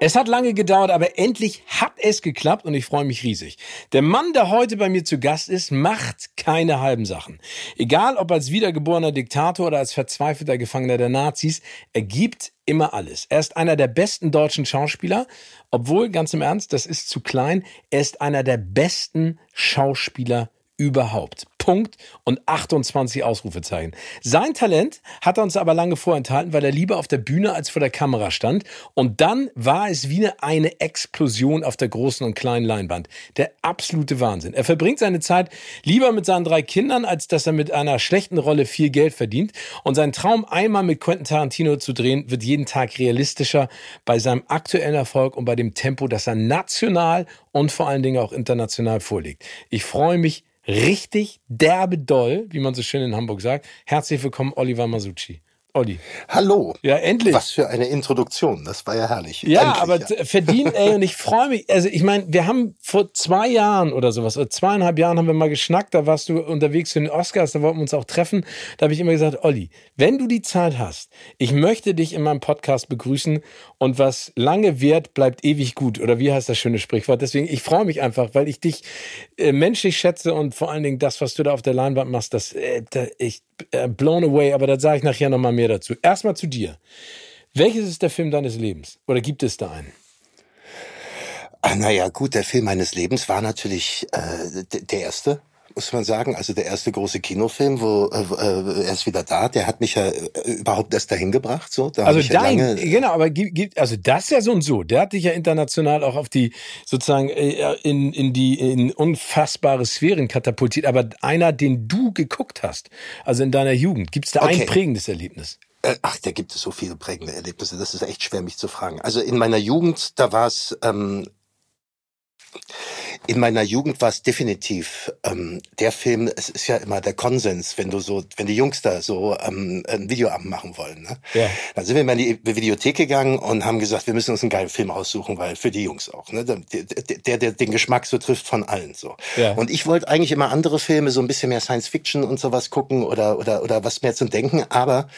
Es hat lange gedauert, aber endlich hat es geklappt und ich freue mich riesig. Der Mann, der heute bei mir zu Gast ist, macht keine halben Sachen. Egal ob als wiedergeborener Diktator oder als verzweifelter Gefangener der Nazis, er gibt immer alles. Er ist einer der besten deutschen Schauspieler, obwohl, ganz im Ernst, das ist zu klein, er ist einer der besten Schauspieler überhaupt. Punkt und 28 Ausrufezeichen. Sein Talent hat er uns aber lange vorenthalten, weil er lieber auf der Bühne als vor der Kamera stand. Und dann war es wie eine Explosion auf der großen und kleinen Leinwand. Der absolute Wahnsinn. Er verbringt seine Zeit lieber mit seinen drei Kindern, als dass er mit einer schlechten Rolle viel Geld verdient. Und sein Traum, einmal mit Quentin Tarantino zu drehen, wird jeden Tag realistischer bei seinem aktuellen Erfolg und bei dem Tempo, das er national und vor allen Dingen auch international vorlegt. Ich freue mich richtig derbe doll, wie man so schön in Hamburg sagt. Herzlich willkommen, Oliver Masucci. Olli. Hallo. Ja, endlich. Was für eine Introduktion. Das war ja herrlich. Ja, endlich, aber ja. verdient, ey, und ich freue mich. Also, ich meine, wir haben vor zwei Jahren oder sowas, oder zweieinhalb Jahren haben wir mal geschnackt, da warst du unterwegs zu den Oscars, da wollten wir uns auch treffen. Da habe ich immer gesagt, Olli, wenn du die Zeit hast, ich möchte dich in meinem Podcast begrüßen und was lange währt, bleibt ewig gut. Oder wie heißt das schöne Sprichwort? Deswegen, ich freue mich einfach, weil ich dich äh, menschlich schätze und vor allen Dingen das, was du da auf der Leinwand machst, das, äh, da, ich, blown away, aber da sage ich nachher nochmal mehr dazu. Erstmal zu dir. Welches ist der Film deines Lebens? Oder gibt es da einen? Ah, naja, gut, der Film meines Lebens war natürlich äh, der erste muss man sagen. Also der erste große Kinofilm, wo äh, äh, er ist wieder da, der hat mich ja äh, überhaupt erst dahin gebracht. So, da also dein, ja genau, aber gibt, also das ja so und so. Der hat dich ja international auch auf die sozusagen äh, in, in die in unfassbare Sphären katapultiert. Aber einer, den du geguckt hast, also in deiner Jugend, gibt es da okay. ein prägendes Erlebnis? Äh, ach, da gibt es so viele prägende Erlebnisse. Das ist echt schwer, mich zu fragen. Also in meiner Jugend, da war es ähm, in meiner Jugend war es definitiv ähm, der Film. Es ist ja immer der Konsens, wenn du so, wenn die Jungs da so ähm, ein Videoabend machen wollen. Ne? Ja. Dann sind wir mal in die Videothek gegangen und haben gesagt, wir müssen uns einen geilen Film aussuchen, weil für die Jungs auch. Ne? Der, der, der den Geschmack so trifft von allen so. Ja. Und ich wollte eigentlich immer andere Filme, so ein bisschen mehr Science Fiction und sowas gucken oder oder oder was mehr zum Denken. Aber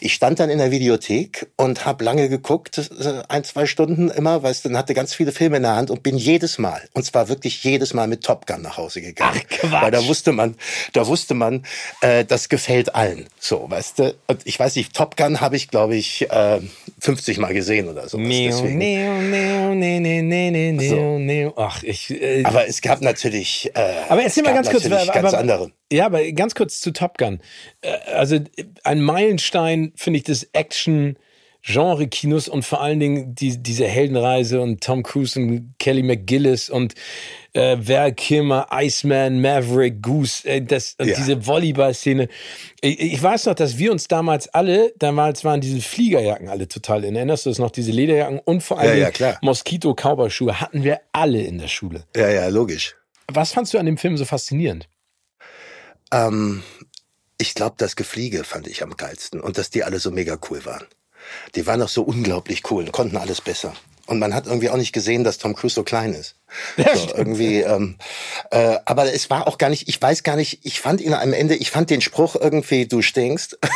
ich stand dann in der Videothek und habe lange geguckt, äh, ein zwei Stunden immer, weil dann hatte ganz viele Filme in der Hand und bin jedes Mal und zwar wirklich ich jedes Mal mit Top Gun nach Hause gegangen. Ach, Quatsch. Weil da wusste man, da wusste man, äh, das gefällt allen. So, weißt du? Und ich weiß nicht, Top Gun habe ich, glaube ich, äh, 50 Mal gesehen oder so. Neo, neo, neo, neo, neo, neo, neo. Ach, ich. Äh, aber es gab natürlich. Äh, aber erzähl mal ganz kurz, aber, ganz andere. Ja, aber ganz kurz zu Top Gun. Äh, also ein Meilenstein finde ich das Action. Genre-Kinos und vor allen Dingen die, diese Heldenreise und Tom Cruise und Kelly McGillis und äh, Val Kilmer, Iceman, Maverick, Goose, äh, das, und ja. diese Volleyball-Szene. Ich, ich, weiß noch, dass wir uns damals alle, damals waren diese Fliegerjacken alle total in. Erinnerst du das noch? Diese Lederjacken und vor allem ja, ja, Moskito-Cowboy-Schuhe hatten wir alle in der Schule. Ja, ja, logisch. Was fandst du an dem Film so faszinierend? Ähm, ich glaube, das Gefliege fand ich am geilsten und dass die alle so mega cool waren. Die waren auch so unglaublich cool, konnten alles besser. Und man hat irgendwie auch nicht gesehen, dass Tom Cruise so klein ist. Ja, so, irgendwie, ähm, äh, aber es war auch gar nicht, ich weiß gar nicht, ich fand ihn am Ende, ich fand den Spruch irgendwie, du stinkst.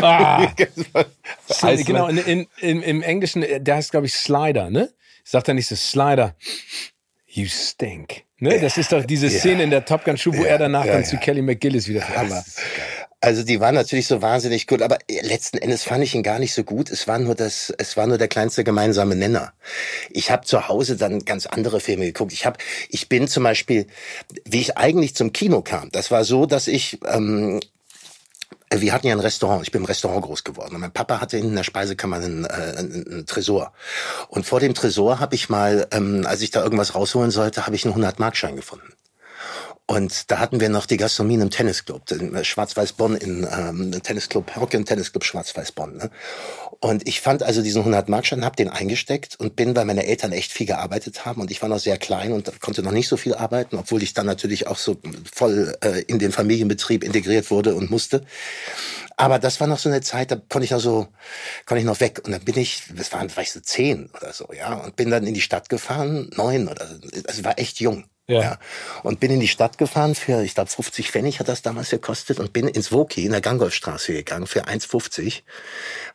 Ah. genau, in, in, in, im Englischen, der heißt, glaube ich, Slider, ne? Sagt er nicht so, Slider, you stink. Ne? Das ist doch diese Szene ja. in der Top Gun Show, wo ja, er danach dann zu Kelly McGillis wieder war. Also die waren natürlich so wahnsinnig gut, aber letzten Endes fand ich ihn gar nicht so gut. Es war nur das, es war nur der kleinste gemeinsame Nenner. Ich habe zu Hause dann ganz andere Filme geguckt. Ich habe, ich bin zum Beispiel, wie ich eigentlich zum Kino kam. Das war so, dass ich ähm, wir hatten ja ein Restaurant. Ich bin im Restaurant groß geworden. Und mein Papa hatte in der Speisekammer einen, äh, einen Tresor. Und vor dem Tresor habe ich mal, ähm, als ich da irgendwas rausholen sollte, habe ich einen 100-Markschein gefunden. Und da hatten wir noch die Gastronomie im Tennisclub, äh, Schwarz-Weiß-Bonn in ähm, Tennisclub, Hockey Tennisclub Schwarz-Weiß-Bonn. Ne? Und ich fand also diesen 100 Markschein, hab den eingesteckt und bin, weil meine Eltern echt viel gearbeitet haben und ich war noch sehr klein und konnte noch nicht so viel arbeiten, obwohl ich dann natürlich auch so voll äh, in den Familienbetrieb integriert wurde und musste. Aber das war noch so eine Zeit, da konnte ich noch so, konnte ich noch weg. Und dann bin ich, das waren vielleicht so zehn oder so, ja, und bin dann in die Stadt gefahren, neun oder, also war echt jung. Ja. ja. Und bin in die Stadt gefahren für, ich glaube, 50 Pfennig hat das damals gekostet und bin ins Woki in der Gangolfstraße gegangen für 1,50.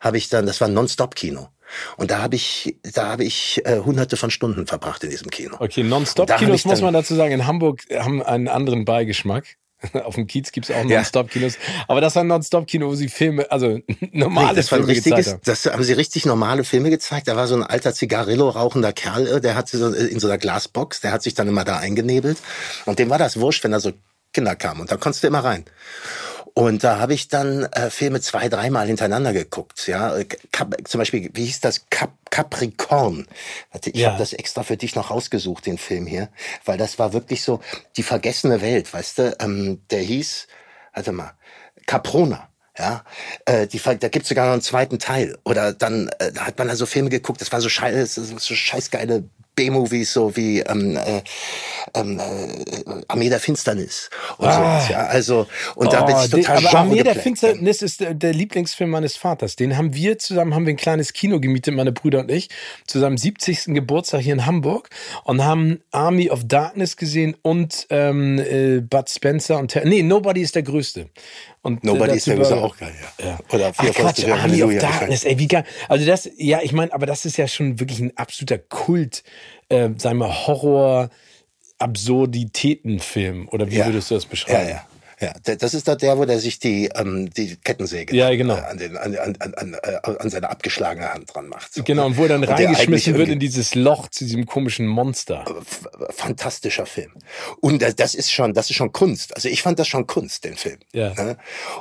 Habe ich dann, das war ein Non-Stop-Kino. Und da habe ich, da habe ich äh, hunderte von Stunden verbracht in diesem Kino. Okay, Non-Stop-Kinos muss man dazu sagen, in Hamburg haben einen anderen Beigeschmack. Auf dem Kiez gibt's auch Non-Stop-Kinos. Aber das war ein Non-Stop-Kino, wo sie Filme, also normale nee, das Filme war richtiges, Das haben sie richtig normale Filme gezeigt. Da war so ein alter Zigarillo rauchender Kerl, äh, der hat so äh, in so einer Glasbox, der hat sich dann immer da eingenebelt. Und dem war das wurscht, wenn da so Kinder kamen. Und da konntest du immer rein. Und da habe ich dann äh, Filme zwei, dreimal hintereinander geguckt. Ja, Kap, zum Beispiel, wie hieß das? Kap, Capricorn. Ich ja. habe das extra für dich noch rausgesucht, den Film hier, weil das war wirklich so die vergessene Welt, weißt du? Ähm, der hieß, warte mal, Caprona. Ja, äh, die, da gibt's sogar noch einen zweiten Teil. Oder dann äh, da hat man dann so Filme geguckt, das war so scheiß, so scheißgeile B-Movies, so wie ähm, äh, ähm, äh, Armee der Finsternis und ah. sowas. Ja, also und da oh, bin ich total den, Aber Armee der Finsternis ist der, der, Lieblingsfilm meines Vaters. Den haben wir zusammen, haben wir ein kleines Kino gemietet, meine Brüder und ich, zu seinem 70. Geburtstag hier in Hamburg und haben Army of Darkness gesehen und ähm, äh, Bud Spencer und nee, Nobody ist der Größte. Und Nobody ist ja auch geil, ja. ja. Oder vier Ach, Quatsch, Army of Darkness, ey, wie geil. Also das, ja, ich meine, aber das ist ja schon wirklich ein absoluter Kult, äh, sagen wir Horror, Absurditätenfilm. Oder wie ja. würdest du das beschreiben? Ja, ja. Ja, das ist doch der, wo der sich die, ähm, die Kettensäge ja, genau. äh, an, den, an, an, an, äh, an seine abgeschlagene Hand dran macht. So, genau, und wo er dann und reingeschmissen wird in dieses Loch zu diesem komischen Monster. Äh, fantastischer Film. Und das ist schon, das ist schon Kunst. Also ich fand das schon Kunst, den Film. Ja. Ne?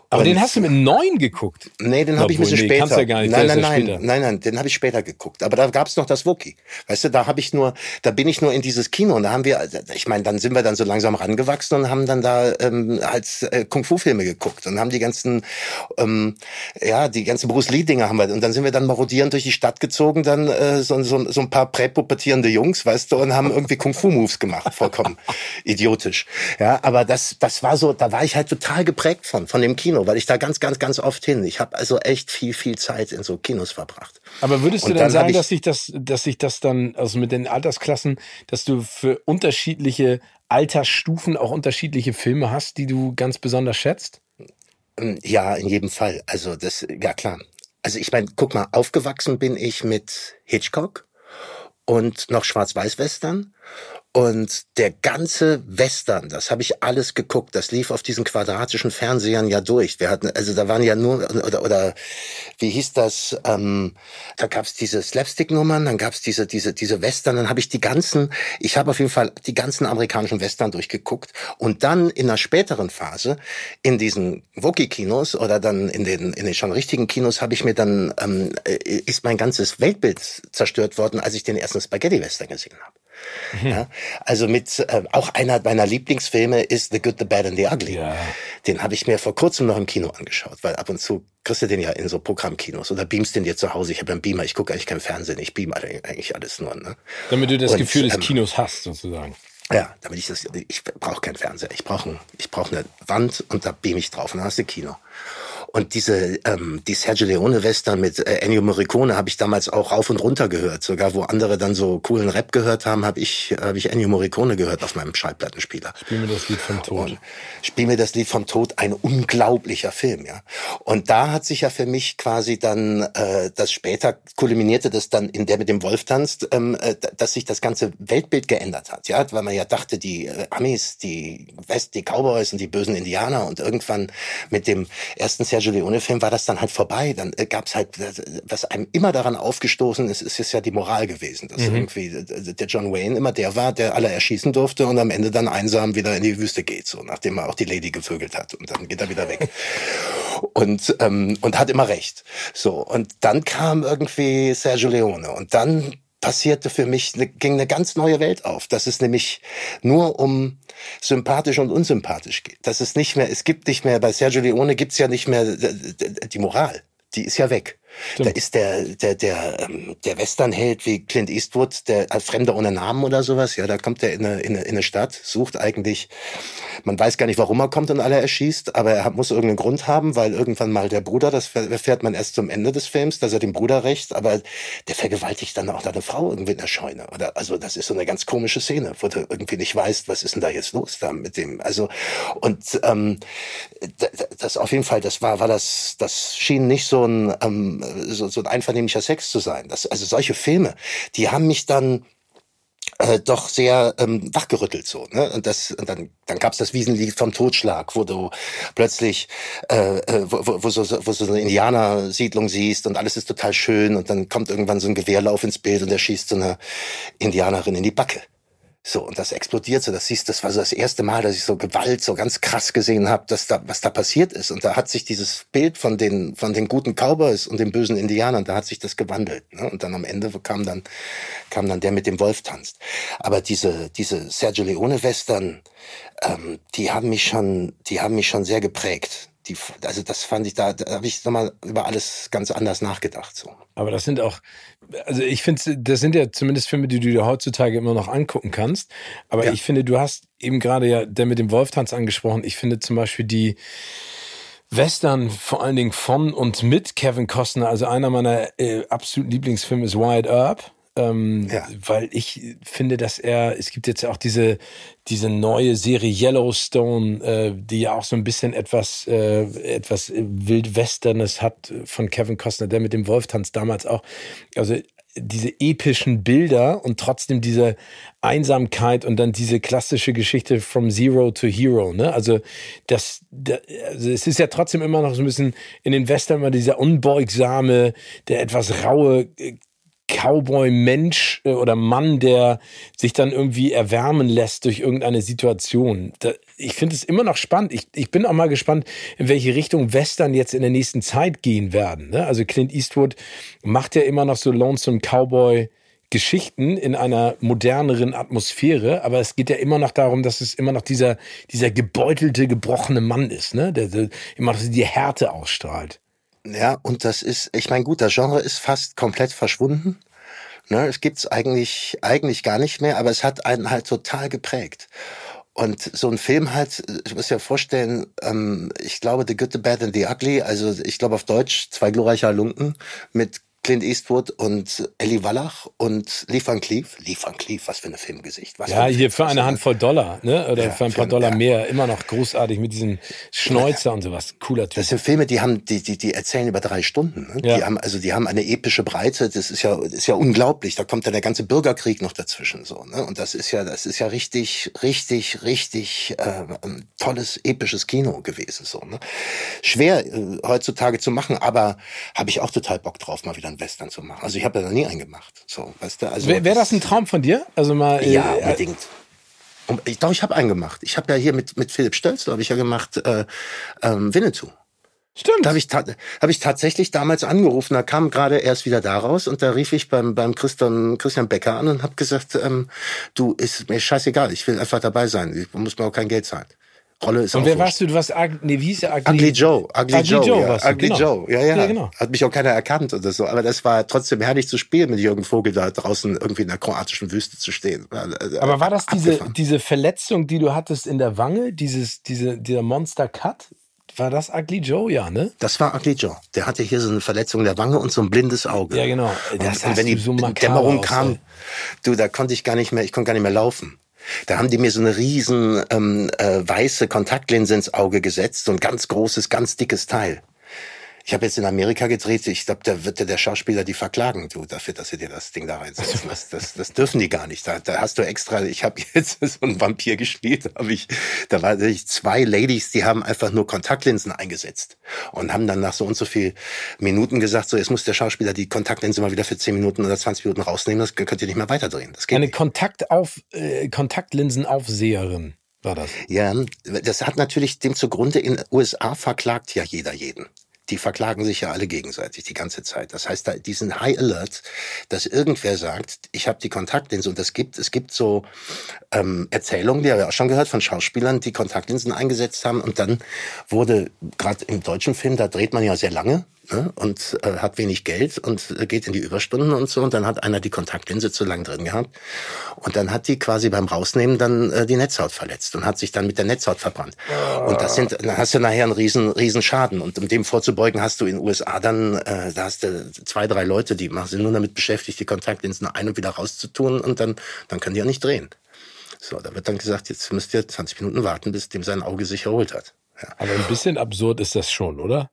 Aber den hast du mit neun geguckt? Nee, den habe ich ein bisschen nee, später. Kannst ja gar nicht. Nein, nein, nein, nein, nein, nein, den habe ich später geguckt. Aber da gab's noch das Wookie. Weißt du, da habe ich nur, da bin ich nur in dieses Kino und da haben wir, ich meine, dann sind wir dann so langsam rangewachsen und haben dann da ähm, halt äh, Kung Fu Filme geguckt und haben die ganzen, ähm, ja, die ganzen Bruce Lee Dinger haben wir und dann sind wir dann marodierend durch die Stadt gezogen, dann äh, so, so, so ein paar präpubertierende Jungs, weißt du, und haben irgendwie Kung Fu Moves gemacht, vollkommen idiotisch. Ja, aber das, das war so, da war ich halt total geprägt von, von dem Kino, weil ich da ganz, ganz, ganz oft hin. Ich habe also echt viel, viel Zeit in so Kinos verbracht. Aber würdest du und denn sagen, dass sich das, dass sich das dann, also mit den Altersklassen, dass du für unterschiedliche Altersstufen auch unterschiedliche Filme hast, die du ganz besonders schätzt? Ähm, ja, in jedem Fall. Also das, ja klar. Also ich meine, guck mal, aufgewachsen bin ich mit Hitchcock und noch Schwarz-Weiß-Western und der ganze Western, das habe ich alles geguckt. Das lief auf diesen quadratischen Fernsehern ja durch. Wir hatten, also da waren ja nur oder oder wie hieß das? Ähm, da gab's diese Slapstick-Nummern, dann gab's diese diese diese Western. Dann habe ich die ganzen, ich habe auf jeden Fall die ganzen amerikanischen Western durchgeguckt und dann in einer späteren Phase in diesen Wookie-Kinos oder dann in den in den schon richtigen Kinos habe ich mir dann ähm, äh, ist mein ganzes Weltbild zerstört worden, als ich den ersten Spaghetti-Western gesehen habe. Mhm. Ja, also mit äh, auch einer meiner Lieblingsfilme ist The Good, the Bad and the Ugly. Ja. Den habe ich mir vor kurzem noch im Kino angeschaut, weil ab und zu kriegst du den ja in so Programmkinos oder beamst den dir zu Hause. Ich habe einen Beamer, ich gucke eigentlich kein Fernsehen, ich beam eigentlich alles nur. Ne? Damit du das und, Gefühl des ähm, Kinos hast, sozusagen. Ja, damit ich das, ich brauche keinen Fernseher, ich brauche ich brauch eine Wand und da beam ich drauf und dann hast du Kino. Und diese ähm, die Sergio Leone Western mit äh, Ennio Morricone habe ich damals auch rauf und runter gehört. Sogar wo andere dann so coolen Rap gehört haben, habe ich hab ich Ennio Morricone gehört auf meinem Schallplattenspieler. Spiel mir das Lied vom Tod. Und Spiel mir das Lied vom Tod, ein unglaublicher Film, ja. Und da hat sich ja für mich quasi dann äh, das später kulminierte das dann in der mit dem Wolf tanzt, ähm, äh, dass sich das ganze Weltbild geändert hat, ja, weil man ja dachte, die äh, Amis, die West, die Cowboys und die bösen Indianer und irgendwann mit dem ersten Sergio Sergio Leone-Film war das dann halt vorbei. Dann äh, gab es halt, was einem immer daran aufgestoßen ist, ist es ja die Moral gewesen, dass mhm. irgendwie äh, der John Wayne immer der war, der alle erschießen durfte und am Ende dann einsam wieder in die Wüste geht, so nachdem er auch die Lady gevögelt hat und dann geht er wieder weg. und ähm, und hat immer recht. So und dann kam irgendwie Sergio Leone und dann passierte für mich, eine, ging eine ganz neue Welt auf, dass es nämlich nur um sympathisch und unsympathisch geht. Dass es nicht mehr, es gibt nicht mehr, bei Sergio Leone gibt's ja nicht mehr die Moral. Die ist ja weg. Stimmt. Da ist der, der, der, ähm, der Westernheld wie Clint Eastwood, der Fremder ohne Namen oder sowas, ja, da kommt er in eine, in eine, in eine Stadt, sucht eigentlich, man weiß gar nicht, warum er kommt und alle erschießt, aber er muss irgendeinen Grund haben, weil irgendwann mal der Bruder, das erfährt man erst zum Ende des Films, dass er dem Bruder rächt, aber der vergewaltigt dann auch eine Frau irgendwie in der Scheune. Oder, also das ist so eine ganz komische Szene, wo du irgendwie nicht weißt, was ist denn da jetzt los da mit dem, also, und ähm, das auf jeden Fall, das war, war das, das schien nicht so ein ähm, so, so ein einvernehmlicher Sex zu sein. Das, also solche Filme, die haben mich dann äh, doch sehr ähm, wachgerüttelt so ne und das und dann dann gab's das Wiesenlied vom Totschlag wo du plötzlich äh, äh wo, wo, wo so wo so eine Indianersiedlung siehst und alles ist total schön und dann kommt irgendwann so ein Gewehrlauf ins Bild und der schießt so eine Indianerin in die Backe so, und das explodiert so. Das siehst, das war so das erste Mal, dass ich so Gewalt so ganz krass gesehen habe, dass da, was da passiert ist. Und da hat sich dieses Bild von den, von den guten Cowboys und den bösen Indianern, da hat sich das gewandelt. Ne? Und dann am Ende kam dann, kam dann der mit dem Wolf tanzt. Aber diese, diese Sergio Leone Western, ähm, die haben mich schon, die haben mich schon sehr geprägt die, also das fand ich, da, da habe ich nochmal über alles ganz anders nachgedacht. So. Aber das sind auch, also ich finde, das sind ja zumindest Filme, die du dir heutzutage immer noch angucken kannst. Aber ja. ich finde, du hast eben gerade ja der mit dem Wolftanz angesprochen. Ich finde zum Beispiel die Western vor allen Dingen von und mit Kevin Costner, also einer meiner äh, absoluten Lieblingsfilme ist Wired Up. Ähm, ja. Weil ich finde, dass er, es gibt jetzt ja auch diese, diese neue Serie Yellowstone, äh, die ja auch so ein bisschen etwas, äh, etwas Wildwesternes hat von Kevin Costner, der mit dem Wolftanz damals auch. Also diese epischen Bilder und trotzdem diese Einsamkeit und dann diese klassische Geschichte from Zero to Hero. Ne? Also das, das also es ist ja trotzdem immer noch so ein bisschen in den Western immer dieser unbeugsame, der etwas raue Cowboy-Mensch äh, oder Mann, der sich dann irgendwie erwärmen lässt durch irgendeine Situation. Ich finde es immer noch spannend. Ich, ich bin auch mal gespannt, in welche Richtung Western jetzt in der nächsten Zeit gehen werden. Ne? Also Clint Eastwood macht ja immer noch so Lonesome Cowboy. Geschichten in einer moderneren Atmosphäre, aber es geht ja immer noch darum, dass es immer noch dieser, dieser gebeutelte, gebrochene Mann ist, ne? der, der immer noch die Härte ausstrahlt. Ja, und das ist, ich meine, gut, das Genre ist fast komplett verschwunden. Ne, es gibt's eigentlich, eigentlich gar nicht mehr, aber es hat einen halt total geprägt. Und so ein Film halt, ich muss ja vorstellen, ähm, ich glaube The Good, The Bad and The Ugly, also ich glaube auf Deutsch zwei glorreiche Lunken mit Clint Eastwood und Ellie Wallach und Lee Van Cleef. Lee Van Cleef, was für ein Filmgesicht. Was ja, für hier für eine Handvoll Dollar, ne? Oder ja, für ein paar für, Dollar ja. mehr. Immer noch großartig mit diesem Schnäuzer ja. und sowas. Cooler Typ. Das sind Filme, die haben, die, die, die erzählen über drei Stunden. Ne? Die haben, also die haben eine epische Breite. Das ist ja, ist ja unglaublich. Da kommt dann der ganze Bürgerkrieg noch dazwischen, so, ne? Und das ist ja, das ist ja richtig, richtig, richtig, äh, tolles, episches Kino gewesen, so, ne? Schwer, äh, heutzutage zu machen, aber habe ich auch total Bock drauf, mal wieder einen Western zu machen. Also ich habe da noch nie einen gemacht. So, weißt du? Also Wäre wär das ein Traum von dir? Also mal. Ja, äh, unbedingt. Und ich, doch, ich habe einen gemacht. Ich habe ja hier mit mit Philipp Stölz, habe ich ja gemacht, äh, ähm, Winnetou. Stimmt. Da habe ich, hab ich tatsächlich damals angerufen, da kam gerade erst wieder da raus und da rief ich beim, beim Christian, Christian Becker an und habe gesagt, ähm, du, ist mir scheißegal, ich will einfach dabei sein, ich muss mir auch kein Geld zahlen. Rolle ist Und wer warst du? Du warst, nee, wie hieß der? Ugly, Ugly Joe. Ugly, Ugly Joe, Joe ja. warst Ugly genau. Joe, ja, ja, ja. genau. Hat mich auch keiner erkannt oder so. Aber das war trotzdem herrlich zu spielen, mit Jürgen Vogel da draußen irgendwie in der kroatischen Wüste zu stehen. Äh, Aber war das diese, diese Verletzung, die du hattest in der Wange, dieses, diese, dieser Monster Cut? War das Ugly Joe, ja, ne? Das war Ugly Joe. Der hatte hier so eine Verletzung in der Wange und so ein blindes Auge. Ja, genau. Das und, und wenn die so Dämmerung aus, kam, ey. du, da konnte ich gar nicht mehr, ich konnte gar nicht mehr laufen. Da haben die mir so eine riesen ähm, äh, weiße Kontaktlinse ins Auge gesetzt, so ein ganz großes, ganz dickes Teil. Ich habe jetzt in Amerika gedreht, ich glaube, da wird der Schauspieler die verklagen, du, dafür, dass sie dir das Ding da reinsetzen. Das, das, das dürfen die gar nicht. Da, da hast du extra, ich habe jetzt so einen Vampir gespielt, da habe ich, da war ich zwei Ladies, die haben einfach nur Kontaktlinsen eingesetzt und haben dann nach so und so viel Minuten gesagt, so jetzt muss der Schauspieler die Kontaktlinse mal wieder für 10 Minuten oder 20 Minuten rausnehmen, das könnt ihr nicht mehr weiterdrehen. Das geht Eine nicht. Kontaktauf, äh, Kontaktlinsenaufseherin. war das. Ja, das hat natürlich dem zugrunde, in USA verklagt ja jeder jeden die verklagen sich ja alle gegenseitig die ganze Zeit. Das heißt, da diesen High Alert, dass irgendwer sagt, ich habe die Kontaktlinse und es gibt, es gibt so ähm, Erzählungen, die haben wir auch schon gehört von Schauspielern, die Kontaktlinsen eingesetzt haben und dann wurde gerade im deutschen Film, da dreht man ja sehr lange ne, und äh, hat wenig Geld und äh, geht in die Überstunden und so. Und dann hat einer die Kontaktlinse zu lang drin gehabt. Und dann hat die quasi beim Rausnehmen dann äh, die Netzhaut verletzt und hat sich dann mit der Netzhaut verbrannt. Oh. Und das sind, dann hast du nachher einen riesen, riesen Schaden. Und um dem vorzubeugen, hast du in den USA dann, äh, da hast du zwei, drei Leute, die sind nur damit beschäftigt, die Kontaktlinsen ein- und wieder rauszutun und dann, dann können die ja nicht drehen. So, da wird dann gesagt, jetzt müsst ihr 20 Minuten warten, bis dem sein Auge sich erholt hat. Ja. Aber ein bisschen absurd ist das schon, oder?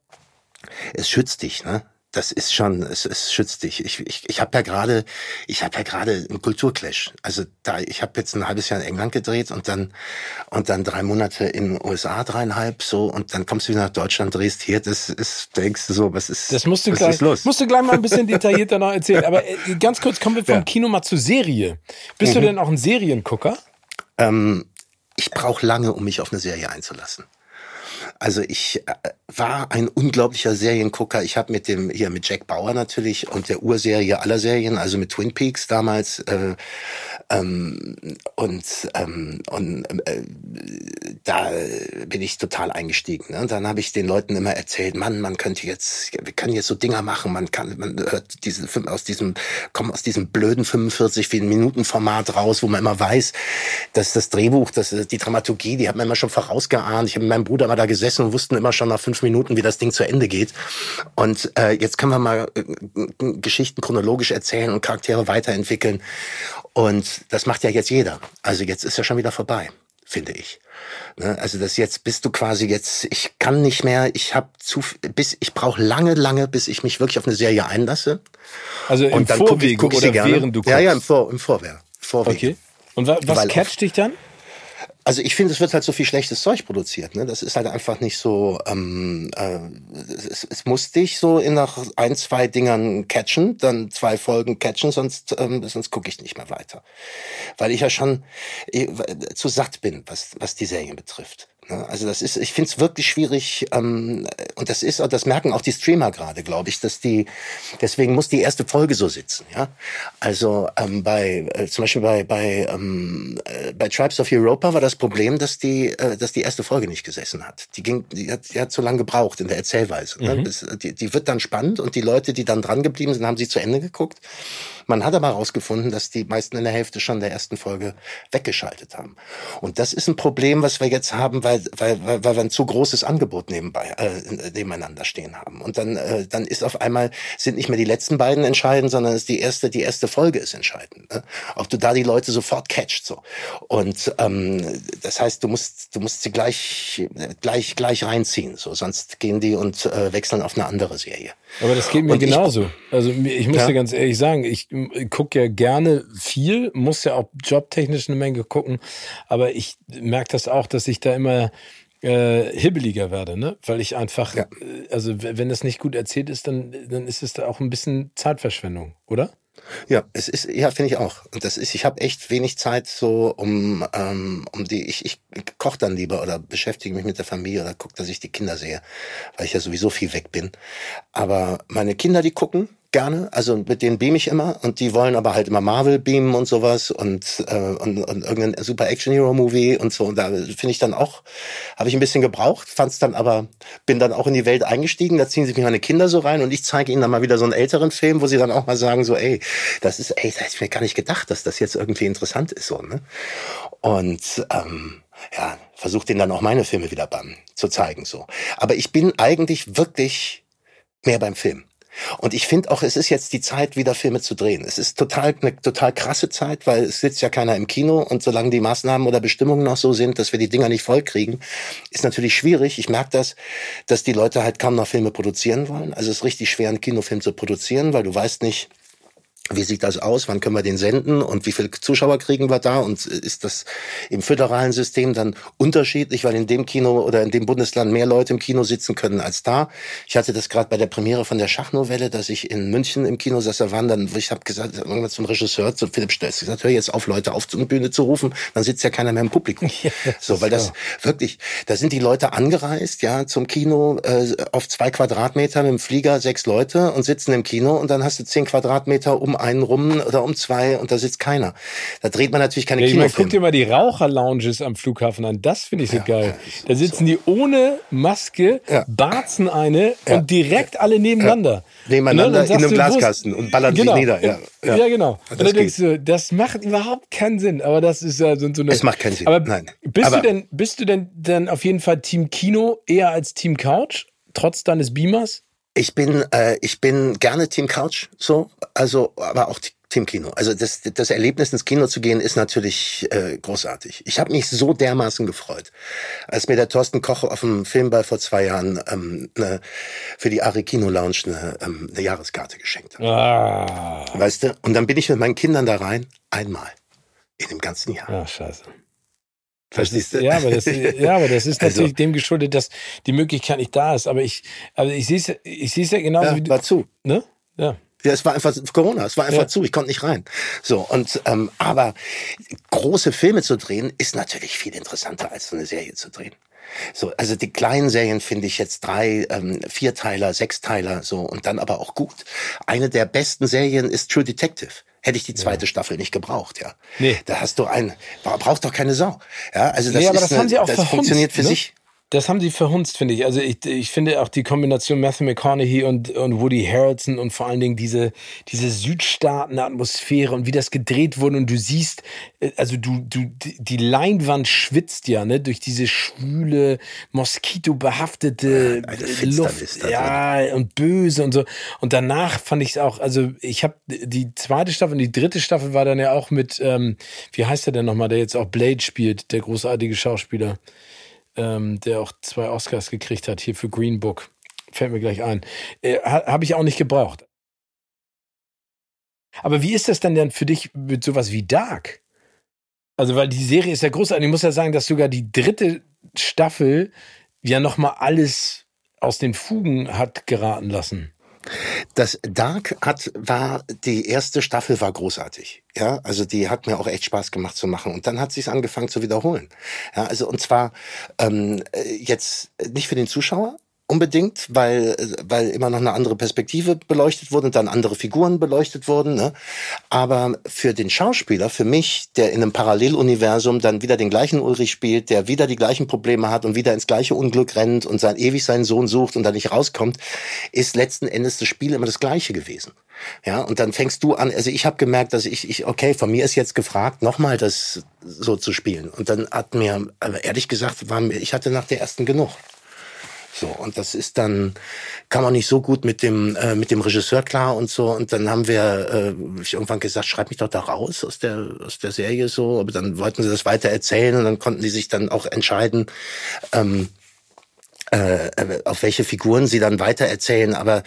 Es schützt dich, ne? Das ist schon, es, es schützt dich. Ich, ich, ich habe ja gerade, ich habe ja gerade einen Kulturclash. Also da, ich habe jetzt ein halbes Jahr in England gedreht und dann und dann drei Monate in den USA dreieinhalb so und dann kommst du wieder nach Deutschland, drehst hier. Das ist, denkst du so, was ist, das musst du was gleich, ist los? Musst du gleich mal ein bisschen detaillierter noch erzählen. Aber äh, ganz kurz kommen wir vom ja. Kino mal zur Serie. Bist mhm. du denn auch ein Seriengucker? Ähm, ich brauche lange, um mich auf eine Serie einzulassen. Also ich äh, war ein unglaublicher Seriengucker. Ich habe mit dem hier mit Jack Bauer natürlich und der Urserie aller Serien, also mit Twin Peaks damals äh, ähm, und ähm, und äh, da bin ich total eingestiegen. Ne? Und dann habe ich den Leuten immer erzählt, Mann, man könnte jetzt, wir können jetzt so Dinger machen. Man kann, man hört diesen Film aus diesem, kommt aus diesem blöden 45 Minuten Format raus, wo man immer weiß, dass das Drehbuch, dass die Dramaturgie, die hat man immer schon vorausgeahnt. Ich habe mit meinem Bruder mal da gesessen und wussten immer schon nach fünf Minuten, wie das Ding zu Ende geht. Und äh, jetzt können wir mal äh, Geschichten chronologisch erzählen und Charaktere weiterentwickeln. Und das macht ja jetzt jeder. Also jetzt ist ja schon wieder vorbei, finde ich. Ne? Also das jetzt bist du quasi jetzt, ich kann nicht mehr, ich habe zu, bis ich brauche lange, lange, bis ich mich wirklich auf eine Serie einlasse. Also im Vorwege guck ich, guck oder während du guckst? Ja, ja, im, Vor, im Vorwege. Vorwege. Okay. Und wa was Weil catcht dich dann? Also ich finde, es wird halt so viel schlechtes Zeug produziert. Ne? Das ist halt einfach nicht so. Ähm, äh, es, es muss dich so in nach ein, zwei Dingern catchen, dann zwei Folgen catchen, sonst ähm, sonst gucke ich nicht mehr weiter, weil ich ja schon äh, zu satt bin, was was die Serien betrifft. Also das ist, ich finde es wirklich schwierig ähm, und das ist, das merken auch die Streamer gerade, glaube ich, dass die, deswegen muss die erste Folge so sitzen, ja. Also ähm, bei, äh, zum Beispiel bei bei ähm, äh, bei Tribes of Europa war das Problem, dass die, äh, dass die erste Folge nicht gesessen hat. Die ging, die hat, die hat zu lange gebraucht in der Erzählweise. Ne? Mhm. Das, die, die wird dann spannend und die Leute, die dann dran geblieben sind, haben sie zu Ende geguckt. Man hat aber herausgefunden, dass die meisten in der Hälfte schon der ersten Folge weggeschaltet haben. Und das ist ein Problem, was wir jetzt haben, weil, weil, weil, weil wir ein zu großes Angebot nebenbei, äh, nebeneinander stehen haben. Und dann, äh, dann ist auf einmal, sind nicht mehr die letzten beiden entscheidend, sondern ist die erste, die erste Folge ist entscheidend. Ne? Ob du da die Leute sofort catcht, so. Und, ähm, das heißt, du musst, du musst sie gleich, gleich, gleich reinziehen, so. Sonst gehen die und äh, wechseln auf eine andere Serie. Aber das geht mir und genauso. Ich, also ich muss ja. dir ganz ehrlich sagen, ich gucke ja gerne viel, muss ja auch jobtechnisch eine Menge gucken, aber ich merke das auch, dass ich da immer äh, hibbeliger werde, ne? Weil ich einfach, ja. Äh, also wenn das nicht gut erzählt ist, dann, dann ist es da auch ein bisschen Zeitverschwendung, oder? Ja, es ist, ja, finde ich auch. Und das ist, ich habe echt wenig Zeit so um, ähm, um die, ich, ich koche dann lieber oder beschäftige mich mit der Familie oder gucke, dass ich die Kinder sehe, weil ich ja sowieso viel weg bin. Aber meine Kinder, die gucken, gerne. Also mit denen beam ich immer und die wollen aber halt immer Marvel beamen und sowas und, äh, und, und irgendein super Action-Hero-Movie und so. Und da finde ich dann auch, habe ich ein bisschen gebraucht, fand's dann aber, bin dann auch in die Welt eingestiegen, da ziehen sich meine Kinder so rein und ich zeige ihnen dann mal wieder so einen älteren Film, wo sie dann auch mal sagen so, ey, das ist, ey, das hätte ich mir gar nicht gedacht, dass das jetzt irgendwie interessant ist so, ne? Und ähm, ja, versuche denen dann auch meine Filme wieder beim, zu zeigen so. Aber ich bin eigentlich wirklich mehr beim Film. Und ich finde auch, es ist jetzt die Zeit, wieder Filme zu drehen. Es ist total eine total krasse Zeit, weil es sitzt ja keiner im Kino und solange die Maßnahmen oder Bestimmungen noch so sind, dass wir die Dinger nicht vollkriegen, ist natürlich schwierig. Ich merke das, dass die Leute halt kaum noch Filme produzieren wollen. Also es ist richtig schwer, einen Kinofilm zu produzieren, weil du weißt nicht, wie sieht das aus, wann können wir den senden und wie viele Zuschauer kriegen wir da und ist das im föderalen System dann unterschiedlich, weil in dem Kino oder in dem Bundesland mehr Leute im Kino sitzen können als da. Ich hatte das gerade bei der Premiere von der Schachnovelle, dass ich in München im Kino saß, da waren dann, ich habe gesagt, irgendwann zum Regisseur, zu Philipp Stöß, gesagt, hör jetzt auf, Leute auf zur Bühne zu rufen, dann sitzt ja keiner mehr im Publikum. Ja, so, weil das so. wirklich, da sind die Leute angereist, ja, zum Kino äh, auf zwei Quadratmeter mit dem Flieger, sechs Leute und sitzen im Kino und dann hast du zehn Quadratmeter um einen rum oder um zwei und da sitzt keiner. Da dreht man natürlich keine ja, Kinofilme. Guck dir mal die Raucher-Lounges am Flughafen an. Das finde ich so ja, geil. da sitzen so. die ohne Maske, ja. barzen eine und direkt alle nebeneinander. Nebeneinander ne? in einem Glaskasten und ballern genau. sich nieder. Ja, ja. genau. Und, und dann denkst du, das macht überhaupt keinen Sinn. Aber das ist ja so, so eine. Es macht keinen Sinn. Aber Nein. Bist aber du denn, bist du denn dann auf jeden Fall Team Kino eher als Team Couch, trotz deines Beamers? Ich bin, äh, ich bin gerne Team Couch, so, also, aber auch Team Kino. Also das, das Erlebnis ins Kino zu gehen ist natürlich äh, großartig. Ich habe mich so dermaßen gefreut, als mir der Thorsten Koch auf dem Filmball vor zwei Jahren ähm, ne, für die Ari Kino Lounge eine, ähm, eine Jahreskarte geschenkt hat. Ah. Weißt du? Und dann bin ich mit meinen Kindern da rein, einmal in dem ganzen Jahr. Ach, scheiße. Verstehst du? Ja, aber das, ja, aber das ist also natürlich also, dem geschuldet, dass die Möglichkeit nicht da ist. Aber ich, also ich sehe es, ich sehe es ja genauso ja, wie du. War zu. Ne? Ja. Ja, es war einfach Corona, es war einfach ja. zu, ich konnte nicht rein. So und ähm, aber große Filme zu drehen ist natürlich viel interessanter als so eine Serie zu drehen. So, also die kleinen Serien finde ich jetzt drei, ähm, Vierteiler, Sechsteiler, so und dann aber auch gut. Eine der besten Serien ist True Detective hätte ich die zweite ja. Staffel nicht gebraucht, ja. Nee. Da hast du ein, braucht doch keine Sau. Ja, also das, nee, aber das eine, haben sie auch das funktioniert für ne? sich. Das haben sie verhunzt, finde ich. Also ich, ich finde auch die Kombination Matthew McConaughey und, und Woody Harrelson und vor allen Dingen diese, diese Südstaaten-Atmosphäre und wie das gedreht wurde und du siehst, äh, also du, du, die Leinwand schwitzt ja, ne, durch diese schwüle, moskitobehaftete ja, Luft, ja, und böse und so. Und danach fand ich es auch, also ich habe die zweite Staffel und die dritte Staffel war dann ja auch mit, ähm, wie heißt der denn nochmal, der jetzt auch Blade spielt, der großartige Schauspieler ähm, der auch zwei Oscars gekriegt hat hier für Green Book. Fällt mir gleich ein. Äh, Habe ich auch nicht gebraucht. Aber wie ist das denn dann für dich mit sowas wie Dark? Also, weil die Serie ist ja großartig. Ich muss ja sagen, dass sogar die dritte Staffel ja nochmal alles aus den Fugen hat geraten lassen. Das Dark hat, war, die erste Staffel war großartig. Ja, also die hat mir auch echt Spaß gemacht zu machen. Und dann hat sie es angefangen zu wiederholen. Ja, also und zwar ähm, jetzt nicht für den Zuschauer, unbedingt, weil, weil immer noch eine andere Perspektive beleuchtet wurde und dann andere Figuren beleuchtet wurden. Ne? Aber für den Schauspieler, für mich, der in einem Paralleluniversum dann wieder den gleichen Ulrich spielt, der wieder die gleichen Probleme hat und wieder ins gleiche Unglück rennt und sein ewig seinen Sohn sucht und da nicht rauskommt, ist letzten Endes das Spiel immer das gleiche gewesen. Ja, und dann fängst du an, also ich habe gemerkt, dass ich, ich, okay, von mir ist jetzt gefragt, nochmal das so zu spielen. Und dann hat mir, ehrlich gesagt, war mir, ich hatte nach der ersten genug. So, und das ist dann, kam auch nicht so gut mit dem, äh, mit dem Regisseur klar und so. Und dann haben wir äh, ich irgendwann gesagt, schreib mich doch da raus aus der, aus der Serie so. Aber dann wollten sie das weiter erzählen und dann konnten die sich dann auch entscheiden, ähm, äh, äh, auf welche Figuren sie dann weiter erzählen. Aber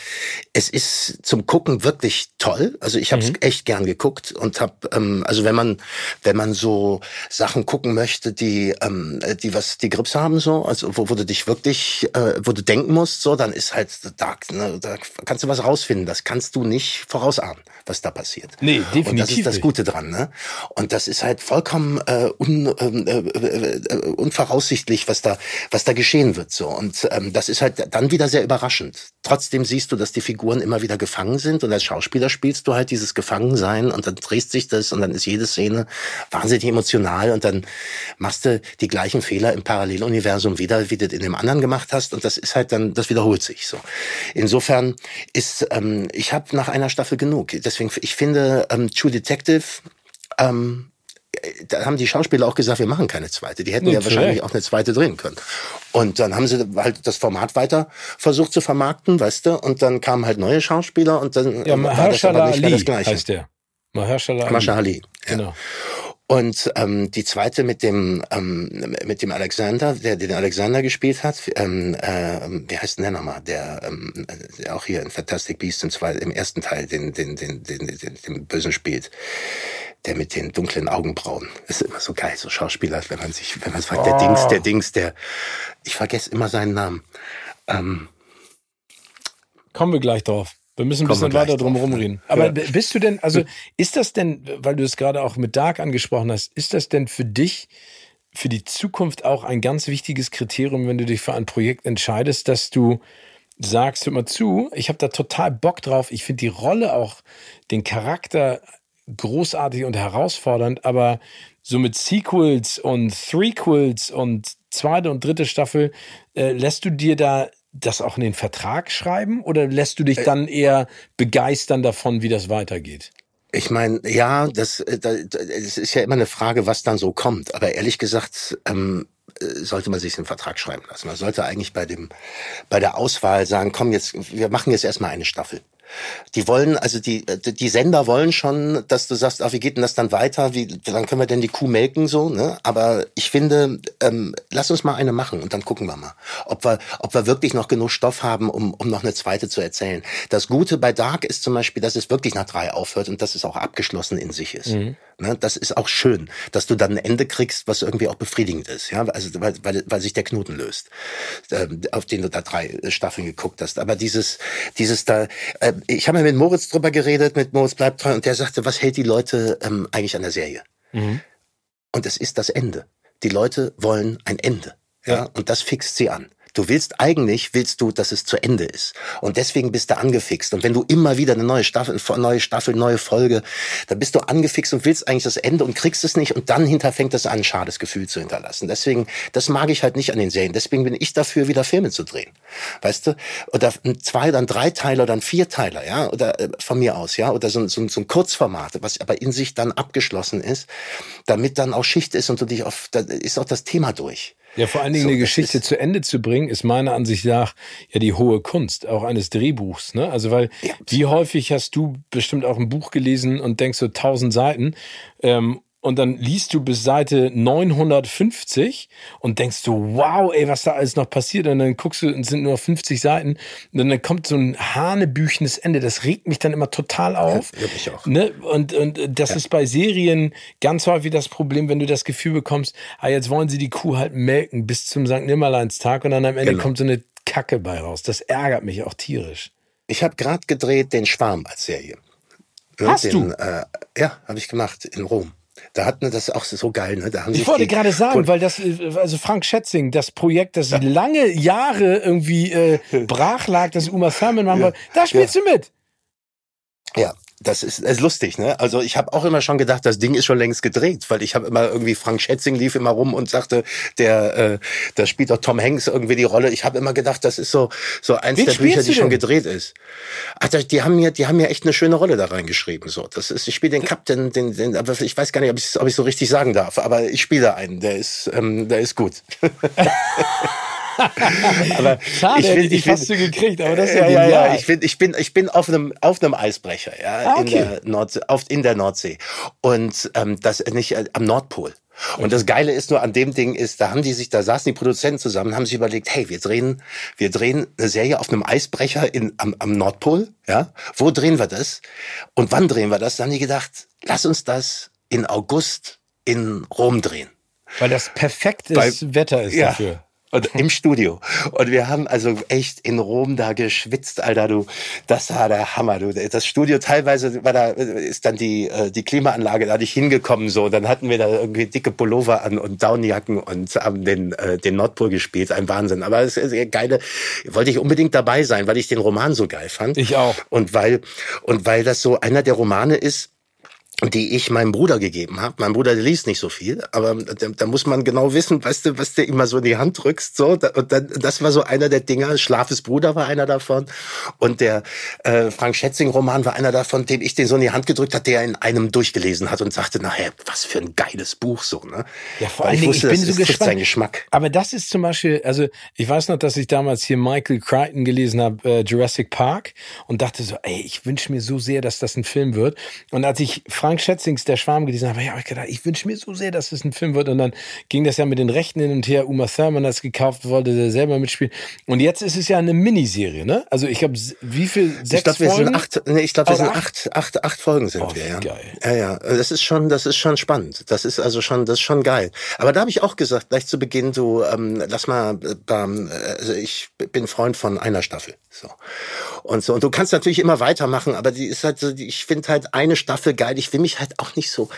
es ist zum Gucken wirklich toll. Also ich habe es mhm. echt gern geguckt und habe, ähm, also wenn man wenn man so Sachen gucken möchte, die ähm, die was die Grips haben so, also wo, wo du dich wirklich, äh, wo du denken musst, so, dann ist halt da, ne, da kannst du was rausfinden. Das kannst du nicht vorausahnen, was da passiert. Nee, definitiv. Und das ist das Gute dran. Ne? Und das ist halt vollkommen äh, un, ähm, äh, äh, äh, unvoraussichtlich, was da was da geschehen wird so. Und und ähm, das ist halt dann wieder sehr überraschend. Trotzdem siehst du, dass die Figuren immer wieder gefangen sind und als Schauspieler spielst du halt dieses Gefangensein und dann drehst sich das und dann ist jede Szene wahnsinnig emotional und dann machst du die gleichen Fehler im Paralleluniversum wieder, wie du in dem anderen gemacht hast und das ist halt dann, das wiederholt sich so. Insofern ist, ähm, ich habe nach einer Staffel genug. Deswegen, ich finde ähm, True Detective ähm, da haben die Schauspieler auch gesagt, wir machen keine zweite. Die hätten ja, ja wahrscheinlich auch eine zweite drehen können. Und dann haben sie halt das Format weiter versucht zu vermarkten, weißt du, und dann kamen halt neue Schauspieler und dann ja, war das aber nicht mehr das Gleiche. heißt der. Mahershala Ali. Ali. Ja. Genau. Und ähm, die zweite mit dem ähm, mit dem Alexander, der den Alexander gespielt hat, ähm, äh, wie heißt denn der nochmal? Der, ähm, der auch hier in Fantastic Beasts im, zweiten, im ersten Teil den den, den den den den Bösen spielt, der mit den dunklen Augenbrauen. ist immer so geil, so Schauspieler, wenn man sich, wenn man fragt, oh. der Dings, der Dings, der, ich vergesse immer seinen Namen. Ähm, Kommen wir gleich drauf. Wir müssen ein bisschen weiter drum herum reden. Aber ja. bist du denn, also ist das denn, weil du es gerade auch mit Dark angesprochen hast, ist das denn für dich für die Zukunft auch ein ganz wichtiges Kriterium, wenn du dich für ein Projekt entscheidest, dass du sagst, hör mal zu, ich habe da total Bock drauf, ich finde die Rolle auch, den Charakter großartig und herausfordernd, aber so mit Sequels und Threequels und zweite und dritte Staffel, äh, lässt du dir da das auch in den Vertrag schreiben oder lässt du dich äh, dann eher begeistern davon, wie das weitergeht? Ich meine, ja, das, äh, das, ist ja immer eine Frage, was dann so kommt. Aber ehrlich gesagt, ähm, äh, sollte man sich den Vertrag schreiben lassen. Man sollte eigentlich bei dem, bei der Auswahl sagen, komm jetzt, wir machen jetzt erstmal eine Staffel. Die wollen, also die, die Sender wollen schon, dass du sagst, ach, wie geht denn das dann weiter? Wie, dann können wir denn die Kuh melken so, ne? Aber ich finde, ähm, lass uns mal eine machen und dann gucken wir mal, ob wir, ob wir wirklich noch genug Stoff haben, um, um noch eine zweite zu erzählen. Das Gute bei Dark ist zum Beispiel, dass es wirklich nach drei aufhört und dass es auch abgeschlossen in sich ist. Mhm. Ne? Das ist auch schön, dass du dann ein Ende kriegst, was irgendwie auch befriedigend ist, ja, also weil, weil, weil sich der Knoten löst, ähm, auf den du da drei Staffeln geguckt hast. Aber dieses, dieses da, äh, ich habe mit Moritz drüber geredet, mit Moritz bleibt treu, und der sagte, was hält die Leute ähm, eigentlich an der Serie? Mhm. Und es ist das Ende. Die Leute wollen ein Ende. Ja, ja, und das fixt sie an. Du willst eigentlich, willst du, dass es zu Ende ist. Und deswegen bist du angefixt. Und wenn du immer wieder eine neue Staffel, neue Staffel, neue Folge, dann bist du angefixt und willst eigentlich das Ende und kriegst es nicht. Und dann hinter fängt das an, ein schades Gefühl zu hinterlassen. Deswegen, das mag ich halt nicht an den Serien. Deswegen bin ich dafür, wieder Filme zu drehen. Weißt du? Oder zwei, dann drei Teile, dann vier Teile, ja? Oder äh, von mir aus, ja? Oder so, so, so ein Kurzformat, was aber in sich dann abgeschlossen ist, damit dann auch Schicht ist und du dich auf, da ist auch das Thema durch. Ja, vor allen Dingen so, eine Geschichte zu Ende zu bringen, ist meiner Ansicht nach ja die hohe Kunst, auch eines Drehbuchs. Ne? Also weil ja. wie häufig hast du bestimmt auch ein Buch gelesen und denkst so tausend Seiten ähm, und dann liest du bis Seite 950 und denkst du, wow, ey, was da alles noch passiert. Und dann guckst du, es sind nur 50 Seiten. Und dann kommt so ein hanebüchenes Ende. Das regt mich dann immer total auf. Ja, mich auch. Ne? Und, und das ja. ist bei Serien ganz häufig das Problem, wenn du das Gefühl bekommst, ah, jetzt wollen sie die Kuh halt melken bis zum St. Nimmerleinstag und dann am Ende genau. kommt so eine Kacke bei raus. Das ärgert mich auch tierisch. Ich habe gerade gedreht den Schwarm als Serie. Hast den, du? Äh, ja, habe ich gemacht in Rom. Da hatten das auch so geil, ne? Ich wollte gerade sagen, weil das, also Frank Schätzing, das Projekt, das ja. lange Jahre irgendwie äh, brach lag, das Uma Thurman machen ja. wollte, da spielst ja. du mit. Ja, das ist, ist lustig, ne? Also ich habe auch immer schon gedacht, das Ding ist schon längst gedreht, weil ich habe immer irgendwie Frank Schätzing lief immer rum und sagte, der äh, da spielt doch Tom Hanks irgendwie die Rolle. Ich habe immer gedacht, das ist so so eins Wen der Bücher, die schon gedreht ist. Ach, die haben mir die haben mir echt eine schöne Rolle da reingeschrieben so. Das ist ich spiele den Captain, den, den aber ich weiß gar nicht, ob ich ob ich so richtig sagen darf, aber ich spiele einen, der ist ähm, der ist gut. aber Schade, ich bin, ich fast so gekriegt, aber das ist ja, ja, ja, ich bin, ich bin, ich bin auf einem, auf einem Eisbrecher, ja, ah, okay. in der Nordsee, auf, in der Nordsee und ähm, das nicht äh, am Nordpol. Und okay. das Geile ist nur an dem Ding ist, da haben die sich, da saßen die Produzenten zusammen, haben sich überlegt, hey, wir drehen, wir drehen eine Serie auf einem Eisbrecher in, am, am Nordpol, ja. Wo drehen wir das? Und wann drehen wir das? Dann haben die gedacht, lass uns das in August in Rom drehen. Weil das perfektes Wetter ist ja, dafür und im Studio. Und wir haben also echt in Rom da geschwitzt, Alter, du. Das war der Hammer, du. Das Studio teilweise war da, ist dann die, äh, die Klimaanlage da nicht hingekommen, so. Dann hatten wir da irgendwie dicke Pullover an und Downjacken und haben den, äh, den Nordpol gespielt. Ein Wahnsinn. Aber es ist geile, wollte ich unbedingt dabei sein, weil ich den Roman so geil fand. Ich auch. Und weil, und weil das so einer der Romane ist, die ich meinem Bruder gegeben habe. Mein Bruder der liest nicht so viel, aber da, da, muss man genau wissen, weißt du, was der immer so in die Hand drückst. So, und dann, das war so einer der Dinger. Schlafes Bruder war einer davon und der äh, Frank Schätzing Roman war einer davon, dem ich den so in die Hand gedrückt hat, der in einem durchgelesen hat und sagte, nachher, was für ein geiles Buch so. Ne? Ja, vor allem, ich, wusste, ich bin so gespannt. Sein Geschmack. Aber das ist zum Beispiel, also ich weiß noch, dass ich damals hier Michael Crichton gelesen habe, äh, Jurassic Park und dachte so, ey, ich wünsche mir so sehr, dass das ein Film wird. Und als ich Frank Frank Schätzings Der Schwarm gelesen habe, habe ich gedacht, ich wünsche mir so sehr, dass es ein Film wird. Und dann ging das ja mit den Rechten hin und her. Uma Thurman hat es gekauft, wollte der selber mitspielen. Und jetzt ist es ja eine Miniserie, ne? Also ich glaube, wie viel? Sechs ich glaube, wir sind acht, nee, ich glaube, wir sind acht, acht, acht Folgen sind oh, wir, ja. Geil. Ja, ja. Das ist schon, das ist schon spannend. Das ist also schon, das ist schon geil. Aber da habe ich auch gesagt, gleich zu Beginn, du, ähm, lass mal, ähm, also ich bin Freund von einer Staffel. So. Und so. Und du kannst natürlich immer weitermachen, aber die ist halt so, ich finde halt eine Staffel geil. Ich will mich halt auch nicht so,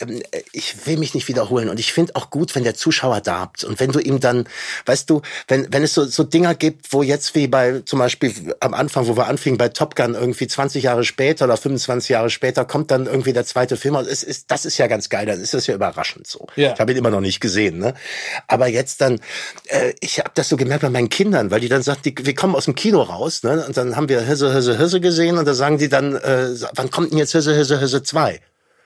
ähm, ich will mich nicht wiederholen. Und ich finde auch gut, wenn der Zuschauer darbt. Und wenn du ihm dann, weißt du, wenn, wenn es so, so Dinger gibt, wo jetzt wie bei, zum Beispiel am Anfang, wo wir anfingen bei Top Gun, irgendwie 20 Jahre später oder 25 Jahre später, kommt dann irgendwie der zweite Film. Also es ist, das ist ja ganz geil, dann ist das ja überraschend so. Ja. Ich habe ihn immer noch nicht gesehen, ne? Aber jetzt dann, äh, ich habe das so gemerkt bei meinen Kindern, weil die dann sagt, die, wir kommen aus dem Kino raus, ne? Und dann haben wir Hirse, Hirse, Hirse gesehen und da sagen die dann, äh, wann kommt denn jetzt Hirse, Hirse, Hirse 2?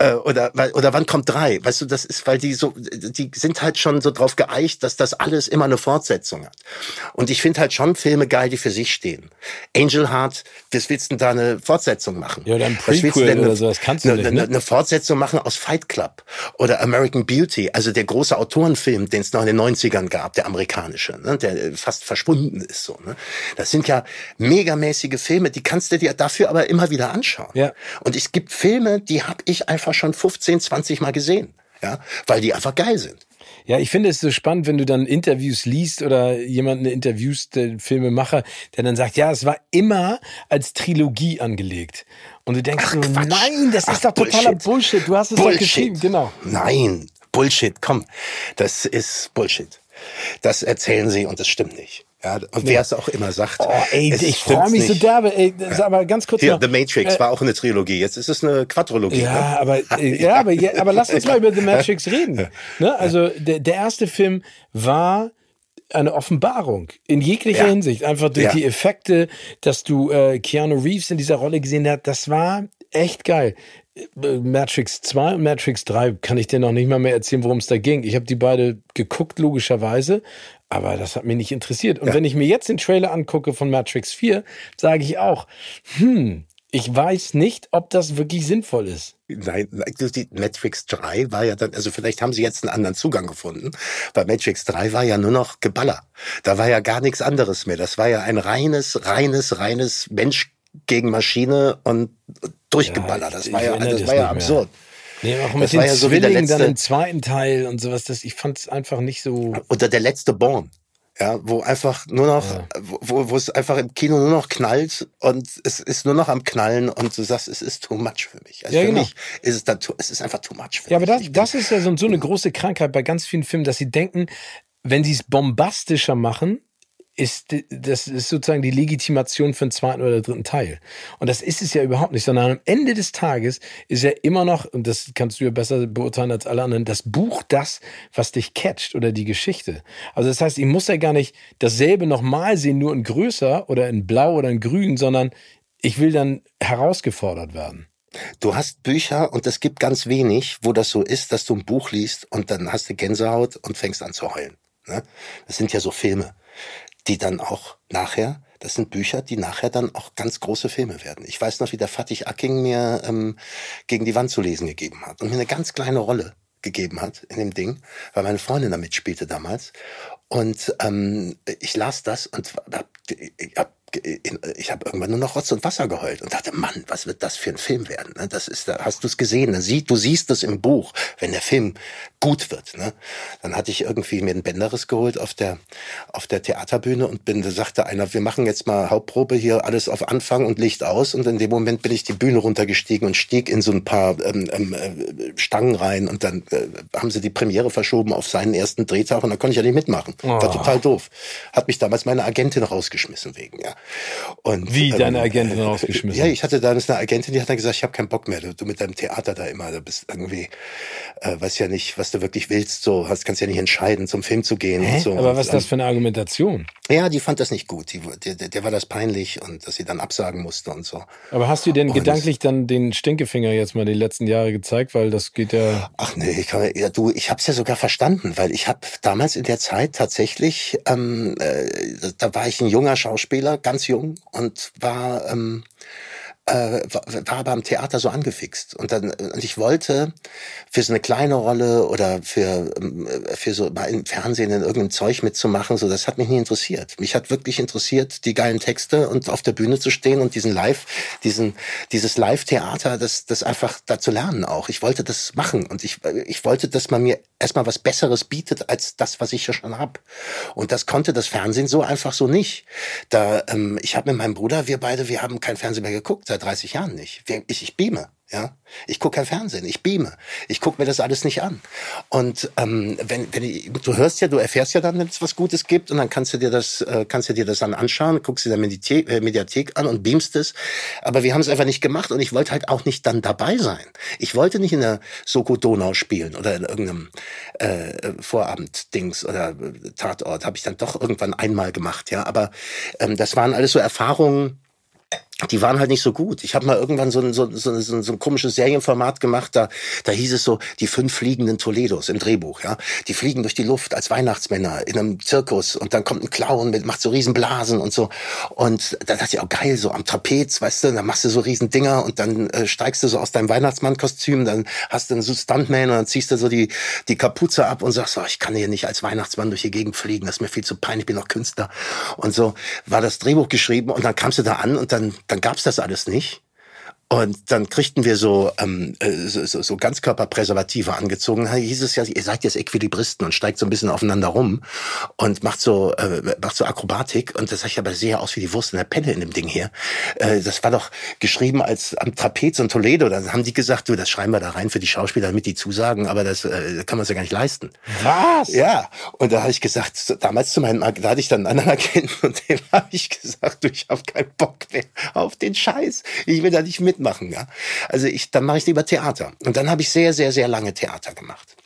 Äh, oder oder wann kommt drei? Weißt du, das ist, weil die so, die sind halt schon so drauf geeicht, dass das alles immer eine Fortsetzung hat. Und ich finde halt schon Filme geil, die für sich stehen. Angel Heart, was willst du denn da eine Fortsetzung machen? Ja, oder ein Prequel denn oder sowas kannst du eine, nicht, ne? eine Fortsetzung machen aus Fight Club oder American Beauty, also der große Autorenfilm, den es noch in den 90ern gab, der amerikanische, ne, der fast verschwunden ist so. Ne? Das sind ja megamäßige Filme, die kannst du dir dafür aber immer wieder anschauen. Ja. Und es gibt Filme, die habe ich einfach einfach schon 15, 20 Mal gesehen. Ja, weil die einfach geil sind. Ja, ich finde es so spannend, wenn du dann Interviews liest oder jemanden interviewst, der Filmemacher, der dann sagt, ja, es war immer als Trilogie angelegt. Und du denkst Ach, so, nein, das Ach, ist doch totaler Bullshit. Bullshit. Du hast es Bullshit. doch geschrieben, genau. Nein, Bullshit, komm. Das ist Bullshit. Das erzählen sie und das stimmt nicht. Ja, und wer es auch immer sagt. Oh, ey, ich freue mich nicht. so derbe. Ey, das aber ganz kurz Hier, noch. The Matrix äh, war auch eine Trilogie. Jetzt ist es eine Quadrologie. Ja, ne? aber, äh, ja, aber, ja, aber lass uns mal über The Matrix reden. Ne? Also der, der erste Film war eine Offenbarung in jeglicher ja. Hinsicht. Einfach durch ja. die Effekte, dass du äh, Keanu Reeves in dieser Rolle gesehen hast. Das war echt geil. Äh, Matrix 2 und Matrix 3 kann ich dir noch nicht mal mehr erzählen, worum es da ging. Ich habe die beide geguckt, logischerweise, aber das hat mich nicht interessiert. Und ja. wenn ich mir jetzt den Trailer angucke von Matrix 4, sage ich auch, hm, ich weiß nicht, ob das wirklich sinnvoll ist. Nein, die Matrix 3 war ja dann, also vielleicht haben sie jetzt einen anderen Zugang gefunden, weil Matrix 3 war ja nur noch Geballer. Da war ja gar nichts anderes mehr. Das war ja ein reines, reines, reines Mensch gegen Maschine und durchgeballert. Das war ja, das war ja absurd. Mehr. Nee, auch mit das den war ja so wie der letzte, dann im zweiten Teil und sowas. Das, ich fand es einfach nicht so. Oder der letzte Born. Ja, wo einfach nur noch, ja. wo, wo es einfach im Kino nur noch knallt und es ist nur noch am Knallen und du sagst, es ist too much für mich. Also ja, für genau. mich ist es dann, es ist einfach too much für ja, mich. Ja, aber das, das ist ja so, so eine große Krankheit bei ganz vielen Filmen, dass sie denken, wenn sie es bombastischer machen, ist, das ist sozusagen die Legitimation für einen zweiten oder dritten Teil. Und das ist es ja überhaupt nicht, sondern am Ende des Tages ist ja immer noch, und das kannst du ja besser beurteilen als alle anderen, das Buch das, was dich catcht oder die Geschichte. Also das heißt, ich muss ja gar nicht dasselbe nochmal sehen, nur in größer oder in blau oder in grün, sondern ich will dann herausgefordert werden. Du hast Bücher und es gibt ganz wenig, wo das so ist, dass du ein Buch liest und dann hast du Gänsehaut und fängst an zu heulen. Ne? Das sind ja so Filme die dann auch nachher, das sind Bücher, die nachher dann auch ganz große Filme werden. Ich weiß noch, wie der Fatih Aking mir ähm, gegen die Wand zu lesen gegeben hat und mir eine ganz kleine Rolle gegeben hat in dem Ding, weil meine Freundin da mitspielte damals. Und ähm, ich las das und hab, ich hab ich habe irgendwann nur noch Rotz und Wasser geheult und dachte, Mann, was wird das für ein Film werden? Ne? Das ist, da hast du es gesehen, dann siehst, du siehst es im Buch, wenn der Film gut wird. Ne? Dann hatte ich irgendwie mir einen Bänderriss geholt auf der auf der Theaterbühne und bin, da sagte einer, wir machen jetzt mal Hauptprobe hier alles auf Anfang und Licht aus und in dem Moment bin ich die Bühne runtergestiegen und stieg in so ein paar ähm, ähm, äh, Stangen rein und dann äh, haben sie die Premiere verschoben auf seinen ersten Drehtag und da konnte ich ja nicht mitmachen. Oh. War total doof. Hat mich damals meine Agentin rausgeschmissen wegen, ja. Und, Wie, ähm, deine Agentin rausgeschmissen? Ja, ich hatte damals eine Agentin, die hat dann gesagt, ich habe keinen Bock mehr. Du, du, mit deinem Theater da immer, du bist irgendwie, äh, weiß ja nicht, was du wirklich willst, so, hast, kannst ja nicht entscheiden, zum Film zu gehen Hä? und so. Aber was ist das für eine Argumentation? Ja, die fand das nicht gut. Die, der, der war das peinlich und dass sie dann absagen musste und so. Aber hast du denn und gedanklich dann den Stinkefinger jetzt mal die letzten Jahre gezeigt, weil das geht ja. Ach nee, ich kann, ja, du, ich hab's ja sogar verstanden, weil ich habe damals in der Zeit tatsächlich, ähm, äh, da war ich ein junger Schauspieler, ganz jung und war ähm, äh, war aber am Theater so angefixt. Und dann, und ich wollte für so eine kleine Rolle oder für, ähm, für so mal im Fernsehen in irgendeinem Zeug mitzumachen, so, das hat mich nie interessiert. Mich hat wirklich interessiert, die geilen Texte und auf der Bühne zu stehen und diesen Live, diesen, dieses Live-Theater, das, das einfach da zu lernen auch. Ich wollte das machen und ich, ich wollte, dass man mir erstmal was Besseres bietet als das, was ich ja schon hab. Und das konnte das Fernsehen so einfach so nicht. Da, ähm, ich habe mit meinem Bruder, wir beide, wir haben kein Fernsehen mehr geguckt seit 30 Jahren nicht. Ich, ich beame. Ja, ich gucke kein Fernsehen, ich beame. Ich gucke mir das alles nicht an. Und ähm, wenn, wenn du hörst ja, du erfährst ja dann, wenn es was Gutes gibt, und dann kannst du dir das, äh, kannst du dir das dann anschauen, guckst dir der Mediathek, äh, Mediathek an und beamst es. Aber wir haben es einfach nicht gemacht und ich wollte halt auch nicht dann dabei sein. Ich wollte nicht in der Soko Donau spielen oder in irgendeinem äh, Vorabend-Dings oder äh, Tatort. Habe ich dann doch irgendwann einmal gemacht, ja. Aber ähm, das waren alles so Erfahrungen die waren halt nicht so gut. Ich habe mal irgendwann so ein, so, so, so, so ein komisches Serienformat gemacht, da, da hieß es so, die fünf fliegenden Toledos im Drehbuch, ja. Die fliegen durch die Luft als Weihnachtsmänner in einem Zirkus und dann kommt ein Clown mit, macht so Riesenblasen und so. Und da dachte ich auch geil, so am Trapez, weißt du, dann machst du so Riesendinger und dann äh, steigst du so aus deinem Weihnachtsmannkostüm, dann hast du einen Stuntman und dann ziehst du so die, die Kapuze ab und sagst, oh, ich kann hier nicht als Weihnachtsmann durch die Gegend fliegen, das ist mir viel zu peinlich, ich bin noch Künstler. Und so war das Drehbuch geschrieben und dann kamst du da an und dann dann gab's das alles nicht. Und dann kriegten wir so, ähm, äh, so, so, so Ganzkörperpräservative angezogen. Da hieß es ja, ihr seid jetzt Equilibristen und steigt so ein bisschen aufeinander rum und macht so, äh, macht so Akrobatik. Und das sah ich aber sehr aus wie die Wurst in der Pelle in dem Ding hier. Äh, das war doch geschrieben als am Trapez und Toledo. Dann haben die gesagt, du, das schreiben wir da rein für die Schauspieler, damit die zusagen, aber das äh, kann man sich ja gar nicht leisten. Was? Ja. Und da habe ich gesagt, damals zu meinem, da hatte ich dann einen anderen Agenten und dem habe ich gesagt, du, ich habe keinen Bock mehr auf den Scheiß. Ich will da nicht mit mitmachen. Ja? Also ich, dann mache ich lieber Theater. Und dann habe ich sehr, sehr, sehr lange Theater gemacht.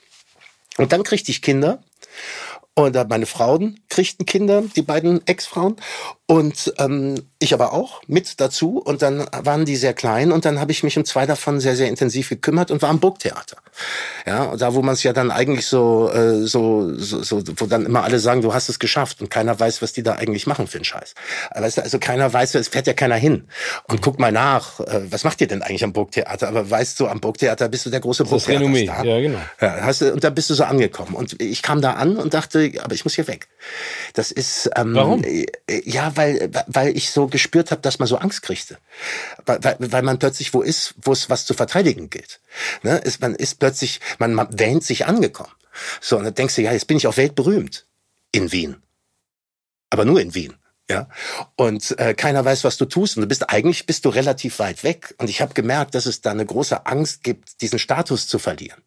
Und dann kriegte ich Kinder. Und meine Frauen kriegten Kinder, die beiden Ex-Frauen. Und ähm, ich aber auch mit dazu. Und dann waren die sehr klein. Und dann habe ich mich um zwei davon sehr, sehr intensiv gekümmert und war am Burgtheater. Ja, da wo man es ja dann eigentlich so, äh, so, so, so, wo dann immer alle sagen, du hast es geschafft. Und keiner weiß, was die da eigentlich machen für einen Scheiß. Weißt du, also keiner weiß, es fährt ja keiner hin. Und guck mal nach, äh, was macht ihr denn eigentlich am Burgtheater? Aber weißt du, am Burgtheater bist du der große Burgtheater. Ja, genau. Ja, hast du, und da bist du so angekommen. Und ich kam da an und dachte, aber ich muss hier weg. Das ist ähm, Warum? Äh, ja, weil weil ich so gespürt habe, dass man so Angst kriegte, weil, weil, man plötzlich wo ist, wo es was zu verteidigen gilt. Ne? Ist, man ist plötzlich, man, man wähnt sich angekommen. So und dann denkst du, ja, jetzt bin ich auch weltberühmt in Wien, aber nur in Wien. Ja, und äh, keiner weiß, was du tust. Und du bist eigentlich bist du relativ weit weg. Und ich habe gemerkt, dass es da eine große Angst gibt, diesen Status zu verlieren.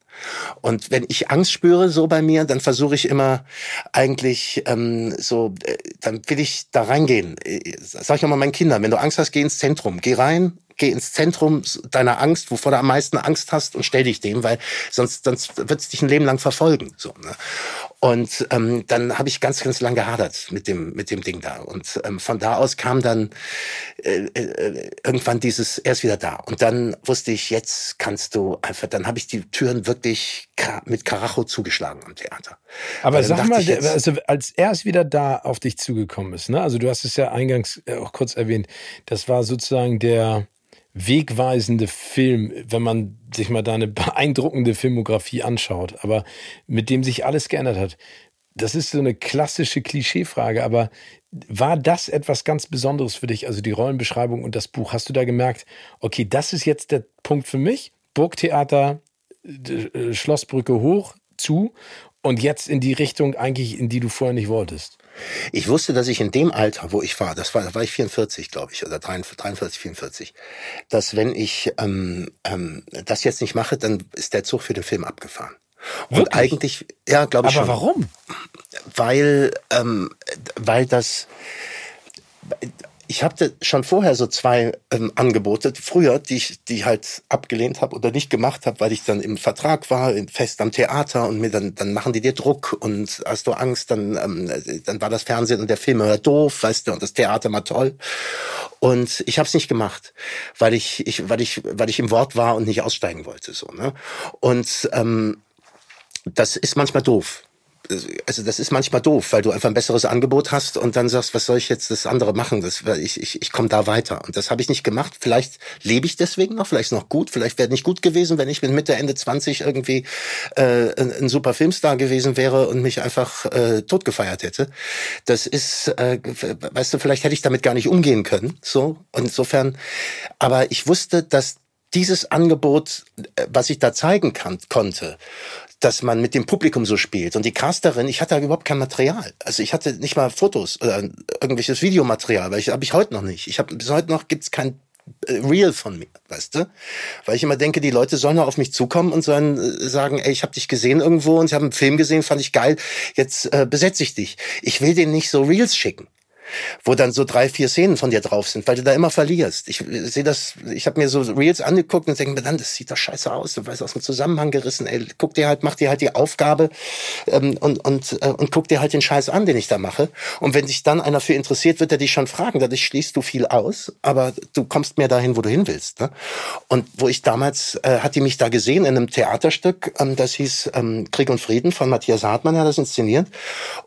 Und wenn ich Angst spüre so bei mir, dann versuche ich immer eigentlich ähm, so, äh, dann will ich da reingehen. Äh, sag ich auch mal meinen Kindern, wenn du Angst hast, geh ins Zentrum, geh rein, geh ins Zentrum deiner Angst, wovor du am meisten Angst hast und stell dich dem, weil sonst, sonst wird es dich ein Leben lang verfolgen. So, ne? Und ähm, dann habe ich ganz, ganz lang gehadert mit dem, mit dem Ding da. Und ähm, von da aus kam dann äh, äh, irgendwann dieses, er ist wieder da. Und dann wusste ich, jetzt kannst du einfach, dann habe ich die Türen wirklich mit Karacho zugeschlagen am Theater. Aber sag mal, jetzt, also als er ist wieder da auf dich zugekommen ist, ne? Also du hast es ja eingangs äh, auch kurz erwähnt, das war sozusagen der wegweisende Film, wenn man sich mal deine beeindruckende Filmografie anschaut, aber mit dem sich alles geändert hat. Das ist so eine klassische Klischeefrage, aber war das etwas ganz Besonderes für dich? Also die Rollenbeschreibung und das Buch. Hast du da gemerkt, okay, das ist jetzt der Punkt für mich? Burgtheater, äh, Schlossbrücke hoch, zu und jetzt in die Richtung eigentlich, in die du vorher nicht wolltest. Ich wusste, dass ich in dem Alter, wo ich war, das war, da war ich 44, glaube ich, oder 43, 44, dass wenn ich ähm, ähm, das jetzt nicht mache, dann ist der Zug für den Film abgefahren. Und Wirklich? eigentlich, ja, glaube ich Aber schon. Aber warum? Weil, ähm, weil das ich hatte schon vorher so zwei ähm, Angebote, früher, die ich, die halt abgelehnt habe oder nicht gemacht habe, weil ich dann im Vertrag war, fest am Theater und mir dann, dann machen die dir Druck und hast du Angst, dann, ähm, dann war das Fernsehen und der Film immer doof, weißt du, und das Theater mal toll. Und ich habe es nicht gemacht, weil ich, ich, weil ich, weil ich im Wort war und nicht aussteigen wollte, so, ne? Und ähm, das ist manchmal doof also das ist manchmal doof, weil du einfach ein besseres Angebot hast und dann sagst, was soll ich jetzt das andere machen? Das, ich ich, ich komme da weiter. Und das habe ich nicht gemacht. Vielleicht lebe ich deswegen noch, vielleicht noch gut, vielleicht wäre nicht gut gewesen, wenn ich mit Mitte, Ende 20 irgendwie äh, ein, ein super Filmstar gewesen wäre und mich einfach äh, totgefeiert hätte. Das ist, äh, weißt du, vielleicht hätte ich damit gar nicht umgehen können. So. Und insofern, aber ich wusste, dass dieses Angebot, äh, was ich da zeigen kann, konnte, dass man mit dem Publikum so spielt. Und die Casterin, ich hatte überhaupt kein Material. Also ich hatte nicht mal Fotos oder irgendwelches Videomaterial, weil ich habe ich heute noch nicht. Ich habe bis heute noch gibt's kein äh, Real von mir, weißt du? Weil ich immer denke, die Leute sollen nur auf mich zukommen und sollen äh, sagen, ey, ich habe dich gesehen irgendwo und ich habe einen Film gesehen, fand ich geil, jetzt äh, besetze ich dich. Ich will denen nicht so Reels schicken wo dann so drei, vier Szenen von dir drauf sind, weil du da immer verlierst. Ich sehe das, ich habe mir so Reels angeguckt und denke mir dann, das sieht doch scheiße aus, du weißt aus dem Zusammenhang gerissen, ey, guck dir halt, mach dir halt die Aufgabe ähm, und, und, äh, und guck dir halt den Scheiß an, den ich da mache. Und wenn sich dann einer für interessiert, wird er dich schon fragen, dadurch schließt du viel aus, aber du kommst mehr dahin, wo du hin willst. Ne? Und wo ich damals, äh, hat die mich da gesehen in einem Theaterstück, ähm, das hieß ähm, Krieg und Frieden von Matthias Hartmann, hat das inszeniert.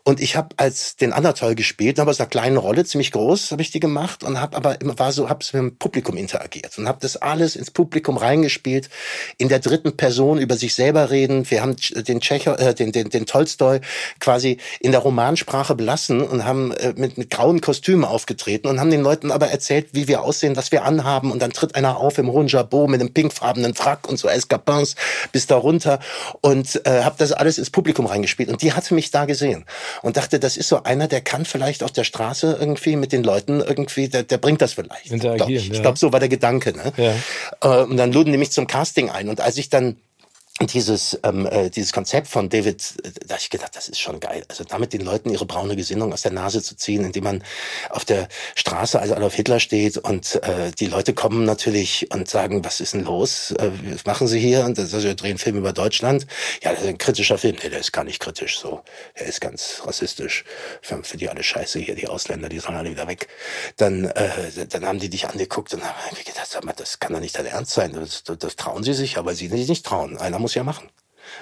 Und ich habe als den Anatol gespielt, aber so eine kleine Rolle, ziemlich groß, habe ich die gemacht und habe aber immer war so, habe mit dem Publikum interagiert und habe das alles ins Publikum reingespielt, in der dritten Person über sich selber reden. Wir haben den Tschecher, äh, den, den, den Tolstoi quasi in der Romansprache belassen und haben äh, mit, mit grauen Kostümen aufgetreten und haben den Leuten aber erzählt, wie wir aussehen, was wir anhaben und dann tritt einer auf im hohen Jabot mit einem pinkfarbenen Frack und so Escapins bis da runter und äh, habe das alles ins Publikum reingespielt und die hatte mich da gesehen und dachte, das ist so einer, der kann vielleicht auf der Straße irgendwie mit den Leuten irgendwie, der, der bringt das vielleicht. Interagieren, ich ja. glaube, so war der Gedanke. Ne? Ja. Äh, und dann luden die mich zum Casting ein. Und als ich dann dieses, ähm, äh, dieses Konzept von David, äh, da hab ich gedacht, das ist schon geil. Also damit den Leuten ihre braune Gesinnung aus der Nase zu ziehen, indem man auf der Straße also Adolf Hitler steht und äh, die Leute kommen natürlich und sagen, was ist denn los? Äh, was machen sie hier? Und das, also wir drehen einen Film über Deutschland. Ja, das ist ein kritischer Film. Nee, der ist gar nicht kritisch so. Der ist ganz rassistisch. Für, für die alle scheiße hier, die Ausländer, die sollen alle wieder weg. Dann, äh, dann haben die dich angeguckt und haben gedacht, das kann doch nicht dein Ernst sein. Das, das, das trauen sie sich, aber sie sich nicht trauen. Einer muss muss ja machen.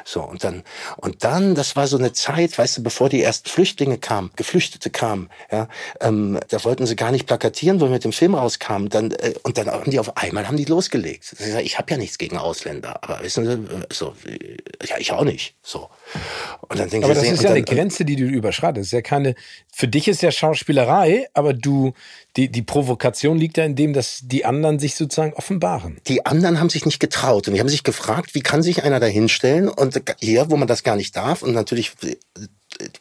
So, und dann, und dann, das war so eine Zeit, weißt du, bevor die ersten Flüchtlinge kamen, Geflüchtete kamen, ja, ähm, da wollten sie gar nicht plakatieren, wo wir mit dem Film rauskamen, dann, äh, und dann haben die auf einmal, haben die losgelegt. Ich habe ja nichts gegen Ausländer, aber wissen Sie, äh, so, ja, ich auch nicht, so. Und dann denke aber das ist ja dann, eine Grenze, die du überschreitest. Ja keine, für dich ist ja Schauspielerei, aber du, die, die Provokation liegt ja in dem, dass die anderen sich sozusagen offenbaren. Die anderen haben sich nicht getraut und die haben sich gefragt, wie kann sich einer da hinstellen und hier, wo man das gar nicht darf und natürlich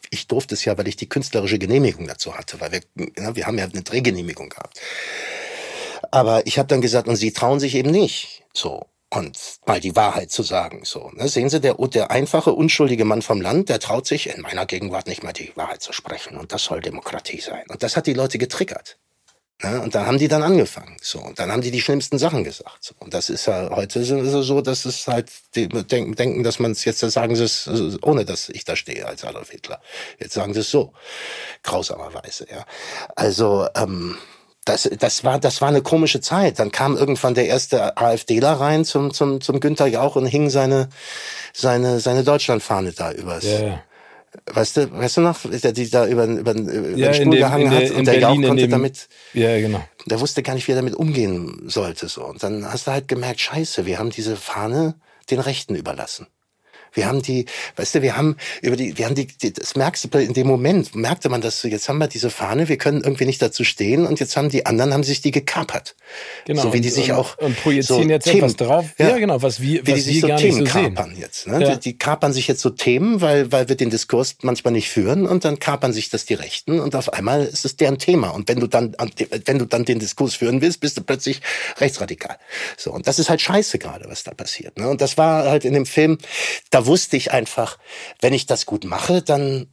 ich durfte es ja, weil ich die künstlerische Genehmigung dazu hatte, weil wir, wir haben ja eine Drehgenehmigung gehabt. Aber ich habe dann gesagt, und sie trauen sich eben nicht. So und mal die Wahrheit zu sagen. So, ne? Sehen Sie, der, der einfache, unschuldige Mann vom Land, der traut sich in meiner Gegenwart nicht mal die Wahrheit zu sprechen. Und das soll Demokratie sein. Und das hat die Leute getriggert. Ne? Und da haben die dann angefangen. So, und dann haben die die schlimmsten Sachen gesagt. So, und das ist ja heute so, dass es halt die denken, denken dass man es jetzt sagen sie es, ohne dass ich da stehe als Adolf Hitler. Jetzt sagen sie es so grausamerweise. Ja, also ähm, das, das war, das war eine komische Zeit. Dann kam irgendwann der erste AfDler rein zum, zum, zum Günther Jauch und hing seine, seine, seine Deutschlandfahne da übers. Ja. Weißt du, weißt du noch, der die da über, über, über ja, den Stuhl dem, gehangen der, hat und der Berlin Jauch konnte dem, damit. Ja, genau. Der wusste gar nicht, wie er damit umgehen sollte, so. Und dann hast du halt gemerkt, scheiße, wir haben diese Fahne den Rechten überlassen. Wir haben die, weißt du, wir haben über die, wir haben die, die das merkst du in dem Moment, merkte man das so, jetzt haben wir diese Fahne, wir können irgendwie nicht dazu stehen und jetzt haben die anderen, haben sich die gekapert. Genau. So wie die sich und, auch. Und projizieren so jetzt Themen, etwas drauf. Ja, ja, genau, was wir, wie was die sich so Themen so kapern sehen. jetzt. Ne? Ja. Die, die kapern sich jetzt so Themen, weil, weil wir den Diskurs manchmal nicht führen und dann kapern sich das die Rechten und auf einmal ist es deren Thema. Und wenn du dann, wenn du dann den Diskurs führen willst, bist du plötzlich rechtsradikal. So. Und das ist halt scheiße gerade, was da passiert. Ne? Und das war halt in dem Film, da wusste ich einfach, wenn ich das gut mache, dann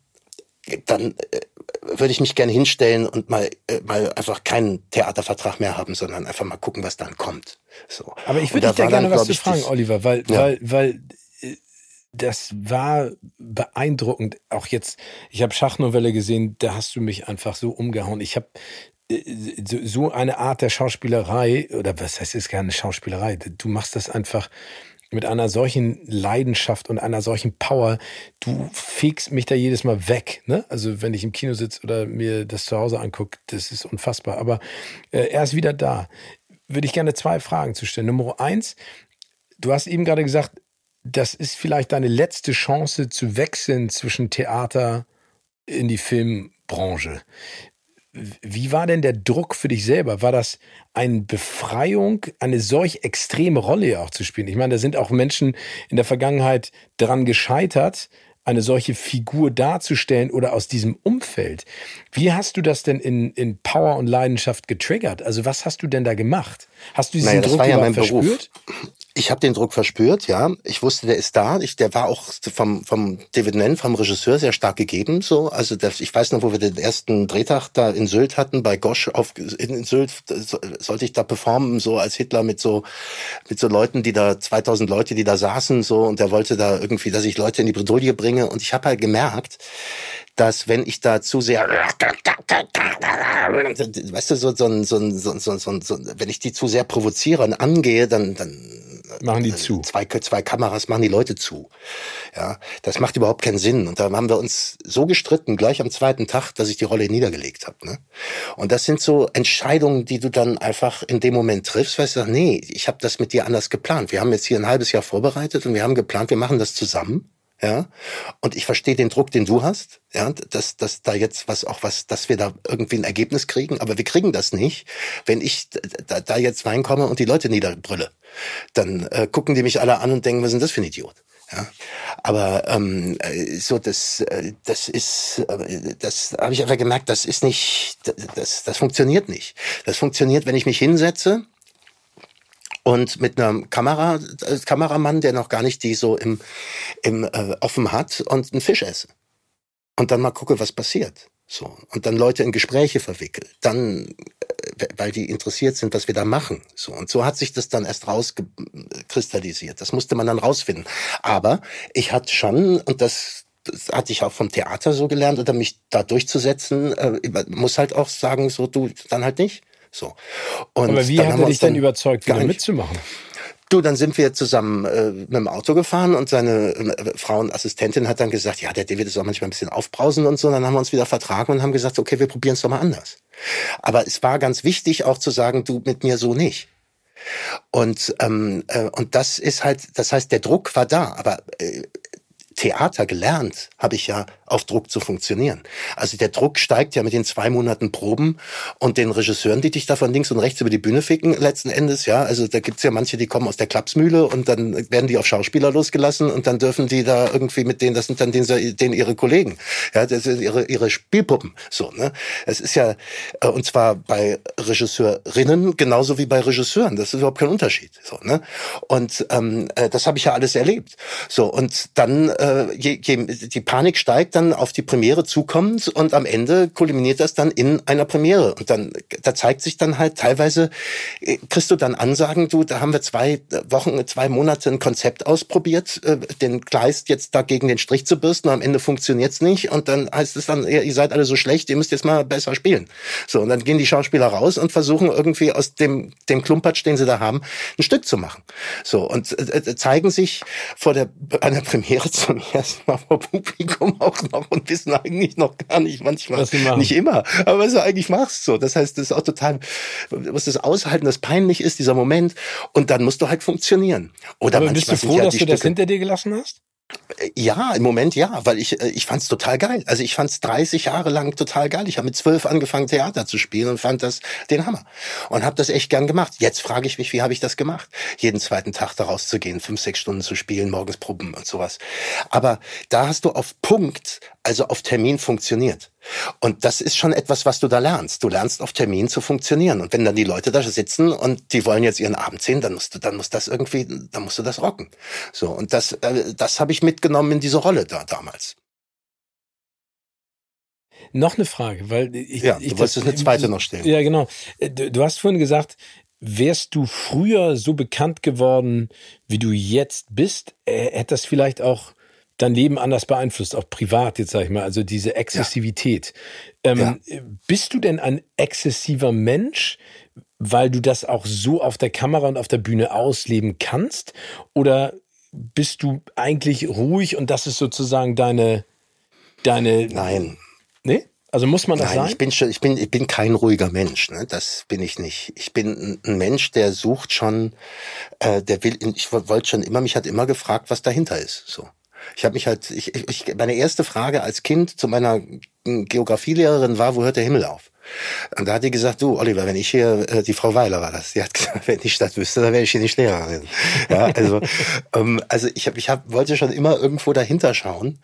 dann äh, würde ich mich gerne hinstellen und mal äh, mal einfach keinen Theatervertrag mehr haben, sondern einfach mal gucken, was dann kommt. So. Aber ich würde dich da gerne dann, was zu fragen, das, Oliver, weil ja. weil weil äh, das war beeindruckend. Auch jetzt, ich habe Schachnovelle gesehen, da hast du mich einfach so umgehauen. Ich habe äh, so eine Art der Schauspielerei, oder was heißt es gerne Schauspielerei? Du machst das einfach mit einer solchen Leidenschaft und einer solchen Power, du fegst mich da jedes Mal weg. Ne? Also wenn ich im Kino sitze oder mir das zu Hause angucke, das ist unfassbar. Aber äh, er ist wieder da. Würde ich gerne zwei Fragen zu stellen. Nummer eins, du hast eben gerade gesagt, das ist vielleicht deine letzte Chance zu wechseln zwischen Theater in die Filmbranche. Wie war denn der Druck für dich selber? War das eine Befreiung, eine solch extreme Rolle auch zu spielen? Ich meine, da sind auch Menschen in der Vergangenheit daran gescheitert, eine solche Figur darzustellen oder aus diesem Umfeld. Wie hast du das denn in, in Power und Leidenschaft getriggert? Also was hast du denn da gemacht? Hast du diesen naja, Druck ja verspürt? Beruf. Ich habe den Druck verspürt, ja. Ich wusste, der ist da. Ich, der war auch vom, vom David Nenn, vom Regisseur, sehr stark gegeben. So, also das, ich weiß noch, wo wir den ersten Drehtag da in Sylt hatten, bei Gosch auf in Sylt, sollte ich da performen, so als Hitler mit so mit so Leuten, die da 2000 Leute, die da saßen, so und der wollte da irgendwie, dass ich Leute in die Bredouille bringe. Und ich habe halt gemerkt, dass wenn ich da zu sehr, weißt du, so, so, so, so, so, so, so, wenn ich die zu sehr provoziere und angehe, dann, dann machen die äh, zu. Zwei, zwei Kameras machen die Leute zu. Ja, das macht überhaupt keinen Sinn. Und da haben wir uns so gestritten, gleich am zweiten Tag, dass ich die Rolle niedergelegt habe. Ne? Und das sind so Entscheidungen, die du dann einfach in dem Moment triffst, weil du sagst, nee, ich habe das mit dir anders geplant. Wir haben jetzt hier ein halbes Jahr vorbereitet und wir haben geplant, wir machen das zusammen ja. Und ich verstehe den Druck, den du hast, ja, dass, dass da jetzt was auch was, dass wir da irgendwie ein Ergebnis kriegen, aber wir kriegen das nicht, wenn ich da, da jetzt reinkomme und die Leute niederbrülle. Dann äh, gucken die mich alle an und denken, was ist das für ein Idiot? Ja, aber ähm, äh, so das, äh, das ist, äh, das habe ich einfach gemerkt, das ist nicht, das, das funktioniert nicht. Das funktioniert, wenn ich mich hinsetze und mit einem Kamera, äh, Kameramann, der noch gar nicht die so im, im äh, offen hat und einen Fisch esse. Und dann mal gucke, was passiert. So. Und dann Leute in Gespräche verwickelt. Dann, äh, weil die interessiert sind, was wir da machen. So. Und so hat sich das dann erst rauskristallisiert. Das musste man dann rausfinden. Aber ich hatte schon, und das, das hatte ich auch vom Theater so gelernt, oder mich da durchzusetzen, äh, muss halt auch sagen, so du, dann halt nicht. So. Und Aber wie hat er dich denn überzeugt, wieder mitzumachen? Du, dann sind wir zusammen äh, mit dem Auto gefahren und seine äh, Frau und Assistentin hat dann gesagt, ja, der David ist auch manchmal ein bisschen aufbrausend und so. Und dann haben wir uns wieder vertragen und haben gesagt, okay, wir probieren es doch mal anders. Aber es war ganz wichtig auch zu sagen, du mit mir so nicht. Und ähm, äh, und das ist halt, das heißt, der Druck war da, aber äh, Theater gelernt habe ich ja auf Druck zu funktionieren. Also der Druck steigt ja mit den zwei Monaten Proben und den Regisseuren, die dich da von links und rechts über die Bühne ficken, letzten Endes, ja. Also da gibt's ja manche, die kommen aus der Klapsmühle und dann werden die auf Schauspieler losgelassen und dann dürfen die da irgendwie mit denen, das sind dann denen, denen ihre Kollegen, ja, das sind ihre, ihre Spielpuppen, so, ne. Es ist ja, äh, und zwar bei Regisseurinnen genauso wie bei Regisseuren, das ist überhaupt kein Unterschied, so, ne. Und ähm, äh, das habe ich ja alles erlebt. So, und dann, äh, je, je, die Panik steigt dann auf die Premiere zukommt und am Ende kulminiert das dann in einer Premiere. Und dann, da zeigt sich dann halt teilweise, äh, kriegst du dann Ansagen, du, da haben wir zwei Wochen, zwei Monate ein Konzept ausprobiert, äh, den Gleis jetzt da gegen den Strich zu bürsten, am Ende funktioniert's nicht und dann heißt es dann, ihr seid alle so schlecht, ihr müsst jetzt mal besser spielen. So, und dann gehen die Schauspieler raus und versuchen irgendwie aus dem, dem Klumpatsch, den sie da haben, ein Stück zu machen. So, und äh, zeigen sich vor der, einer Premiere zum ersten Mal vor Publikum auch noch und wissen eigentlich noch gar nicht manchmal, nicht immer, aber was du eigentlich machst. So, das heißt, das ist auch total, du musst das aushalten, das peinlich ist, dieser Moment, und dann musst du halt funktionieren. Oder aber bist du froh, dass du das hinter dir gelassen hast? Ja, im Moment ja, weil ich äh, ich fand's total geil. Also ich fand's 30 Jahre lang total geil. Ich habe mit zwölf angefangen Theater zu spielen und fand das den Hammer und habe das echt gern gemacht. Jetzt frage ich mich, wie habe ich das gemacht? Jeden zweiten Tag da rauszugehen, fünf sechs Stunden zu spielen, morgens Proben und sowas. Aber da hast du auf Punkt, also auf Termin funktioniert. Und das ist schon etwas, was du da lernst. Du lernst auf Termin zu funktionieren. Und wenn dann die Leute da sitzen und die wollen jetzt ihren Abend sehen, dann musst du, dann muss das irgendwie, dann musst du das rocken. So. Und das, äh, das habe ich mitgenommen in diese Rolle da damals. Noch eine Frage, weil ich, ja, ich, du wolltest eine zweite noch stellen. Ja, genau. Äh, du, du hast vorhin gesagt, wärst du früher so bekannt geworden, wie du jetzt bist, hätte das vielleicht auch dein Leben anders beeinflusst, auch privat jetzt sag ich mal, also diese Exzessivität. Ja. Ähm, ja. Bist du denn ein exzessiver Mensch, weil du das auch so auf der Kamera und auf der Bühne ausleben kannst? Oder bist du eigentlich ruhig und das ist sozusagen deine, deine. Nein. Nee? Also muss man das Nein, sagen? ich bin schon, ich bin, ich bin kein ruhiger Mensch. Ne? Das bin ich nicht. Ich bin ein Mensch, der sucht schon, äh, der will. Ich wollte schon immer, mich hat immer gefragt, was dahinter ist. So. Ich habe mich halt, ich, ich, meine erste Frage als Kind zu meiner Geografielehrerin war, wo hört der Himmel auf? Und da hat die gesagt, du Oliver, wenn ich hier, äh, die Frau Weiler war das, die hat gesagt, wenn ich das wüsste, dann wäre ich hier nicht Lehrerin. Ja, also, ähm, also ich, hab, ich hab, wollte schon immer irgendwo dahinter schauen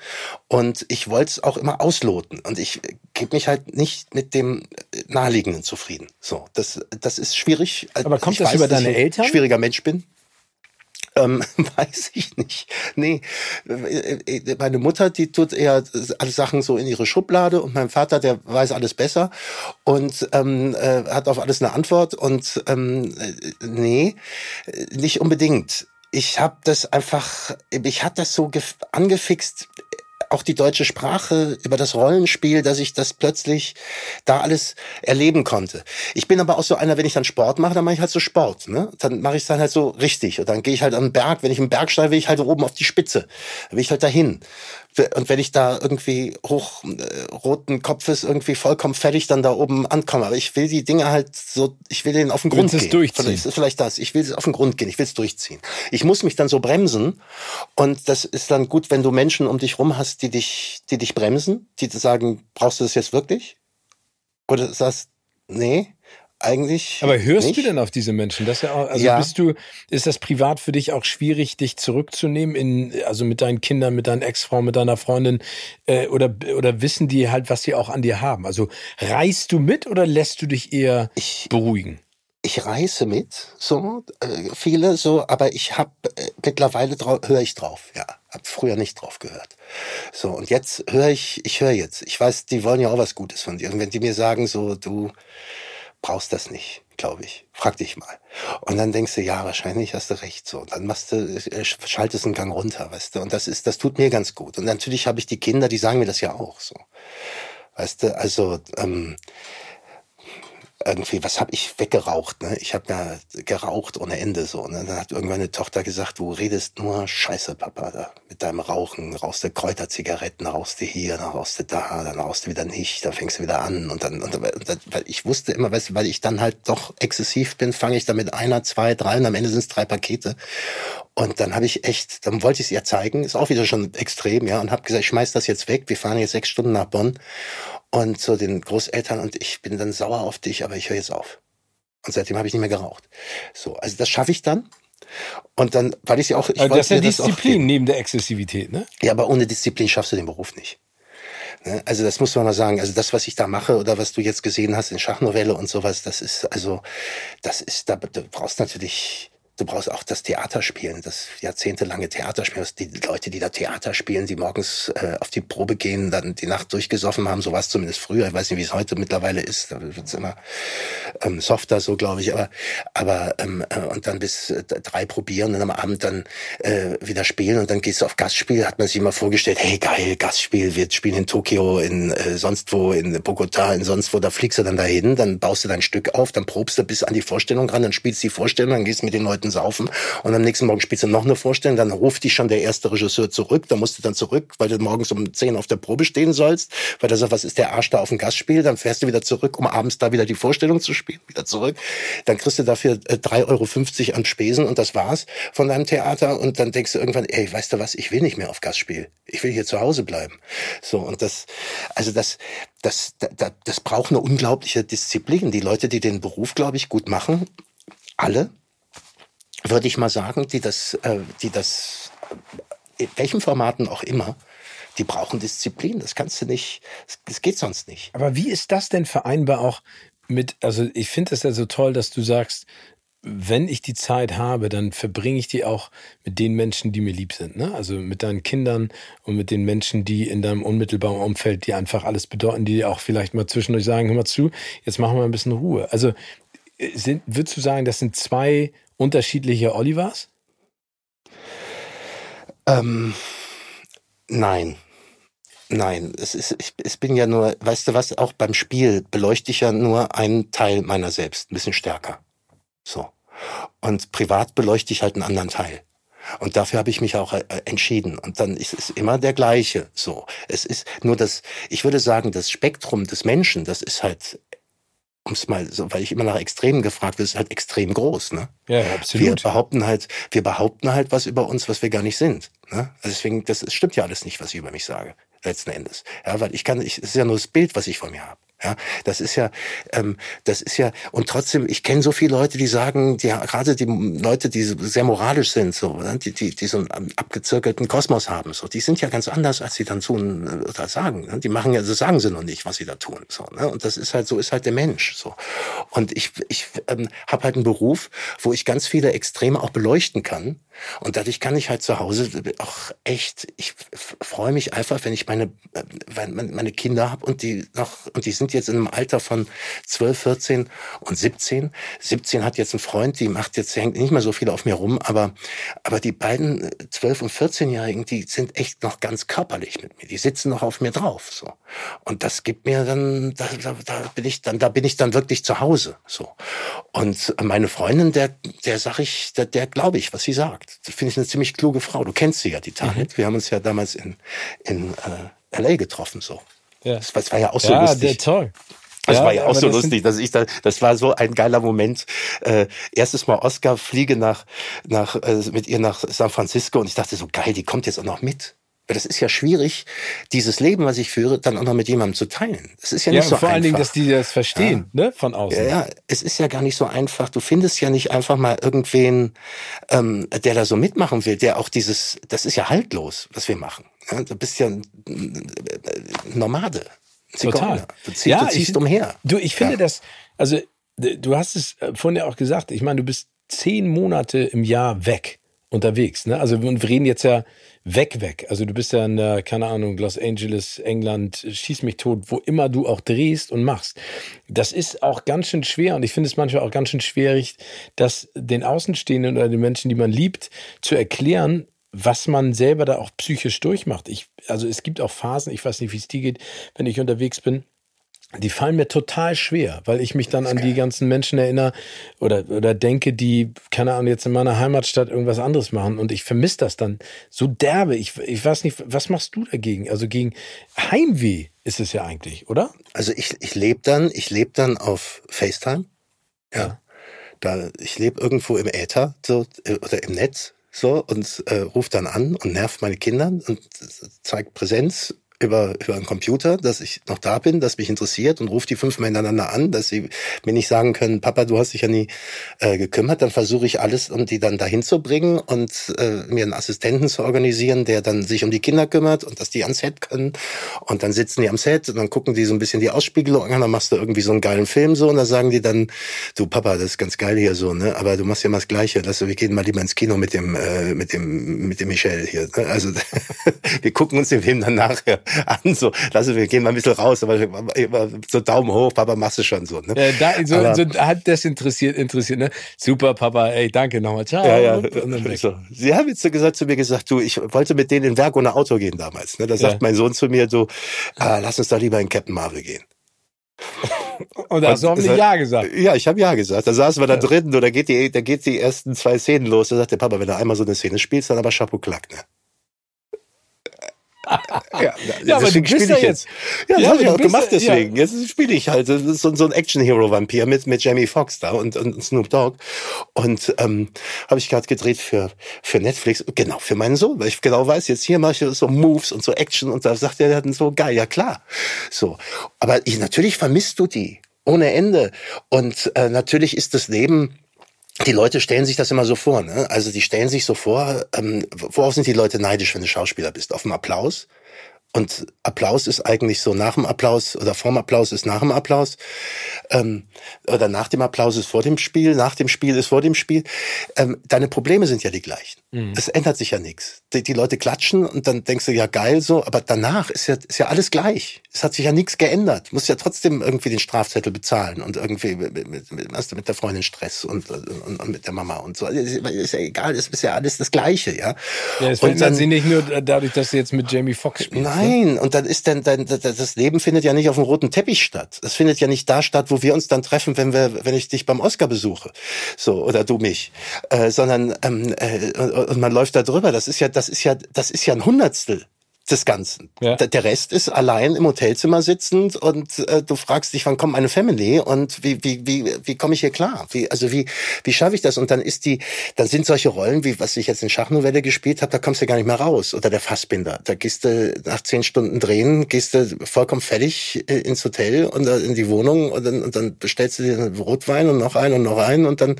und ich wollte es auch immer ausloten und ich gebe mich halt nicht mit dem Naheliegenden zufrieden. So, das, das ist schwierig. Aber kommt ich das weiß, über deine Eltern? Schwieriger Mensch bin. Ähm, weiß ich nicht. Nee, meine Mutter, die tut eher alle Sachen so in ihre Schublade und mein Vater, der weiß alles besser und ähm, äh, hat auf alles eine Antwort und ähm, äh, nee, nicht unbedingt. Ich habe das einfach, ich hat das so angefixt auch die deutsche Sprache, über das Rollenspiel, dass ich das plötzlich da alles erleben konnte. Ich bin aber auch so einer, wenn ich dann Sport mache, dann mache ich halt so Sport. Ne? Dann mache ich es dann halt so richtig. Und dann gehe ich halt am Berg. Wenn ich im Berg steige, will ich halt oben auf die Spitze. Dann will ich halt dahin. Und wenn ich da irgendwie hoch äh, roten Kopfes irgendwie vollkommen fertig dann da oben ankomme, aber ich will die Dinge halt so, ich will den auf den Grund gehen. Durchziehen. Vielleicht ist vielleicht das. Ich will es auf den Grund gehen. Ich will es durchziehen. Ich muss mich dann so bremsen. Und das ist dann gut, wenn du Menschen um dich rum hast, die dich, die dich bremsen, die sagen, brauchst du das jetzt wirklich? Oder sagst, nee, eigentlich. Aber hörst nicht. du denn auf diese Menschen? Das ja auch, also Ja. bist du, ist das privat für dich auch schwierig, dich zurückzunehmen in, also mit deinen Kindern, mit deinen Ex-Frau, mit deiner Freundin, äh, oder, oder wissen die halt, was sie auch an dir haben? Also reist du mit oder lässt du dich eher Ich, beruhigen? ich reise mit, so äh, viele so, aber ich habe äh, mittlerweile höre ich drauf, ja, habe früher nicht drauf gehört. So und jetzt höre ich, ich höre jetzt. Ich weiß, die wollen ja auch was Gutes von dir. Und wenn die mir sagen so, du brauchst das nicht, glaube ich, frag dich mal. Und dann denkst du, ja, wahrscheinlich hast du recht. So, und dann machst du, äh, schaltest einen Gang runter, weißt du. Und das ist, das tut mir ganz gut. Und natürlich habe ich die Kinder, die sagen mir das ja auch so, weißt du. Also ähm, irgendwie, was habe ich weggeraucht? Ne? Ich habe ja geraucht ohne Ende so. Ne? Dann hat irgendwann eine Tochter gesagt, du redest nur Scheiße, Papa, da mit deinem Rauchen, rauchst du Kräuterzigaretten, rauchst du hier, dann rauchst du da, dann rauchst du wieder nicht, dann fängst du wieder an und dann, und und dann weil ich wusste immer, weißt weil ich dann halt doch exzessiv bin, fange ich damit einer, zwei, drei und am Ende sind es drei Pakete. Und dann habe ich echt, dann wollte ich es ihr zeigen, ist auch wieder schon extrem, ja, und habe gesagt, ich schmeiß das jetzt weg, wir fahren jetzt sechs Stunden nach Bonn und zu den Großeltern und ich bin dann sauer auf dich, aber ich höre jetzt auf. Und seitdem habe ich nicht mehr geraucht. So, also das schaffe ich dann. Und dann, weil ich sie auch, ich Also das ist ja Disziplin neben der Exzessivität, ne? Ja, aber ohne Disziplin schaffst du den Beruf nicht. Ne? Also das muss man mal sagen. Also das, was ich da mache oder was du jetzt gesehen hast in Schachnovelle und sowas, das ist also, das ist, da du brauchst natürlich, du brauchst auch das Theaterspielen, das jahrzehntelange Theaterspielen, die Leute, die da Theater spielen, die morgens äh, auf die Probe gehen, dann die Nacht durchgesoffen haben, so war es zumindest früher. Ich weiß nicht, wie es heute mittlerweile ist. Da wird's immer ähm, softer, so glaube ich. Aber, aber ähm, äh, und dann bis äh, drei probieren und am Abend dann äh, wieder spielen und dann gehst du auf Gastspiel. Hat man sich immer vorgestellt, hey geil, Gastspiel, wir spielen in Tokio, in äh, sonst wo, in Bogota, in sonst wo. Da fliegst du dann dahin, dann baust du dein Stück auf, dann probst du bis an die Vorstellung ran, dann spielst du die Vorstellung, dann gehst mit den Leuten saufen und am nächsten Morgen spielst du noch eine Vorstellung, dann ruft dich schon der erste Regisseur zurück, dann musst du dann zurück, weil du morgens um 10 auf der Probe stehen sollst, weil er sagt, was ist der Arsch da auf dem Gastspiel, dann fährst du wieder zurück, um abends da wieder die Vorstellung zu spielen, wieder zurück, dann kriegst du dafür äh, 3,50 Euro an Spesen und das war's von deinem Theater und dann denkst du irgendwann, ey, weißt du was, ich will nicht mehr auf Gastspiel, ich will hier zu Hause bleiben. So und das, also das, das, das, das braucht eine unglaubliche Disziplin. Die Leute, die den Beruf, glaube ich, gut machen, alle, würde ich mal sagen, die das, äh, die das, äh, in welchen Formaten auch immer, die brauchen Disziplin. Das kannst du nicht, das geht sonst nicht. Aber wie ist das denn vereinbar auch mit, also ich finde es ja so toll, dass du sagst, wenn ich die Zeit habe, dann verbringe ich die auch mit den Menschen, die mir lieb sind. Ne? Also mit deinen Kindern und mit den Menschen, die in deinem unmittelbaren Umfeld dir einfach alles bedeuten, die dir auch vielleicht mal zwischendurch sagen, hör mal zu, jetzt machen wir ein bisschen Ruhe. Also äh, sind, würdest du sagen, das sind zwei unterschiedliche Olivers? Ähm, nein. Nein, es ist, ich, ich bin ja nur, weißt du was, auch beim Spiel beleuchte ich ja nur einen Teil meiner selbst, ein bisschen stärker. So. Und privat beleuchte ich halt einen anderen Teil. Und dafür habe ich mich auch äh, entschieden. Und dann ist es immer der gleiche. So. Es ist nur das, ich würde sagen, das Spektrum des Menschen, das ist halt um es mal so, weil ich immer nach Extremen gefragt werde, ist halt extrem groß, ne? Ja, absolut. Wir behaupten halt, wir behaupten halt was über uns, was wir gar nicht sind. Ne? Also deswegen, das, das stimmt ja alles nicht, was ich über mich sage, letzten Endes. Ja, weil ich kann, ich, es ist ja nur das Bild, was ich von mir habe. Ja, das ist ja, ähm, das ist ja, und trotzdem, ich kenne so viele Leute, die sagen, die gerade die Leute, die sehr moralisch sind, so, ne, die, die, die so einen abgezirkelten Kosmos haben, so, die sind ja ganz anders, als sie dann tun oder sagen. Ne? Die machen ja, das sagen sie noch nicht, was sie da tun. So, ne? Und das ist halt, so ist halt der Mensch. So. Und ich, ich ähm, habe halt einen Beruf, wo ich ganz viele Extreme auch beleuchten kann. Und dadurch kann ich halt zu Hause auch echt, ich freue mich einfach, wenn ich meine, äh, meine Kinder habe und die noch, und die sind sind jetzt in einem Alter von 12, 14 und 17. 17 hat jetzt einen Freund, die macht jetzt, hängt nicht mehr so viel auf mir rum, aber, aber die beiden 12 und 14-Jährigen, die sind echt noch ganz körperlich mit mir. Die sitzen noch auf mir drauf, so. Und das gibt mir dann, da, da, da bin ich dann, da bin ich dann wirklich zu Hause, so. Und meine Freundin, der, der sag ich, der, der glaube ich, was sie sagt. Das finde ich eine ziemlich kluge Frau. Du kennst sie ja, die Tanet. Mhm. Wir haben uns ja damals in, in äh, LA getroffen, so. Ja. Das, das war ja auch so ja, lustig. Der, toll. Das ja, war ja auch so lustig, dass ich da, das war so ein geiler Moment. Äh, erstes Mal Oscar fliege nach, nach, äh, mit ihr nach San Francisco und ich dachte so geil, die kommt jetzt auch noch mit. Das ist ja schwierig, dieses Leben, was ich führe, dann auch noch mit jemandem zu teilen. Das ist ja nicht ja, so vor einfach. Vor allen Dingen, dass die das verstehen, ja. ne, von außen. Ja, ja, es ist ja gar nicht so einfach. Du findest ja nicht einfach mal irgendwen, ähm, der da so mitmachen will, der auch dieses, das ist ja haltlos, was wir machen. Ja, du bist ja ein Nomade. Total. Du ziehst, ja, du ziehst ich, umher. Du, ich finde das, also du hast es äh, vorhin ja auch gesagt, ich meine, du bist zehn Monate im Jahr weg unterwegs. Ne? Also wir reden jetzt ja weg, weg. Also du bist ja in der, keine Ahnung, Los Angeles, England, schieß mich tot, wo immer du auch drehst und machst. Das ist auch ganz schön schwer und ich finde es manchmal auch ganz schön schwierig, das den Außenstehenden oder den Menschen, die man liebt, zu erklären, was man selber da auch psychisch durchmacht. Ich, also es gibt auch Phasen, ich weiß nicht, wie es dir geht, wenn ich unterwegs bin. Die fallen mir total schwer, weil ich mich dann an die ganzen Menschen erinnere oder, oder denke, die, keine Ahnung, jetzt in meiner Heimatstadt irgendwas anderes machen und ich vermisse das dann so derbe. Ich, ich weiß nicht, was machst du dagegen? Also gegen Heimweh ist es ja eigentlich, oder? Also ich, ich lebe dann, ich lebe dann auf FaceTime. Ja. ja. Da, ich lebe irgendwo im Äther so, äh, oder im Netz so und äh, ruft dann an und nervt meine Kinder und zeigt Präsenz über, über einen Computer, dass ich noch da bin, dass mich interessiert und ruft die fünfmal hintereinander an, dass sie mir nicht sagen können, Papa, du hast dich ja nie äh, gekümmert, dann versuche ich alles, um die dann dahin zu bringen und äh, mir einen Assistenten zu organisieren, der dann sich um die Kinder kümmert und dass die ans Set können. Und dann sitzen die am Set und dann gucken die so ein bisschen die Ausspiegelung an, dann machst du irgendwie so einen geilen Film so und dann sagen die dann, du Papa, das ist ganz geil hier so, ne, aber du machst ja mal das Gleiche, also wir gehen mal lieber ins Kino mit dem, äh, mit dem, mit dem Michel hier, ne? also wir gucken uns den Film dann nachher an, so, lass wir gehen mal ein bisschen raus, aber so Daumen hoch, Papa, machst du schon so, ne? Ja, da, so, aber, so hat das interessiert, interessiert, ne? Super, Papa, ey, danke nochmal, ciao. Ja, ja. So. Sie haben jetzt so gesagt zu mir gesagt, du, ich wollte mit denen in Werk ohne Auto gehen damals, ne? Da sagt ja. mein Sohn zu mir, du, ah, lass uns da lieber in Captain Marvel gehen. Und da hast du hoffentlich Ja gesagt. Ja, ich habe Ja gesagt. Da saßen wir da ja. drin und da geht die, da geht die ersten zwei Szenen los. Da sagt der Papa, wenn du einmal so eine Szene spielst, dann aber Chapeau Klack, ne? Ja, ja aber du bist ja jetzt. Ja, das ja, habe ich auch gemacht deswegen. Ja. Jetzt spiele ich halt so, so ein Action-Hero-Vampir mit, mit Jamie Foxx da und, und Snoop Dogg. Und ähm, habe ich gerade gedreht für, für Netflix, genau, für meinen Sohn, weil ich genau weiß, jetzt hier mache ich so Moves und so Action und da sagt er dann so, geil, ja klar. So. Aber ich, natürlich vermisst du die. Ohne Ende. Und äh, natürlich ist das Leben die Leute stellen sich das immer so vor, ne? Also die stellen sich so vor, ähm, worauf sind die Leute neidisch, wenn du Schauspieler bist? Auf dem Applaus? Und Applaus ist eigentlich so nach dem Applaus oder vorm Applaus ist nach dem Applaus ähm, oder nach dem Applaus ist vor dem Spiel, nach dem Spiel ist vor dem Spiel. Ähm, deine Probleme sind ja die gleichen. Mhm. Es ändert sich ja nichts. Die, die, Leute klatschen und dann denkst du ja geil so, aber danach ist ja, ist ja alles gleich. Es hat sich ja nichts geändert. Du musst ja trotzdem irgendwie den Strafzettel bezahlen und irgendwie mit, mit, hast du mit der Freundin Stress und, und, und mit der Mama und so. Ist ja egal, es ist ja alles das Gleiche, ja. Ja, es verändert sie nicht nur dadurch, dass du jetzt mit Jamie Foxx spielst. Nein, Nein, und dann ist dann, dann das Leben findet ja nicht auf dem roten Teppich statt. Das findet ja nicht da statt, wo wir uns dann treffen, wenn wir, wenn ich dich beim Oscar besuche, so oder du mich, äh, sondern ähm, äh, und man läuft da drüber. Das ist ja, das ist ja, das ist ja ein Hundertstel des Ganzen. Ja. Der Rest ist allein im Hotelzimmer sitzend und äh, du fragst dich, wann kommt meine Family und wie wie wie wie komme ich hier klar? Wie also wie wie schaffe ich das? Und dann ist die, dann sind solche Rollen wie was ich jetzt in Schachnovelle gespielt habe, da kommst du gar nicht mehr raus. Oder der Fassbinder, da gehst du nach zehn Stunden drehen, gehst du vollkommen fertig äh, ins Hotel und äh, in die Wohnung und dann, und dann bestellst du dir einen Rotwein und noch einen und noch einen und dann,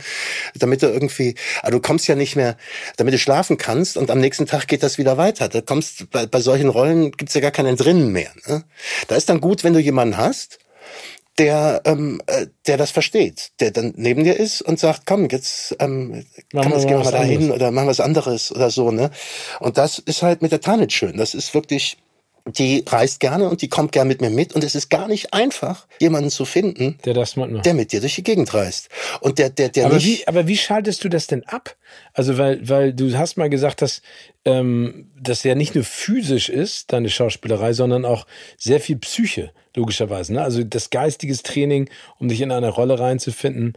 damit du irgendwie, also du kommst ja nicht mehr, damit du schlafen kannst und am nächsten Tag geht das wieder weiter. Da kommst bei, bei solchen solchen Rollen gibt's ja gar keinen drinnen mehr. Ne? Da ist dann gut, wenn du jemanden hast, der, ähm, äh, der das versteht, der dann neben dir ist und sagt, komm, jetzt ähm, kann man gehen wir mal dahin oder machen was anderes oder so. Ne? Und das ist halt mit der Tanit schön. Das ist wirklich die reist gerne und die kommt gerne mit mir mit und es ist gar nicht einfach, jemanden zu finden, der das macht. der mit dir durch die Gegend reist. Und der, der, der aber nicht. Wie, aber wie schaltest du das denn ab? Also, weil, weil du hast mal gesagt, dass ähm, das ja nicht nur physisch ist, deine Schauspielerei, sondern auch sehr viel Psyche, logischerweise. Ne? Also das geistiges Training, um dich in eine Rolle reinzufinden,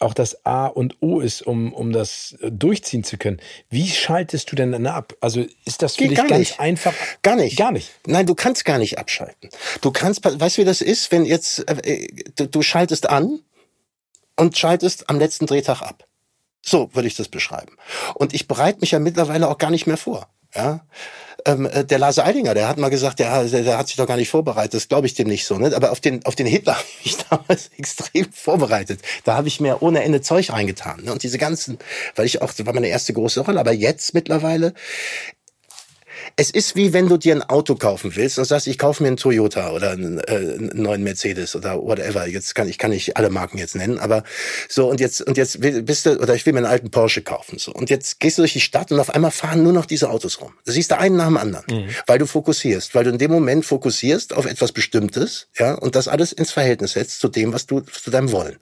auch das A und O ist, um, um das äh, durchziehen zu können. Wie schaltest du denn dann ab? Also ist das für Geht dich ganz nicht. einfach? Gar nicht. Gar nicht. Nein, du kannst gar nicht abschalten. Du kannst, weißt du, wie das ist, wenn jetzt, äh, du, du schaltest an und schaltest am letzten Drehtag ab. So würde ich das beschreiben. Und ich bereite mich ja mittlerweile auch gar nicht mehr vor. Ja, ähm, äh, der Lars Eidinger, der hat mal gesagt, der, der, der hat sich doch gar nicht vorbereitet. Das glaube ich dem nicht so. Ne? Aber auf den, auf den Hitler habe ich damals extrem vorbereitet. Da habe ich mir ohne Ende Zeug reingetan. Ne? Und diese ganzen, weil ich auch, das war meine erste große Rolle. Aber jetzt mittlerweile es ist wie wenn du dir ein Auto kaufen willst und sagst, ich kaufe mir einen Toyota oder einen, äh, einen neuen Mercedes oder whatever. Jetzt kann ich kann nicht alle Marken jetzt nennen, aber so und jetzt und jetzt bist du oder ich will mir einen alten Porsche kaufen so und jetzt gehst du durch die Stadt und auf einmal fahren nur noch diese Autos rum. Du siehst da einen nach dem anderen, mhm. weil du fokussierst, weil du in dem Moment fokussierst auf etwas Bestimmtes, ja und das alles ins Verhältnis setzt zu dem, was du zu deinem Wollen.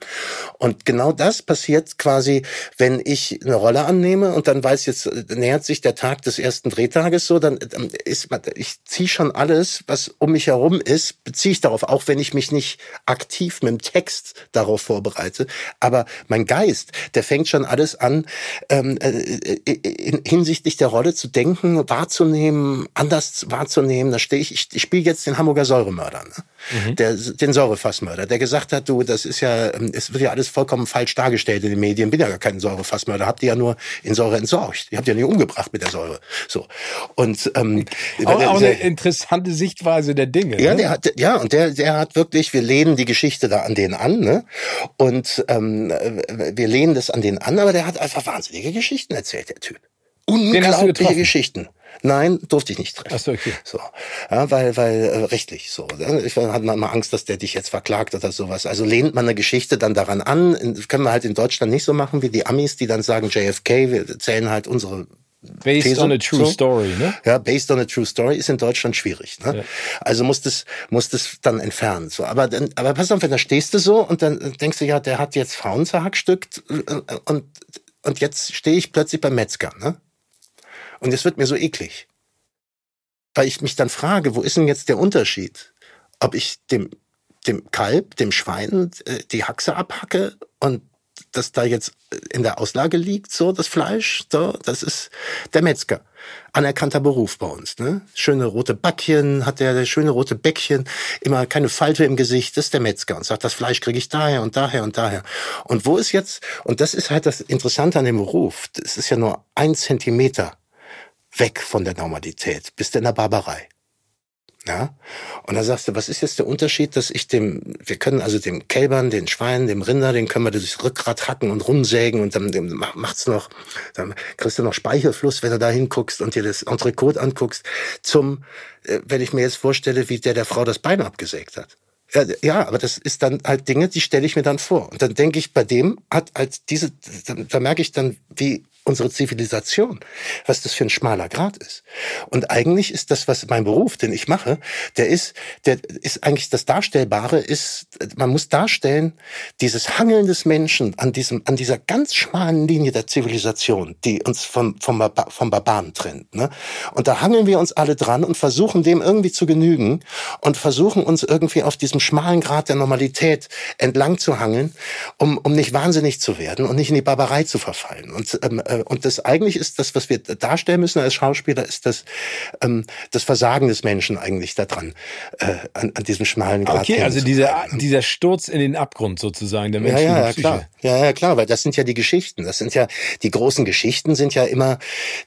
Und genau das passiert quasi, wenn ich eine Rolle annehme und dann weiß jetzt nähert sich der Tag des ersten Drehtages so, dann ist, ich ziehe schon alles, was um mich herum ist, beziehe ich darauf, auch wenn ich mich nicht aktiv mit dem Text darauf vorbereite. Aber mein Geist, der fängt schon alles an, ähm, äh, äh in, hinsichtlich der Rolle zu denken, wahrzunehmen, anders wahrzunehmen. Da stehe ich, ich, ich spiele jetzt den Hamburger Säuremörder. Ne? mhm. der, den Säurefassmörder, der gesagt hat, du, das ist ja, ähm, es wird ja alles vollkommen falsch dargestellt in den Medien, bin ja gar kein Säurefassmörder, habt ihr ja nur in Säure entsorgt. Ihr habt ja nicht umgebracht mit der Säure. So. Und ähm, auch, auch eine interessante Sichtweise der Dinge. Ja, ne? der hat, ja, und der, der hat wirklich, wir lehnen die Geschichte da an den an, ne? Und ähm, wir lehnen das an den an, aber der hat einfach wahnsinnige Geschichten erzählt, der Typ. Unglaubliche Geschichten. Nein, durfte ich nicht treffen. Ach so, okay. So, ja, weil, weil äh, rechtlich so. Ne? Ich hatte mal Angst, dass der dich jetzt verklagt oder sowas. Also lehnt man eine Geschichte dann daran an. können wir halt in Deutschland nicht so machen wie die Amis, die dann sagen JFK. Wir zählen halt unsere Based These, on a true so. story, ne? Ja, based on a true story ist in Deutschland schwierig. Ne? Ja. Also muss das, muss das dann entfernen. So, aber dann, aber pass auf, wenn da stehst du so und dann denkst du ja, der hat jetzt Frauen zerhackstückt äh, und und jetzt stehe ich plötzlich beim Metzger, ne? Und es wird mir so eklig. Weil ich mich dann frage, wo ist denn jetzt der Unterschied? Ob ich dem, dem Kalb, dem Schwein äh, die Haxe abhacke und das da jetzt in der Auslage liegt, so das Fleisch, so, das ist der Metzger. Anerkannter Beruf bei uns, ne? Schöne rote Backchen, hat der, schöne rote Bäckchen, immer keine Falte im Gesicht, das ist der Metzger und sagt, das Fleisch kriege ich daher und daher und daher. Und wo ist jetzt, und das ist halt das Interessante an dem Beruf, das ist ja nur ein Zentimeter weg von der Normalität, bist in der Barbarei. Ja? Und da sagst du, was ist jetzt der Unterschied, dass ich dem, wir können also dem Kälbern, den Schweinen, dem Rinder, den können wir durchs Rückgrat hacken und rumsägen und dann dem macht's noch, dann kriegst du noch Speichelfluss, wenn du da hinguckst und dir das Entrecote anguckst, zum, äh, wenn ich mir jetzt vorstelle, wie der der Frau das Bein abgesägt hat. Ja, aber das ist dann halt Dinge, die stelle ich mir dann vor. Und dann denke ich, bei dem hat halt diese, da, da merke ich dann, wie unsere Zivilisation, was das für ein schmaler Grad ist. Und eigentlich ist das, was mein Beruf, den ich mache, der ist, der ist eigentlich das Darstellbare ist, man muss darstellen, dieses Hangeln des Menschen an diesem, an dieser ganz schmalen Linie der Zivilisation, die uns vom, vom, vom Barbaren trennt. Ne? Und da hangeln wir uns alle dran und versuchen dem irgendwie zu genügen und versuchen uns irgendwie auf diesem schmalen Grad der Normalität entlang zu hangeln, um, um nicht wahnsinnig zu werden und nicht in die Barbarei zu verfallen. Und ähm, äh, und das eigentlich ist das, was wir darstellen müssen als Schauspieler, ist das, ähm, das Versagen des Menschen eigentlich daran, äh, an, an diesem schmalen Grad. Okay, also dieser, dieser Sturz in den Abgrund sozusagen der Menschen. Ja, ja, ja, klar. Ja, ja, klar, weil das sind ja die Geschichten. Das sind ja, die großen Geschichten sind ja immer,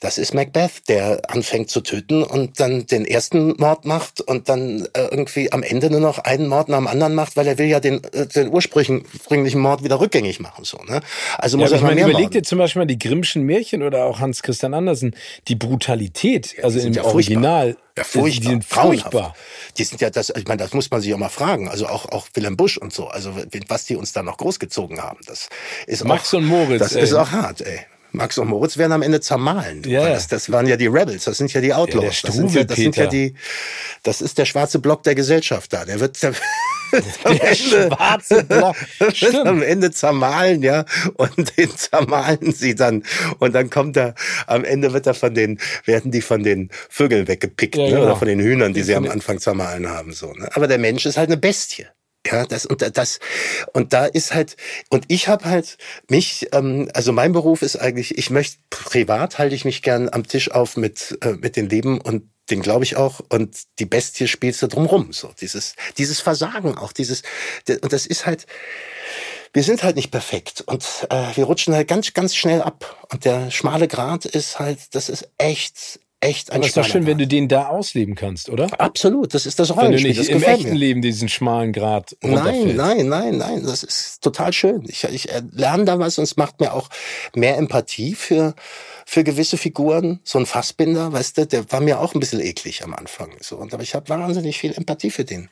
das ist Macbeth, der anfängt zu töten und dann den ersten Mord macht und dann äh, irgendwie am Ende nur noch einen Mord nach dem anderen macht, weil er will ja den, äh, den ursprünglichen Mord wieder rückgängig machen, so, ne? Also ja, muss er ich mal meine, überleg dir zum Beispiel mal die Grimmschen Märchen oder auch Hans Christian Andersen, die Brutalität, also sind im ja. Original, Ja, furchtbar. die sind grauenhaft. furchtbar. Die sind ja das, ich meine, das muss man sich auch mal fragen. Also auch, auch Willem Busch und so. Also was die uns da noch großgezogen haben, das ist Max auch, und Moritz, Das ey. ist auch hart, ey. Max und Moritz werden am Ende zermahlen. Ja, ja. Das, das waren ja die Rebels, das sind ja die Outlaws. der das, sind ja, das sind ja die, das ist der schwarze Block der Gesellschaft da. Der wird, der, Der schwarze Block. Stimmt. am Ende zermahlen, ja, und den zermahlen sie dann. Und dann kommt er, am Ende wird er von den, werden die von den Vögeln weggepickt, Ja, ne? genau. oder von den Hühnern, die sie Von am Anfang zermahlen haben, so, ne? Aber der Mensch ist halt eine Bestie. Ja, das und das und da ist halt und ich habe halt mich, ähm, also mein Beruf ist eigentlich, ich möchte privat halte ich mich gern am Tisch auf mit äh, mit den Leben und den glaube ich auch. Und die Bestie spielst du drumrum so. Dieses dieses Versagen auch dieses und das ist halt wir sind halt nicht perfekt. Und äh, wir rutschen halt ganz ganz schnell ab. Und der schmale Grat ist halt das ist echt echt ein Aber es ist doch schön, wenn du den da ausleben kannst, oder? absolut das ist das Wenn du Rollenspiel nicht im echten mir. Leben diesen schmalen Grad Nein, nein, nein, nein, das ist total schön. Ich, ich lerne da was und es macht mir auch mehr Empathie für, für gewisse Figuren. So ein Fassbinder, weißt du, der war mir auch ein bisschen eklig am Anfang. So, und, aber ich habe wahnsinnig viel Empathie für den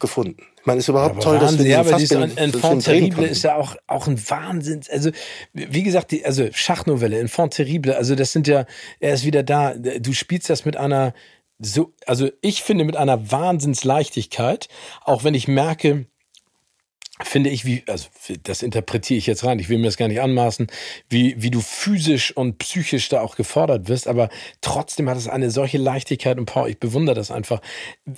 gefunden. Ich meine, ist überhaupt Aber toll, dass Wahnsinn, wir ja, aber dieses Fassbinder Enfant terrible ist ja auch, auch ein Wahnsinn. Also, wie gesagt, die, also Schachnovelle, Enfant terrible, also das sind ja, er ist wieder da. Du spielst das mit einer, so, also ich finde mit einer Wahnsinnsleichtigkeit, auch wenn ich merke, finde ich, wie, also das interpretiere ich jetzt rein, ich will mir das gar nicht anmaßen, wie, wie du physisch und psychisch da auch gefordert wirst, aber trotzdem hat es eine solche Leichtigkeit und Power, ich bewundere das einfach.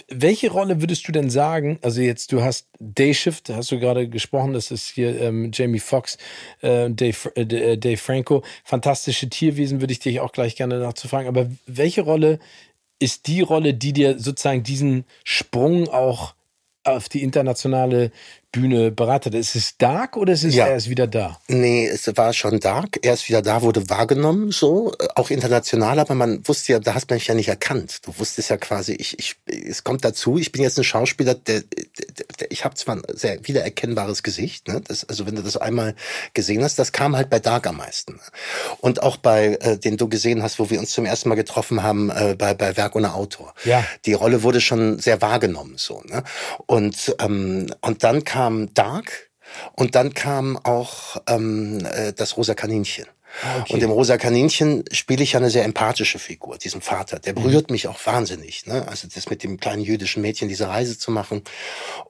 Welche Rolle würdest du denn sagen, also jetzt, du hast Day Shift, hast du gerade gesprochen, das ist hier ähm, Jamie Foxx, äh, Dave, äh, Dave Franco, fantastische Tierwesen, würde ich dich auch gleich gerne nachzufragen, aber welche Rolle ist die Rolle, die dir sozusagen diesen Sprung auch auf die internationale Bühne bereitet? Ist es Dark oder ist es Ja. erst wieder da? Nee, es war schon dark. Er ist wieder da, wurde wahrgenommen, so, auch international, aber man wusste ja, da hast man mich ja nicht erkannt. Du wusstest ja quasi, ich, ich, es kommt dazu, ich bin jetzt ein Schauspieler, der, der, der ich habe zwar ein sehr wiedererkennbares Gesicht, ne? Das, also wenn du das einmal gesehen hast, das kam halt bei Dark am meisten. Und auch bei, äh, den du gesehen hast, wo wir uns zum ersten Mal getroffen haben, äh, bei, bei Werk ohne Autor. Ja. Die Rolle wurde schon sehr wahrgenommen, so, ne? Und, ähm, und dann kam Dark, und dann kam auch ähm, äh, das rosa Kaninchen. Okay. Und im rosa Kaninchen spiele ich ja eine sehr empathische Figur, diesen Vater. Der berührt mich auch wahnsinnig. Ne? Also das mit dem kleinen jüdischen Mädchen diese Reise zu machen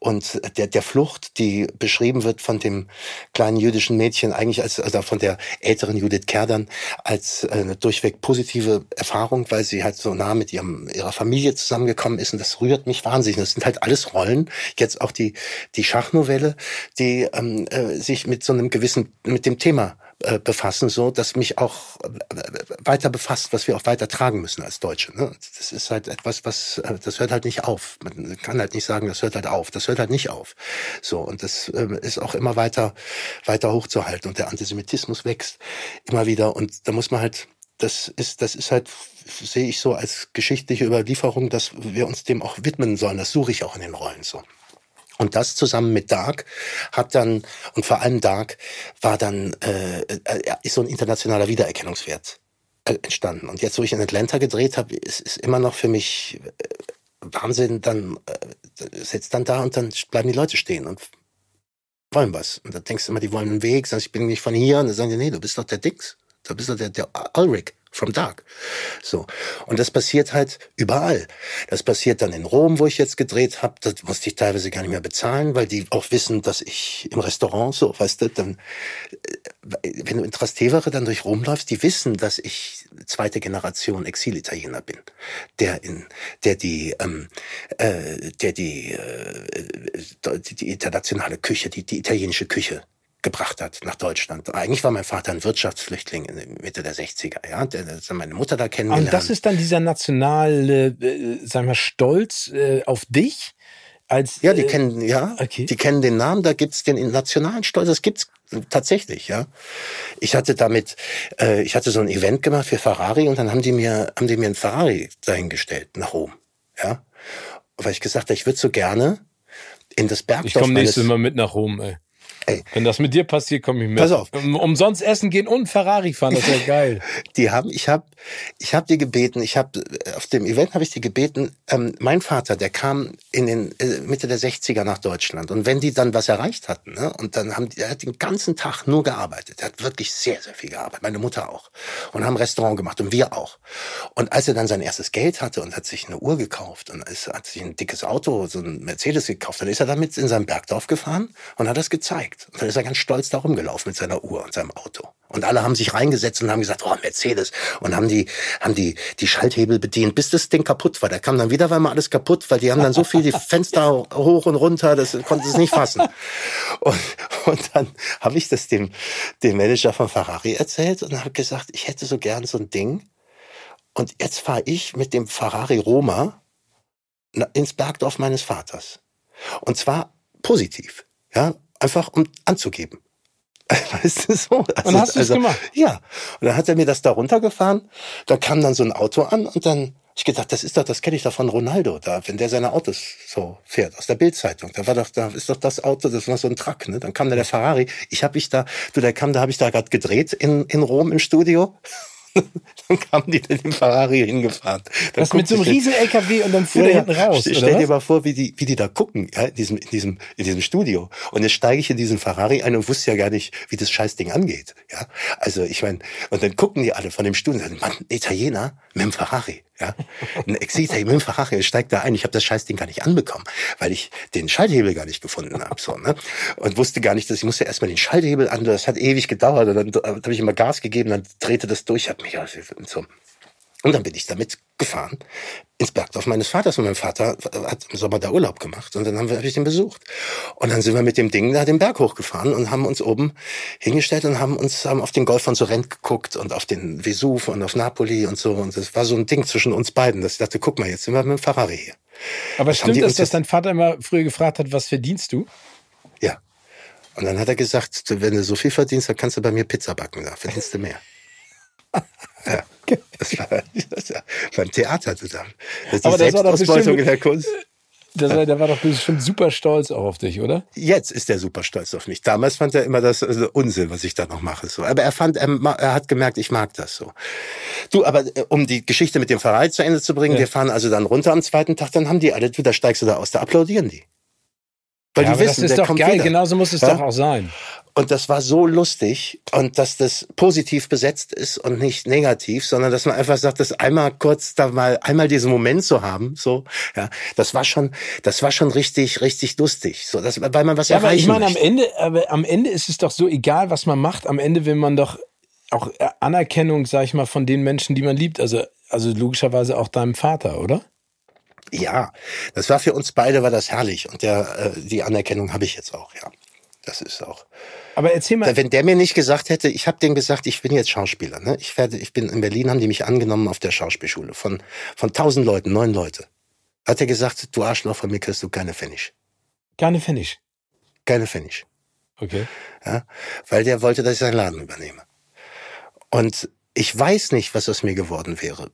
und der, der Flucht, die beschrieben wird von dem kleinen jüdischen Mädchen, eigentlich als also von der älteren Judith Kerdern, als äh, eine durchweg positive Erfahrung, weil sie halt so nah mit ihrem, ihrer Familie zusammengekommen ist. Und das rührt mich wahnsinnig. Das sind halt alles Rollen. Jetzt auch die, die Schachnovelle, die ähm, äh, sich mit so einem gewissen, mit dem Thema äh, befassen, so dass mich auch äh, weiter befasst, was wir auch weiter tragen müssen als Deutsche. Ne? Das ist halt etwas, was äh, das hört halt nicht auf. Man kann halt nicht sagen, das hört halt auf. Das hört halt nicht auf. So und das äh, ist auch immer weiter weiter hochzuhalten und der Antisemitismus wächst immer wieder und da muss man halt das ist, das ist halt, sehe ich so als geschichtliche Überlieferung, dass wir uns dem auch widmen sollen. Das suche ich auch in den Rollen so. Und das zusammen mit Dark hat dann, und vor allem Dark, war dann, äh, äh, ist so ein internationaler Wiedererkennungswert äh, entstanden. Und jetzt, wo ich in Atlanta gedreht habe, ist, ist immer noch für mich äh, Wahnsinn, dann äh, sitzt dann da und dann bleiben die Leute stehen und wollen was. Und dann denkst du immer, die wollen einen Weg, sagst, ich bin nicht von hier. Und dann sagen die, nee, du bist doch der Dix. Da bist du der, der Ulrich from Dark. So. Und das passiert halt überall. Das passiert dann in Rom, wo ich jetzt gedreht habe. Das musste ich teilweise gar nicht mehr bezahlen, weil die auch wissen, dass ich im Restaurant so, weißt du, dann, äh, wenn du in Trastevere dann durch Rom läufst, die wissen, dass ich zweite Generation Exilitaliener bin, der in, der die, ähm, äh, der die, äh, die, die internationale Küche, die, die italienische Küche gebracht hat nach Deutschland. Eigentlich war mein Vater ein Wirtschaftsflüchtling in der Mitte der 60er, ja. Der, der, der meine Mutter da kennengelernt. Und das ist dann dieser nationale, äh, sagen wir, Stolz äh, auf dich? Als, ja, die äh, kennen, ja, okay. die kennen den Namen, da gibt's den nationalen Stolz, das gibt's tatsächlich, ja. Ich hatte damit, äh, ich hatte so ein Event gemacht für Ferrari und dann haben die mir, haben die mir ein Ferrari dahingestellt nach Rom, ja. Weil ich gesagt habe, ich würde so gerne in das Bergdorf. Ich komme nächstes Mal mit nach Rom, ey. Ey. Wenn das mit dir passiert, komme ich mit. Pass auf. umsonst essen gehen und Ferrari fahren, das wäre geil. Die haben, ich habe, ich habe die gebeten, ich habe auf dem Event habe ich die gebeten. Ähm, mein Vater, der kam in den äh, Mitte der 60er nach Deutschland und wenn die dann was erreicht hatten, ne, und dann haben die, er hat den ganzen Tag nur gearbeitet. Er hat wirklich sehr, sehr viel gearbeitet. Meine Mutter auch und haben Restaurant gemacht und wir auch. Und als er dann sein erstes Geld hatte und hat sich eine Uhr gekauft und ist, hat sich ein dickes Auto, so ein Mercedes gekauft, dann ist er damit in sein Bergdorf gefahren und hat das gezeigt gezeigt. Und dann ist er ganz stolz da rumgelaufen mit seiner Uhr und seinem Auto. Und alle haben sich reingesetzt und haben gesagt, oh, Mercedes. Und haben die, haben die, die Schalthebel bedient, bis das Ding kaputt war. Da kam dann wieder mal alles kaputt, weil die haben dann so viel die Fenster hoch und runter, das konnte es nicht fassen. Und, und dann habe ich das dem, dem Manager von Ferrari erzählt und habe gesagt, ich hätte so gern so ein Ding. Und jetzt fahre ich mit dem Ferrari Roma ins Bergdorf meines Vaters. Und zwar positiv. Ja, einfach um anzugeben. Weißt du so? Also, und hast du also, gemacht? Ja. Und dann hat er mir das da runtergefahren. Da kam dann so ein Auto an und dann ich gedacht, das ist doch, das kenne ich doch von Ronaldo, da, wenn der seine Autos so fährt, aus der Bildzeitung. Da war doch, da ist doch das Auto, das war so ein Truck, ne? Dann kam da der Ferrari. Ich habe mich da, du, der kam, da habe ich da gerade gedreht in, in Rom im Studio. dann kamen die mit dem Ferrari hingefahren. Dann das mit so einem riesen LKW und dann fuhr ja, der hinten raus. Stell, stell dir mal vor, wie die, wie die da gucken, ja, in diesem, in diesem, in diesem Studio. Und jetzt steige ich in diesen Ferrari ein und wusste ja gar nicht, wie das Scheißding angeht. Ja, also ich meine, und dann gucken die alle von dem Studio und sagen, Mann, Italiener mit dem Ferrari. Ja, ein Exita mit dem Ferrari steigt da ein. Ich habe das Scheißding gar nicht anbekommen, weil ich den Schalthebel gar nicht gefunden habe. So, ne? Und wusste gar nicht, dass ich musste erstmal den Schalthebel an. Das hat ewig gedauert. Und dann habe ich immer Gas gegeben, dann drehte das durch. Hab mich so und dann bin ich damit gefahren ins Bergdorf meines Vaters. Und mein Vater hat im Sommer da Urlaub gemacht. Und dann haben wir, hab ich den besucht. Und dann sind wir mit dem Ding da den Berg hochgefahren und haben uns oben hingestellt und haben uns haben auf den Golf von Sorrent geguckt und auf den Vesuv und auf Napoli und so. Und das war so ein Ding zwischen uns beiden, dass ich dachte, guck mal, jetzt sind wir mit dem Ferrari hier. Aber das stimmt das, dass dein Vater immer früher gefragt hat, was verdienst du? Ja. Und dann hat er gesagt, wenn du so viel verdienst, dann kannst du bei mir Pizza backen, da verdienst du mehr. Ja, das war, das war beim Theater zusammen. Das ist Aber das war doch bestimmt, in der Kunst. Das war, der war doch bestimmt super stolz auch auf dich, oder? Jetzt ist er super stolz auf mich. Damals fand er immer das also Unsinn, was ich da noch mache. So. Aber er fand, er, er, hat gemerkt, ich mag das so. Du, aber äh, um die Geschichte mit dem Verein zu Ende zu bringen, ja. wir fahren also dann runter am zweiten Tag, dann haben die alle, du, da steigst du da aus, da applaudieren die. Weil ja, die wissen, das ist doch geil, wieder. genauso muss es ja? doch auch sein. Und das war so lustig und dass das positiv besetzt ist und nicht negativ, sondern dass man einfach sagt, das einmal kurz da mal einmal diesen Moment zu haben, so ja, das war schon, das war schon richtig, richtig lustig, so, das, weil man was ja, erreichen aber ich meine, am Ende, aber am Ende ist es doch so egal, was man macht. Am Ende will man doch auch Anerkennung, sag ich mal, von den Menschen, die man liebt. Also, also logischerweise auch deinem Vater, oder? Ja, das war für uns beide war das herrlich und der äh, die Anerkennung habe ich jetzt auch, ja. Das ist auch. Aber erzähl mal. Wenn der mir nicht gesagt hätte, ich habe dem gesagt, ich bin jetzt Schauspieler. Ne? Ich werde, ich bin in Berlin, haben die mich angenommen auf der Schauspielschule von von tausend Leuten, neun Leute. Hat er gesagt, du Arschloch, von mir kriegst du keine Pfennig. Keine Pfennig. Keine Pfennig. Okay. Ja, weil der wollte, dass ich seinen Laden übernehme. Und ich weiß nicht, was aus mir geworden wäre,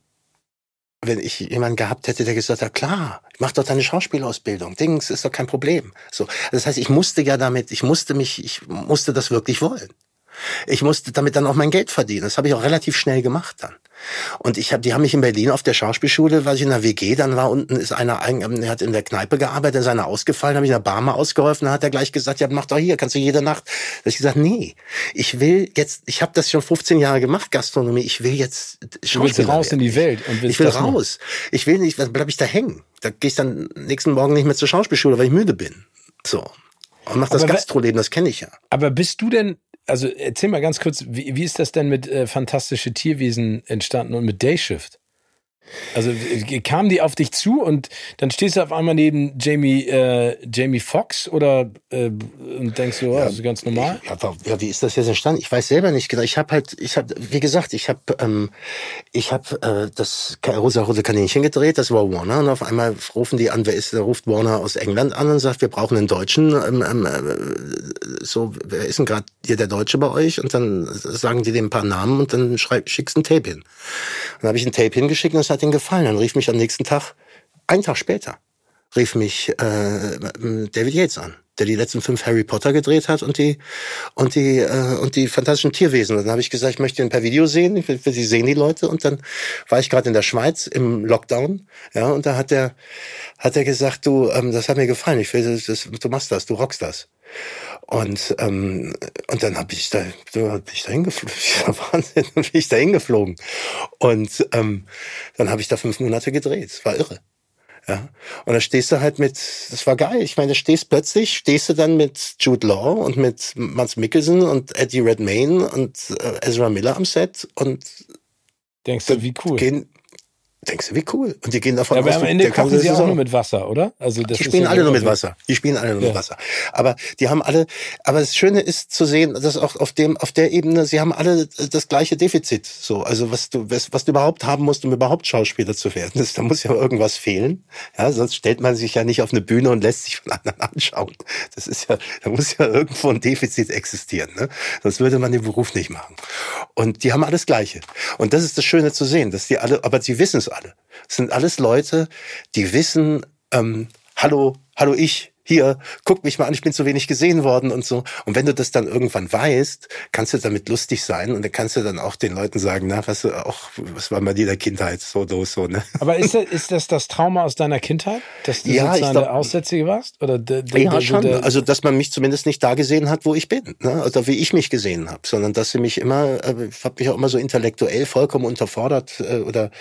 wenn ich jemanden gehabt hätte, der gesagt hat, klar, mach doch deine Schauspielausbildung, Dings ist doch kein Problem. So, das heißt, ich musste ja damit, ich musste mich, ich musste das wirklich wollen. Ich musste damit dann auch mein Geld verdienen. Das habe ich auch relativ schnell gemacht dann. Und ich habe, die haben mich in Berlin auf der Schauspielschule, war ich in der WG, dann war unten ist einer, der hat in der Kneipe gearbeitet, ist einer ausgefallen, habe ich der Barmer ausgeholfen, dann hat er gleich gesagt, ja mach doch hier, kannst du jede Nacht. Da habe ich gesagt, nee, ich will jetzt, ich habe das schon 15 Jahre gemacht, Gastronomie, ich will jetzt Schauspieler Du willst raus werden. in die Welt und ich will raus. Ich will nicht, dann bleib ich da hängen. Da gehe ich dann nächsten Morgen nicht mehr zur Schauspielschule, weil ich müde bin. So. Und mach das Gastroleben, das kenne ich ja. Aber bist du denn also erzähl mal ganz kurz, wie, wie ist das denn mit äh, Fantastische Tierwesen entstanden und mit Dayshift? Also kam die auf dich zu und dann stehst du auf einmal neben Jamie, äh, Jamie Foxx oder äh, und denkst du, oh, ja, das ist ganz normal? Ja, ja, wie ist das jetzt entstanden? Ich weiß selber nicht genau. Ich habe halt, ich habe, wie gesagt, ich habe, ähm, ich habe äh, das rosa-rote Kaninchen gedreht. Das war Warner und auf einmal rufen die an. Wer ist? Da ruft Warner aus England an und sagt, wir brauchen einen Deutschen. Ähm, ähm, äh, so, wer ist denn gerade hier der Deutsche bei euch? Und dann sagen die dem ein paar Namen und dann schreib, schickst ein Tape hin. Dann habe ich ein Tape hingeschickt und es hat ihn gefallen. Dann rief mich am nächsten Tag, einen Tag später, rief mich äh, David Yates an, der die letzten fünf Harry Potter gedreht hat und die und die äh, und die fantastischen Tierwesen. Dann habe ich gesagt, ich möchte ihn per Video sehen, ich will, sie sehen die Leute. Und dann war ich gerade in der Schweiz im Lockdown, ja, und da hat der hat er gesagt, du, ähm, das hat mir gefallen, ich will, das, das, du machst das, du rockst das. Und, ähm, und dann habe ich da, bin ich da hingeflogen. Wahnsinn, bin ich da hingeflogen. Und ähm, dann habe ich da fünf Monate gedreht. War irre. Ja. Und da stehst du halt mit, das war geil. Ich meine, da stehst plötzlich, stehst du dann mit Jude Law und mit Mats Mikkelsen und Eddie Redmayne und äh, Ezra Miller am Set und denkst du, wie cool. Gehen, denkst du, wie cool. Und die gehen davon ja, aber aus, am Ende kochen sie auch nur mit Wasser, oder? Also das die spielen alle nur mit Wasser. Die spielen alle nur ja. mit Wasser. Aber die haben alle, aber das Schöne ist zu sehen, dass auch auf dem, auf der Ebene, sie haben alle das gleiche Defizit. So, also was du, was, was du überhaupt haben musst, um überhaupt Schauspieler zu werden, ist, da muss ja irgendwas fehlen. Ja, sonst stellt man sich ja nicht auf eine Bühne und lässt sich von anderen anschauen. Das ist ja, da muss ja irgendwo ein Defizit existieren, ne? Sonst würde man den Beruf nicht machen. Und die haben alles Gleiche. Und das ist das Schöne zu sehen, dass die alle, aber sie wissen es alle. Es sind alles Leute, die wissen, ähm, hallo, hallo ich, hier, guck mich mal an, ich bin zu wenig gesehen worden und so. Und wenn du das dann irgendwann weißt, kannst du damit lustig sein und dann kannst du dann auch den Leuten sagen, na, was, auch, was war bei dir der Kindheit, so, so, so, ne? Aber ist das, ist das das Trauma aus deiner Kindheit, dass du ja, sozusagen der Aussätzige warst? Oder der, der, ja, schon. Der, also, dass man mich zumindest nicht da gesehen hat, wo ich bin, ne? oder wie ich mich gesehen habe, sondern dass sie mich immer, äh, ich habe mich auch immer so intellektuell vollkommen unterfordert äh, oder,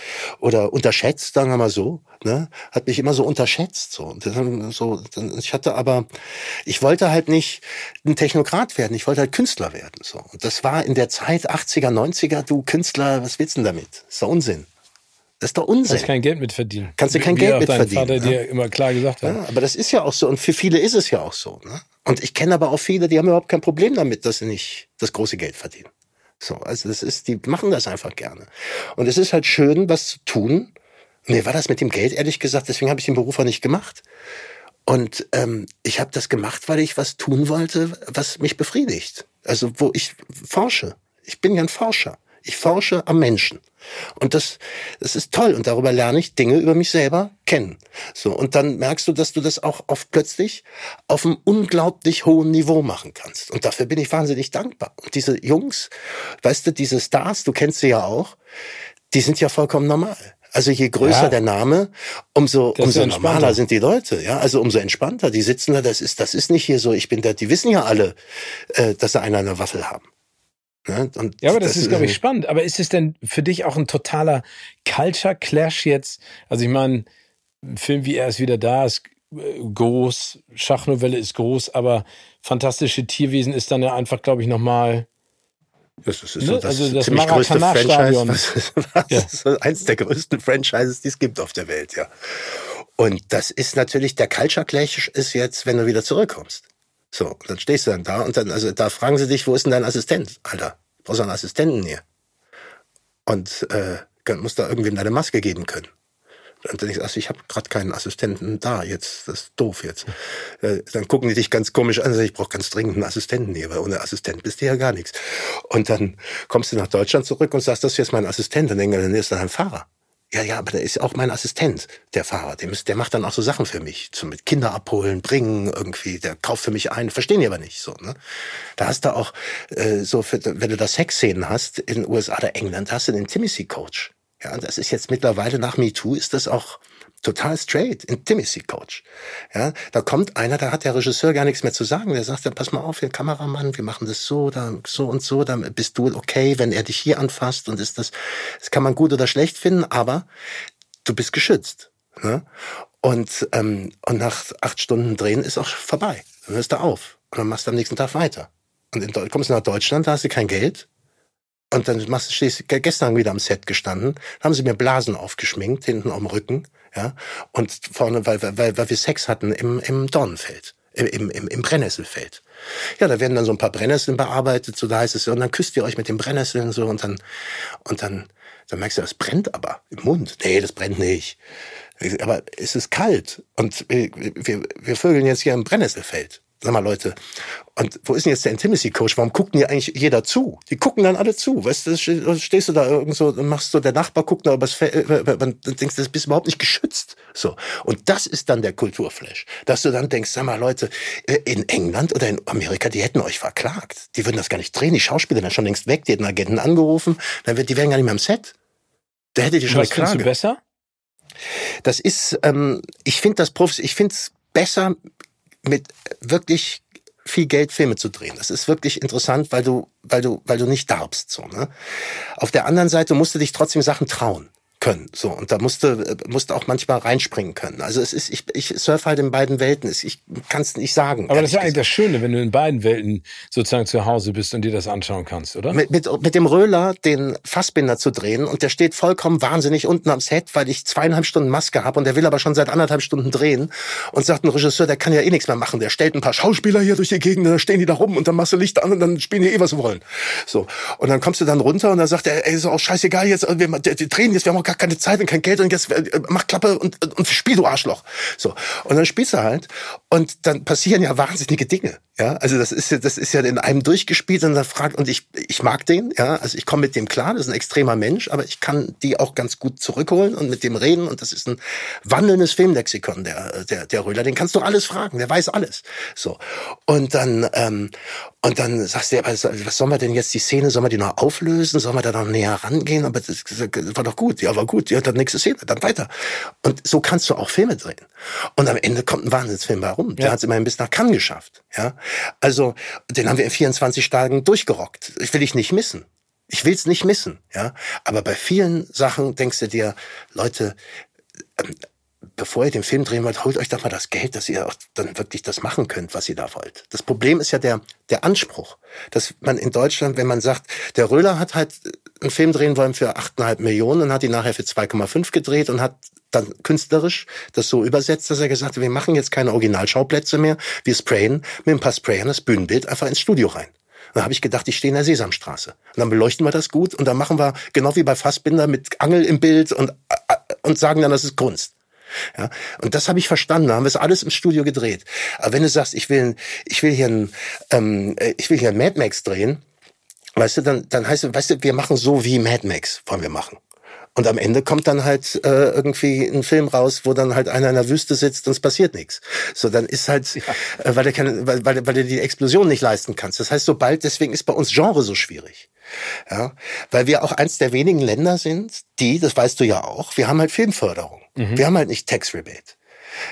oder unterschätzt, sagen wir mal so, ne? hat mich immer so unterschätzt. So. Und dann, so ich hatte aber, ich wollte halt nicht ein Technokrat werden, ich wollte halt Künstler werden. So. Und das war in der Zeit 80er, 90er, du Künstler, was willst du denn damit? Das ist doch Unsinn. Das ist doch Unsinn. Kannst kein Geld mit verdienen. Kannst du kein Wie Geld mit verdienen. Vater ne? dir immer klar gesagt hat. Ja, aber das ist ja auch so. Und für viele ist es ja auch so. Ne? Und ich kenne aber auch viele, die haben überhaupt kein Problem damit, dass sie nicht das große Geld verdienen. So, also das ist, die machen das einfach gerne. Und es ist halt schön, was zu tun. Mir war das mit dem Geld ehrlich gesagt, deswegen habe ich den Beruf auch nicht gemacht. Und ähm, ich habe das gemacht, weil ich was tun wollte, was mich befriedigt. Also wo ich forsche. Ich bin ja ein Forscher. Ich forsche am Menschen. Und das, das ist toll. Und darüber lerne ich Dinge über mich selber kennen. So. Und dann merkst du, dass du das auch oft plötzlich auf einem unglaublich hohen Niveau machen kannst. Und dafür bin ich wahnsinnig dankbar. Und diese Jungs, weißt du, diese Stars, du kennst sie ja auch, die sind ja vollkommen normal. Also je größer ja. der Name, umso, umso normaler sind die Leute, ja. Also umso entspannter. Die sitzen da, das ist, das ist nicht hier so, ich bin da, die wissen ja alle, äh, dass sie einer eine Waffel haben. Ja, ja aber das, das ist, glaube ich, spannend. Aber ist es denn für dich auch ein totaler Culture Clash jetzt? Also ich meine, ein Film wie Er ist wieder da ist äh, groß, Schachnovelle ist groß, aber Fantastische Tierwesen ist dann ja einfach, glaube ich, nochmal das ist, so ne? das, also das ziemlich größte Franchise. Was, was ja. ist eins der größten Franchises, die es gibt auf der Welt, ja. Und das ist natürlich, der Culture Clash ist jetzt, wenn du wieder zurückkommst. So, dann stehst du dann da und dann, also da fragen sie dich, wo ist denn dein Assistent? Alter, brauchst du einen Assistenten hier? Und äh, musst da irgendwem deine Maske geben können. Und dann ich, also ich habe gerade keinen Assistenten da, jetzt, das ist doof jetzt. Äh, dann gucken die dich ganz komisch an, ich brauche ganz dringend einen Assistenten hier, weil ohne Assistent bist du ja gar nichts. Und dann kommst du nach Deutschland zurück und sagst, das ist jetzt mein Assistent, dann denken dann ist dann ein Fahrer. Ja, ja, aber der ist auch mein Assistent, der Fahrer. Der, der macht dann auch so Sachen für mich. Zum mit Kinder abholen, bringen, irgendwie. Der kauft für mich ein. Verstehen die aber nicht so. Ne? Da hast du auch äh, so, für, wenn du da Sexszenen hast in den USA oder England, hast du den Intimacy-Coach. Ja, das ist jetzt mittlerweile nach MeToo ist das auch total straight, Intimacy Coach. Ja, da kommt einer, da hat der Regisseur gar nichts mehr zu sagen. Der sagt dann, pass mal auf, wir Kameramann, wir machen das so, da, so und so, dann bist du okay, wenn er dich hier anfasst und ist das, das kann man gut oder schlecht finden, aber du bist geschützt. Ne? Und, ähm, und nach acht Stunden Drehen ist auch vorbei. Dann hörst du auf und dann machst du am nächsten Tag weiter. Und in, kommst du nach Deutschland, da hast du kein Geld, und dann stehst gestern wieder am Set gestanden, haben sie mir Blasen aufgeschminkt, hinten am Rücken ja, und vorne, weil, weil, weil wir Sex hatten im, im Dornenfeld, im, im, im Brennnesselfeld. Ja, da werden dann so ein paar Brennnesseln bearbeitet, so da heißt es, und dann küsst ihr euch mit den Brennnesseln so und dann, und dann, dann merkst du, das brennt aber im Mund. Nee, das brennt nicht. Aber es ist kalt und wir, wir, wir vögeln jetzt hier im Brennnesselfeld. Sag mal, Leute, und wo ist denn jetzt der Intimacy Coach? Warum guckt denn hier eigentlich jeder zu? Die gucken dann alle zu. Weißt du, stehst du da irgendwo und machst so, der Nachbar guckt da übers Feld, äh, und denkst, das bist überhaupt nicht geschützt. So. Und das ist dann der Kulturflash. Dass du dann denkst, sag mal, Leute, äh, in England oder in Amerika, die hätten euch verklagt. Die würden das gar nicht drehen. Die Schauspieler sind schon längst weg, die hätten Agenten angerufen, dann wird, die wären gar nicht mehr am Set. Da hättet ihr schon Was findest du besser? Das ist, ähm, ich finde das Profis, ich finde es besser, mit wirklich viel Geld Filme zu drehen. Das ist wirklich interessant, weil du, weil du, weil du nicht darbst, so, ne? Auf der anderen Seite musst du dich trotzdem Sachen trauen können. So, und da musste, musste auch manchmal reinspringen können. Also es ist, ich, ich surfe halt in beiden Welten. Ich kann es nicht sagen. Aber das ist ja eigentlich das Schöne, wenn du in beiden Welten sozusagen zu Hause bist und dir das anschauen kannst, oder? Mit, mit, mit dem Röhler den Fassbinder zu drehen und der steht vollkommen wahnsinnig unten am Set, weil ich zweieinhalb Stunden Maske habe und der will aber schon seit anderthalb Stunden drehen und sagt ein Regisseur, der kann ja eh nichts mehr machen. Der stellt ein paar Schauspieler hier durch die Gegend, dann stehen die da rum und dann machst du Licht an und dann spielen die eh, was sie wollen. So. Und dann kommst du dann runter und dann sagt er, ey, ist auch scheißegal jetzt, wir, wir drehen jetzt, wir haben auch gar keine Zeit und kein Geld und jetzt äh, mach Klappe und, und spiel, du Arschloch. So. Und dann spielst du halt und dann passieren ja wahnsinnige Dinge. Ja, also das ist ja, das ist ja in einem durchgespielt und dann fragt, und ich, ich mag den, ja, also ich komme mit dem klar, das ist ein extremer Mensch, aber ich kann die auch ganz gut zurückholen und mit dem reden und das ist ein wandelndes Filmlexikon, der, der, der Röhler, den kannst du alles fragen, der weiß alles. So. Und dann, ähm, und dann sagst du, was, was soll man denn jetzt die Szene, soll man die noch auflösen, soll man da noch näher rangehen, aber das, das war doch gut, ja, war gut, ja, dann nächste Szene, dann weiter. Und so kannst du auch Filme drehen. Und am Ende kommt ein Wahnsinnsfilm bei rum. Der ja. hat es immerhin bis nach Cannes geschafft, ja. Also, den haben wir in 24 Tagen durchgerockt. Ich will ich nicht missen. Ich will's nicht missen, ja. Aber bei vielen Sachen denkst du dir, Leute, ähm, bevor ihr den Film drehen wollt, holt euch doch mal das Geld, dass ihr auch dann wirklich das machen könnt, was ihr da wollt. Das Problem ist ja der, der Anspruch, dass man in Deutschland, wenn man sagt, der Röhler hat halt einen Film drehen wollen für 8,5 Millionen und hat ihn nachher für 2,5 gedreht und hat dann künstlerisch das so übersetzt, dass er gesagt hat, wir machen jetzt keine Originalschauplätze mehr, wir sprayen mit ein paar Sprayern das Bühnenbild einfach ins Studio rein. Dann habe ich gedacht, ich stehe in der Sesamstraße. Und dann beleuchten wir das gut und dann machen wir, genau wie bei Fassbinder, mit Angel im Bild und, und sagen dann, das ist Kunst. Ja, und das habe ich verstanden. Da haben wir es alles im Studio gedreht. Aber wenn du sagst, ich will, ich will hier ein, ähm, ich will hier ein Mad Max drehen, weißt du, dann, dann heißt es, weißt du, wir machen so wie Mad Max, wollen wir machen. Und am Ende kommt dann halt äh, irgendwie ein Film raus, wo dann halt einer in der Wüste sitzt und es passiert nichts. So, dann ist halt, ja. äh, weil, der keine, weil, weil, weil du die Explosion nicht leisten kannst. Das heißt, sobald, deswegen ist bei uns Genre so schwierig. Ja, weil wir auch eins der wenigen Länder sind, die, das weißt du ja auch, wir haben halt Filmförderung. Mhm. Wir haben halt nicht Tax Rebate.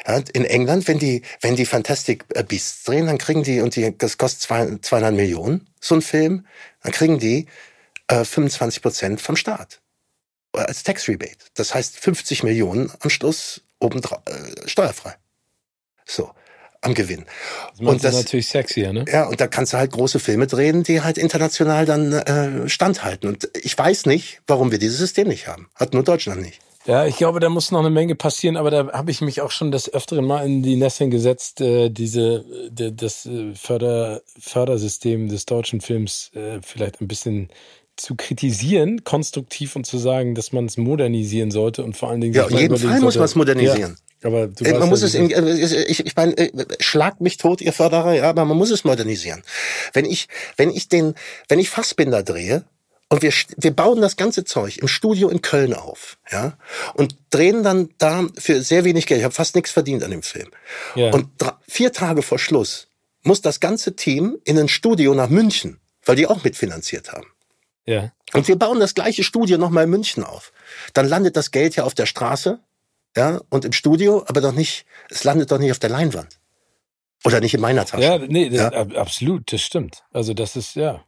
Ja, in England, wenn die, wenn die Fantastic Beasts drehen, dann kriegen die, und die, das kostet zwei, 200 Millionen, so ein Film, dann kriegen die äh, 25 Prozent vom Staat als Tax Rebate. Das heißt 50 Millionen am Schluss obendrauf äh, steuerfrei. So am Gewinn. Das und das ist natürlich sexier, ne? Ja, und da kannst du halt große Filme drehen, die halt international dann äh, standhalten. Und ich weiß nicht, warum wir dieses System nicht haben. Hat nur Deutschland nicht. Ja, ich glaube, da muss noch eine Menge passieren, aber da habe ich mich auch schon des Öfteren mal in die Nässe gesetzt, äh, diese, de, das äh, Förder, Fördersystem des deutschen Films äh, vielleicht ein bisschen zu kritisieren, konstruktiv und zu sagen, dass man es modernisieren sollte und vor allen Dingen. Ja, in jedem Fall muss man es modernisieren. Ja, aber du man muss ja, es, in, ich, ich meine, äh, schlagt mich tot, ihr Förderer, ja, aber man muss es modernisieren. Wenn ich, wenn ich den, wenn ich Fassbinder drehe Und wir, wir bauen das ganze Zeug im Studio in Köln auf, ja, und drehen dann da für sehr wenig Geld. Ich habe fast nichts verdient an dem Film. Ja. Und vier Tage vor Schluss muss das ganze Team in ein Studio nach München, weil die auch mitfinanziert haben. Ja. Und wir bauen das gleiche Studio nochmal in München auf. Dann landet das Geld ja auf der Straße, ja, und im Studio, aber doch nicht, es landet doch nicht auf der Leinwand. Oder nicht in meiner Tasche. Ja, nee, das, ja? absolut, das stimmt. Also das ist, ja.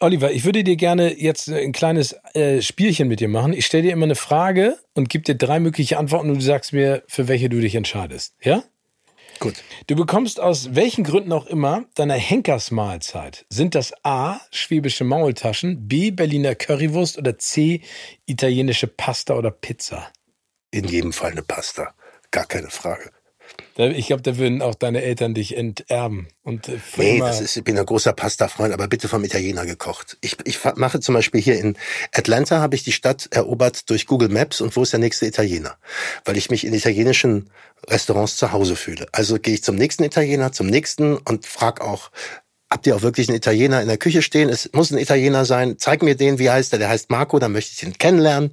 Oliver, ich würde dir gerne jetzt ein kleines äh, Spielchen mit dir machen. Ich stelle dir immer eine Frage und gebe dir drei mögliche Antworten und du sagst mir, für welche du dich entscheidest. Ja? Gut. Du bekommst aus welchen Gründen auch immer deine Henkersmahlzeit. Sind das A, schwäbische Maultaschen, B, Berliner Currywurst oder C, italienische Pasta oder Pizza? In jedem Fall eine Pasta. Gar keine Frage. Ich glaube, da würden auch deine Eltern dich enterben. Und äh, nee, das ist, ich bin ein großer Pasta-Freund, aber bitte vom Italiener gekocht. Ich, ich mache zum Beispiel hier in Atlanta, habe ich die Stadt erobert durch Google Maps und wo ist der nächste Italiener? Weil ich mich in italienischen Restaurants zu Hause fühle. Also gehe ich zum nächsten Italiener, zum nächsten und frag auch, habt ihr auch wirklich einen Italiener in der Küche stehen? Es muss ein Italiener sein. Zeig mir den, wie heißt er? Der heißt Marco, dann möchte ich ihn kennenlernen.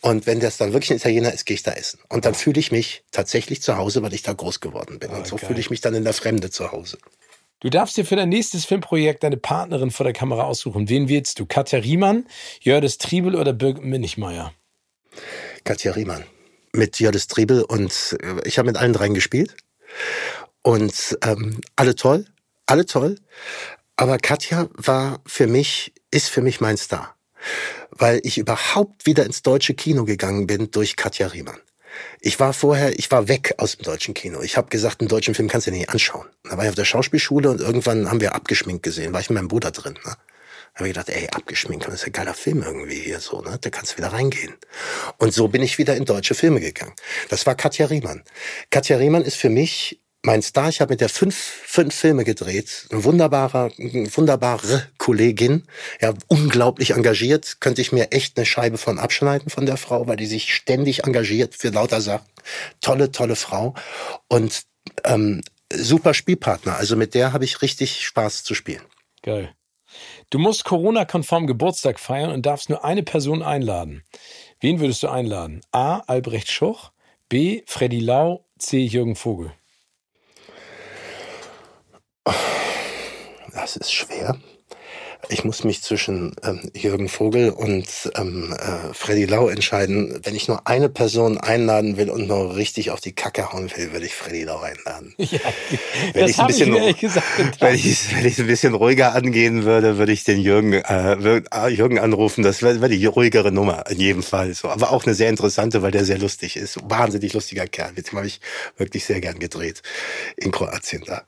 Und wenn das dann wirklich ein Italiener ist, gehe ich da essen. Und dann fühle ich mich tatsächlich zu Hause, weil ich da groß geworden bin. Oh, und so fühle ich mich dann in der Fremde zu Hause. Du darfst dir für dein nächstes Filmprojekt deine Partnerin vor der Kamera aussuchen. Wen wählst du? Katja Riemann, Jördis Triebel oder Birgit Minichmeier? Katja Riemann. Mit Jördis Triebel und äh, ich habe mit allen dreien gespielt. Und ähm, alle toll alle toll. Aber Katja war für mich, ist für mich mein Star. Weil ich überhaupt wieder ins deutsche Kino gegangen bin durch Katja Riemann. Ich war vorher, ich war weg aus dem deutschen Kino. Ich habe gesagt, einen deutschen Film kannst du dir nicht anschauen. Da war ich auf der Schauspielschule und irgendwann haben wir abgeschminkt gesehen, war ich mit meinem Bruder drin. Ne? Da habe ich gedacht, ey, abgeschminkt, das ist ein geiler Film irgendwie hier so, ne? Da kannst du wieder reingehen. Und so bin ich wieder in deutsche Filme gegangen. Das war Katja Riemann. Katja Riemann ist für mich mein Star, ich habe mit der fünf, fünf Filme gedreht. Ein wunderbarer, wunderbare Kollegin, ja, unglaublich engagiert. Könnte ich mir echt eine Scheibe von abschneiden von der Frau, weil die sich ständig engagiert für lauter Sachen. Tolle, tolle Frau. Und ähm, super Spielpartner. Also mit der habe ich richtig Spaß zu spielen. Geil. Du musst Corona-konform Geburtstag feiern und darfst nur eine Person einladen. Wen würdest du einladen? A. Albrecht Schuch, B. Freddy Lau, C. Jürgen Vogel. Das ist schwer. Ich muss mich zwischen ähm, Jürgen Vogel und ähm, äh, Freddy Lau entscheiden. Wenn ich nur eine Person einladen will und nur richtig auf die Kacke hauen will, würde ich Freddy Lau einladen. Ja, wenn ich ein bisschen, ich gesagt, wenn ich wenn ich ein bisschen ruhiger angehen würde, würde ich den Jürgen äh, äh, Jürgen anrufen. Das wäre wär die ruhigere Nummer in jedem Fall. So, aber auch eine sehr interessante, weil der sehr lustig ist. Wahnsinnig lustiger Kerl. Mit dem habe ich wirklich sehr gern gedreht in Kroatien da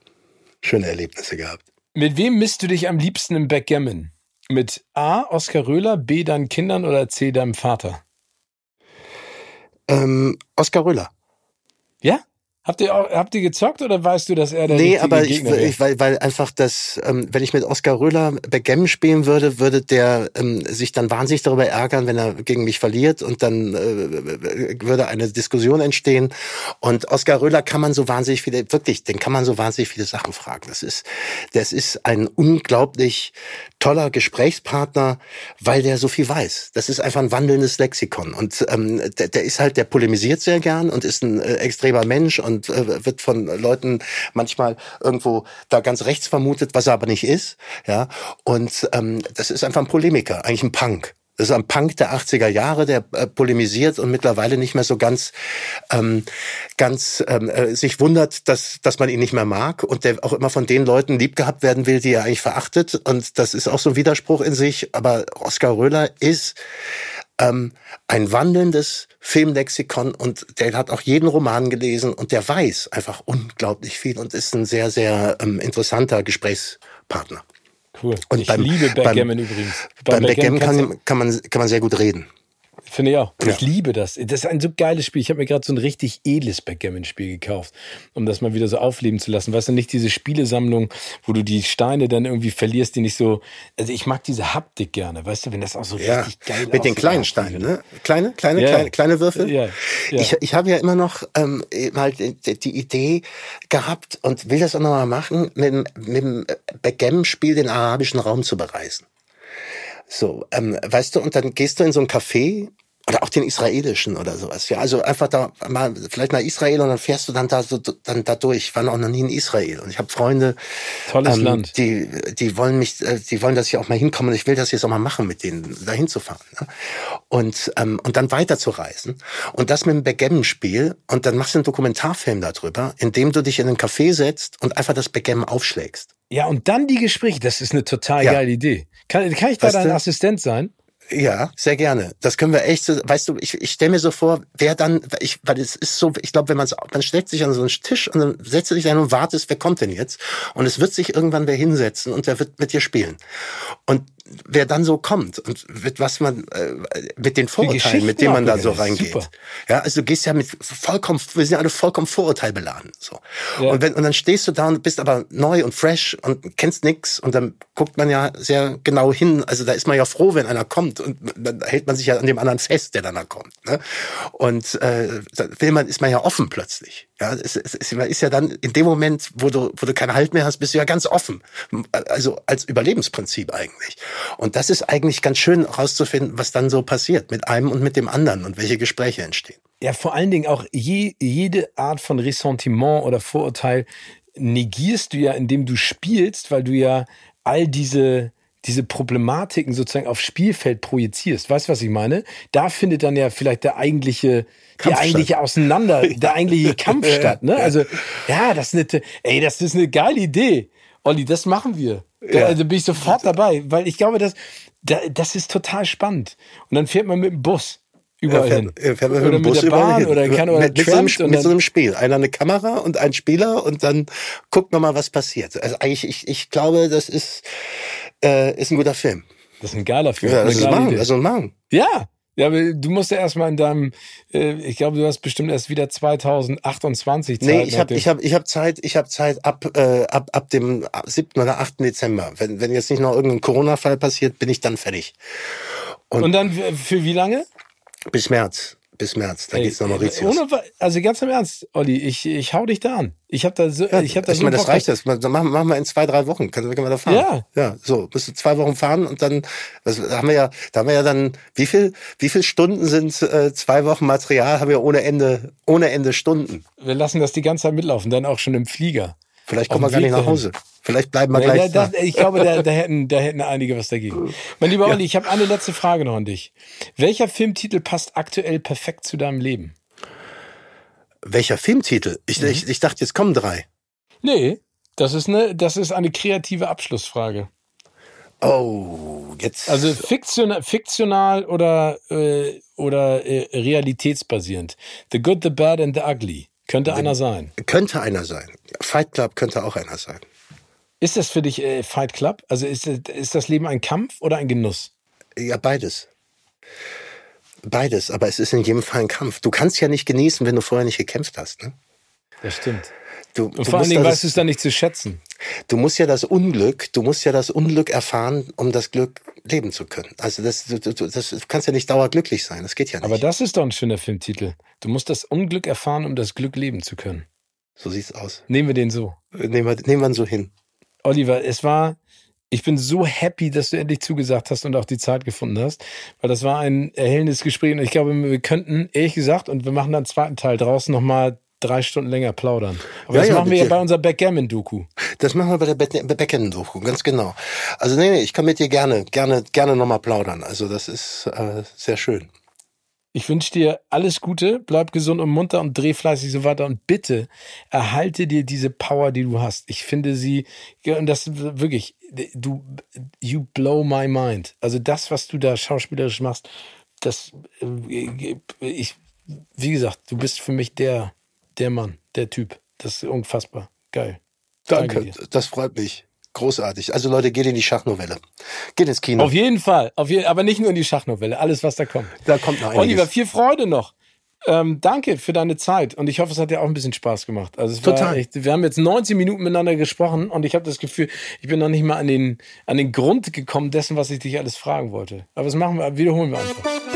schöne Erlebnisse gehabt. Mit wem misst du dich am liebsten im Backgammon? Mit A. Oskar Röhler, B. deinen Kindern oder C. deinem Vater? Ähm, Oskar Röhler. Ja? Habt ihr, habt ihr gezockt oder weißt du, dass er der Nee, aber ich, ich, weil, weil einfach das, ähm, wenn ich mit Oskar Röhler Backgammon spielen würde, würde der ähm, sich dann wahnsinnig darüber ärgern, wenn er gegen mich verliert und dann äh, würde eine Diskussion entstehen. Und Oskar Röhler kann man so wahnsinnig viele, wirklich, den kann man so wahnsinnig viele Sachen fragen. Das ist, das ist ein unglaublich toller Gesprächspartner, weil der so viel weiß. Das ist einfach ein wandelndes Lexikon. Und ähm, der, der ist halt, der polemisiert sehr gern und ist ein äh, extremer Mensch und und äh, wird von Leuten manchmal irgendwo da ganz rechts vermutet, was er aber nicht ist. Ja, und ähm, das ist einfach ein Polemiker, eigentlich ein Punk. Das ist ein Punk der 80er Jahre, der äh, polemisiert und mittlerweile nicht mehr so ganz, ähm, ganz ähm, äh, sich wundert, dass, dass man ihn nicht mehr mag und der auch immer von den Leuten lieb gehabt werden will, die er eigentlich verachtet. Und das ist auch so ein Widerspruch in sich. Aber Oskar Röhler ist ähm, ein wandelndes Filmlexikon und der hat auch jeden Roman gelesen und der weiß einfach unglaublich viel und ist ein sehr, sehr ähm, interessanter Gesprächspartner. Cool. Und ich beim, liebe Backgammon übrigens. Beim, beim Backgammon kann, kann, man, kann man sehr gut reden. Finde ich auch. Ja. Ich liebe das. Das ist ein so geiles Spiel. Ich habe mir gerade so ein richtig edles Backgammon-Spiel gekauft, um das mal wieder so aufleben zu lassen. Weißt du, nicht diese Spielesammlung, wo du die Steine dann irgendwie verlierst, die nicht so. Also ich mag diese Haptik gerne, weißt du, wenn das auch so ja. richtig geil ist. Mit den kleinen Steinen, ne? Kleine, kleine, ja. kleine, kleine Würfel. Ja. Ich, ich habe ja immer noch ähm, mal die, die Idee gehabt und will das auch nochmal machen, mit, mit dem Backgammon-Spiel den arabischen Raum zu bereisen. So, ähm, weißt du, und dann gehst du in so ein Café oder auch den israelischen oder sowas. Ja, also einfach da mal vielleicht nach Israel und dann fährst du dann da so dann da durch. Ich war noch nie in Israel und ich habe Freunde, tolles ähm, Land. Die die wollen mich, äh, die wollen, dass ich auch mal hinkomme und ich will das jetzt auch mal machen mit denen, da hinzufahren. Ne? Und ähm, und dann weiter zu reisen und das mit dem Backgammon-Spiel und dann machst du einen Dokumentarfilm darüber, in dem du dich in ein Café setzt und einfach das Backgammon aufschlägst. Ja, und dann die Gespräche, das ist eine total ja. geile Idee. Kann, kann ich da weißt dein du? Assistent sein? Ja, sehr gerne. Das können wir echt so, weißt du, ich, ich stelle mir so vor, wer dann, ich, weil es ist so, ich glaube, wenn man man stellt sich an so einen Tisch und dann setzt du dich ein und wartest, wer kommt denn jetzt? Und es wird sich irgendwann wer hinsetzen und der wird mit dir spielen. Und wer dann so kommt und mit was man äh, mit den Vorurteilen, mit denen man da so reingeht. Super. Ja, also du gehst ja mit vollkommen, wir sind alle vollkommen vorurteilbeladen. So. Ja. Und wenn und dann stehst du da und bist aber neu und fresh und kennst nix und dann guckt man ja sehr genau hin. Also da ist man ja froh, wenn einer kommt und dann hält man sich ja an dem anderen fest, der dann da kommt. Ne? Und äh, da will man, ist man ja offen plötzlich. Ja, es, es, es ist ja dann in dem Moment, wo du, wo du keinen Halt mehr hast, bist du ja ganz offen. Also als Überlebensprinzip eigentlich. Und das ist eigentlich ganz schön herauszufinden, was dann so passiert mit einem und mit dem anderen und welche Gespräche entstehen. Ja, vor allen Dingen auch je, jede Art von Ressentiment oder Vorurteil negierst du ja, indem du spielst, weil du ja all diese diese Problematiken sozusagen aufs Spielfeld projizierst. Weißt du, was ich meine? Da findet dann ja vielleicht der eigentliche, die eigentliche Auseinander, der eigentliche Kampf statt. Ne? Also, ja, das ist eine, ey, das ist eine geile Idee. Olli, das machen wir. Da, ja. Also bin ich sofort dabei, weil ich glaube, das, das ist total spannend. Und dann fährt man mit dem Bus überall fährt, hin. Fährt man mit oder mit der Bahn hin. oder kann oder mit, mit, so einem, mit so einem Spiel. Einer eine Kamera und ein Spieler und dann guckt man mal, was passiert. Also eigentlich, ich, ich glaube, das ist, äh, ist ein guter Film. Das ist ein geiler Film. Ja, das ist machen, das ist ein machen. Ja, ja, aber du musst ja erstmal in deinem, äh, ich glaube, du hast bestimmt erst wieder 2028 Zeit. Nee, ich habe ich hab, ich hab Zeit, ich habe Zeit ab, äh, ab, ab dem 7. oder 8. Dezember. Wenn, wenn jetzt nicht noch irgendein Corona-Fall passiert, bin ich dann fertig. Und, Und dann für wie lange? Bis März bis März. Da Ey, geht's nach Mauritius. Ohne, also ganz im Ernst, Olli, ich, ich hau dich da an. Ich habe da so, ja, ich habe da ich so meine, das reicht das. Dann machen, machen wir in zwei, drei Wochen. Können wir da fahren? Ja. Ja, so. Musst du zwei Wochen fahren und dann, das haben wir ja, da haben wir ja dann, wie viel, wie viel Stunden sind äh, zwei Wochen Material? Haben wir ohne Ende, ohne Ende Stunden. Wir lassen das die ganze Zeit mitlaufen, dann auch schon im Flieger. Vielleicht kommen wir gar nicht nach Hause. Vielleicht bleiben wir ja, gleich. Da, da, ich glaube, da, da, hätten, da hätten einige was dagegen. Mein lieber Olli, ich habe eine letzte Frage noch an dich. Welcher Filmtitel passt aktuell perfekt zu deinem Leben? Welcher Filmtitel? Ich, mhm. ich, ich dachte, jetzt kommen drei. Nee, das ist eine, das ist eine kreative Abschlussfrage. Oh, jetzt. Also fiktional, fiktional oder, äh, oder äh, realitätsbasierend. The Good, the Bad and the Ugly. Könnte the, einer sein. Könnte einer sein. Fight Club könnte auch einer sein. Ist das für dich äh, Fight Club? Also ist, ist das Leben ein Kampf oder ein Genuss? Ja, beides. Beides, aber es ist in jedem Fall ein Kampf. Du kannst ja nicht genießen, wenn du vorher nicht gekämpft hast. Ne? Das stimmt. Du, Und vor allen Dingen weißt du es dann nicht zu schätzen. Du musst ja das Unglück, du musst ja das Unglück erfahren, um das Glück leben zu können. Also das, du, du, das, du kannst ja nicht dauerglücklich sein, das geht ja nicht. Aber das ist doch ein schöner Filmtitel. Du musst das Unglück erfahren, um das Glück leben zu können. So sieht's aus. Nehmen wir den so. Nehmen wir, nehmen wir ihn so hin. Oliver, es war, ich bin so happy, dass du endlich zugesagt hast und auch die Zeit gefunden hast, weil das war ein erhellendes Gespräch und ich glaube, wir könnten, ehrlich gesagt, und wir machen dann einen zweiten Teil draußen nochmal drei Stunden länger plaudern. Aber ja, das ja, machen wir ja bei unserer Backgammon-Doku. Das machen wir bei der Backgammon-Doku, ganz genau. Also nee, nee, ich kann mit dir gerne, gerne, gerne nochmal plaudern. Also das ist äh, sehr schön. Ich wünsche dir alles Gute, bleib gesund und munter und dreh fleißig so weiter und bitte erhalte dir diese Power, die du hast. Ich finde sie, und das wirklich, du, you blow my mind. Also das, was du da schauspielerisch machst, das, äh, ich, wie gesagt, du bist für mich der, der Mann, der Typ. Das ist unfassbar. Geil. Danke, Danke das freut mich. Großartig. Also Leute, geht in die Schachnovelle. Geht ins Kino. Auf jeden Fall. Auf je aber nicht nur in die Schachnovelle. Alles, was da kommt. Da kommt noch einiges. Oliver, viel Freude noch. Ähm, danke für deine Zeit und ich hoffe, es hat dir auch ein bisschen Spaß gemacht. Also es Total. Echt, wir haben jetzt 19 Minuten miteinander gesprochen und ich habe das Gefühl, ich bin noch nicht mal an den, an den Grund gekommen dessen, was ich dich alles fragen wollte. Aber das machen wir, wiederholen wir einfach.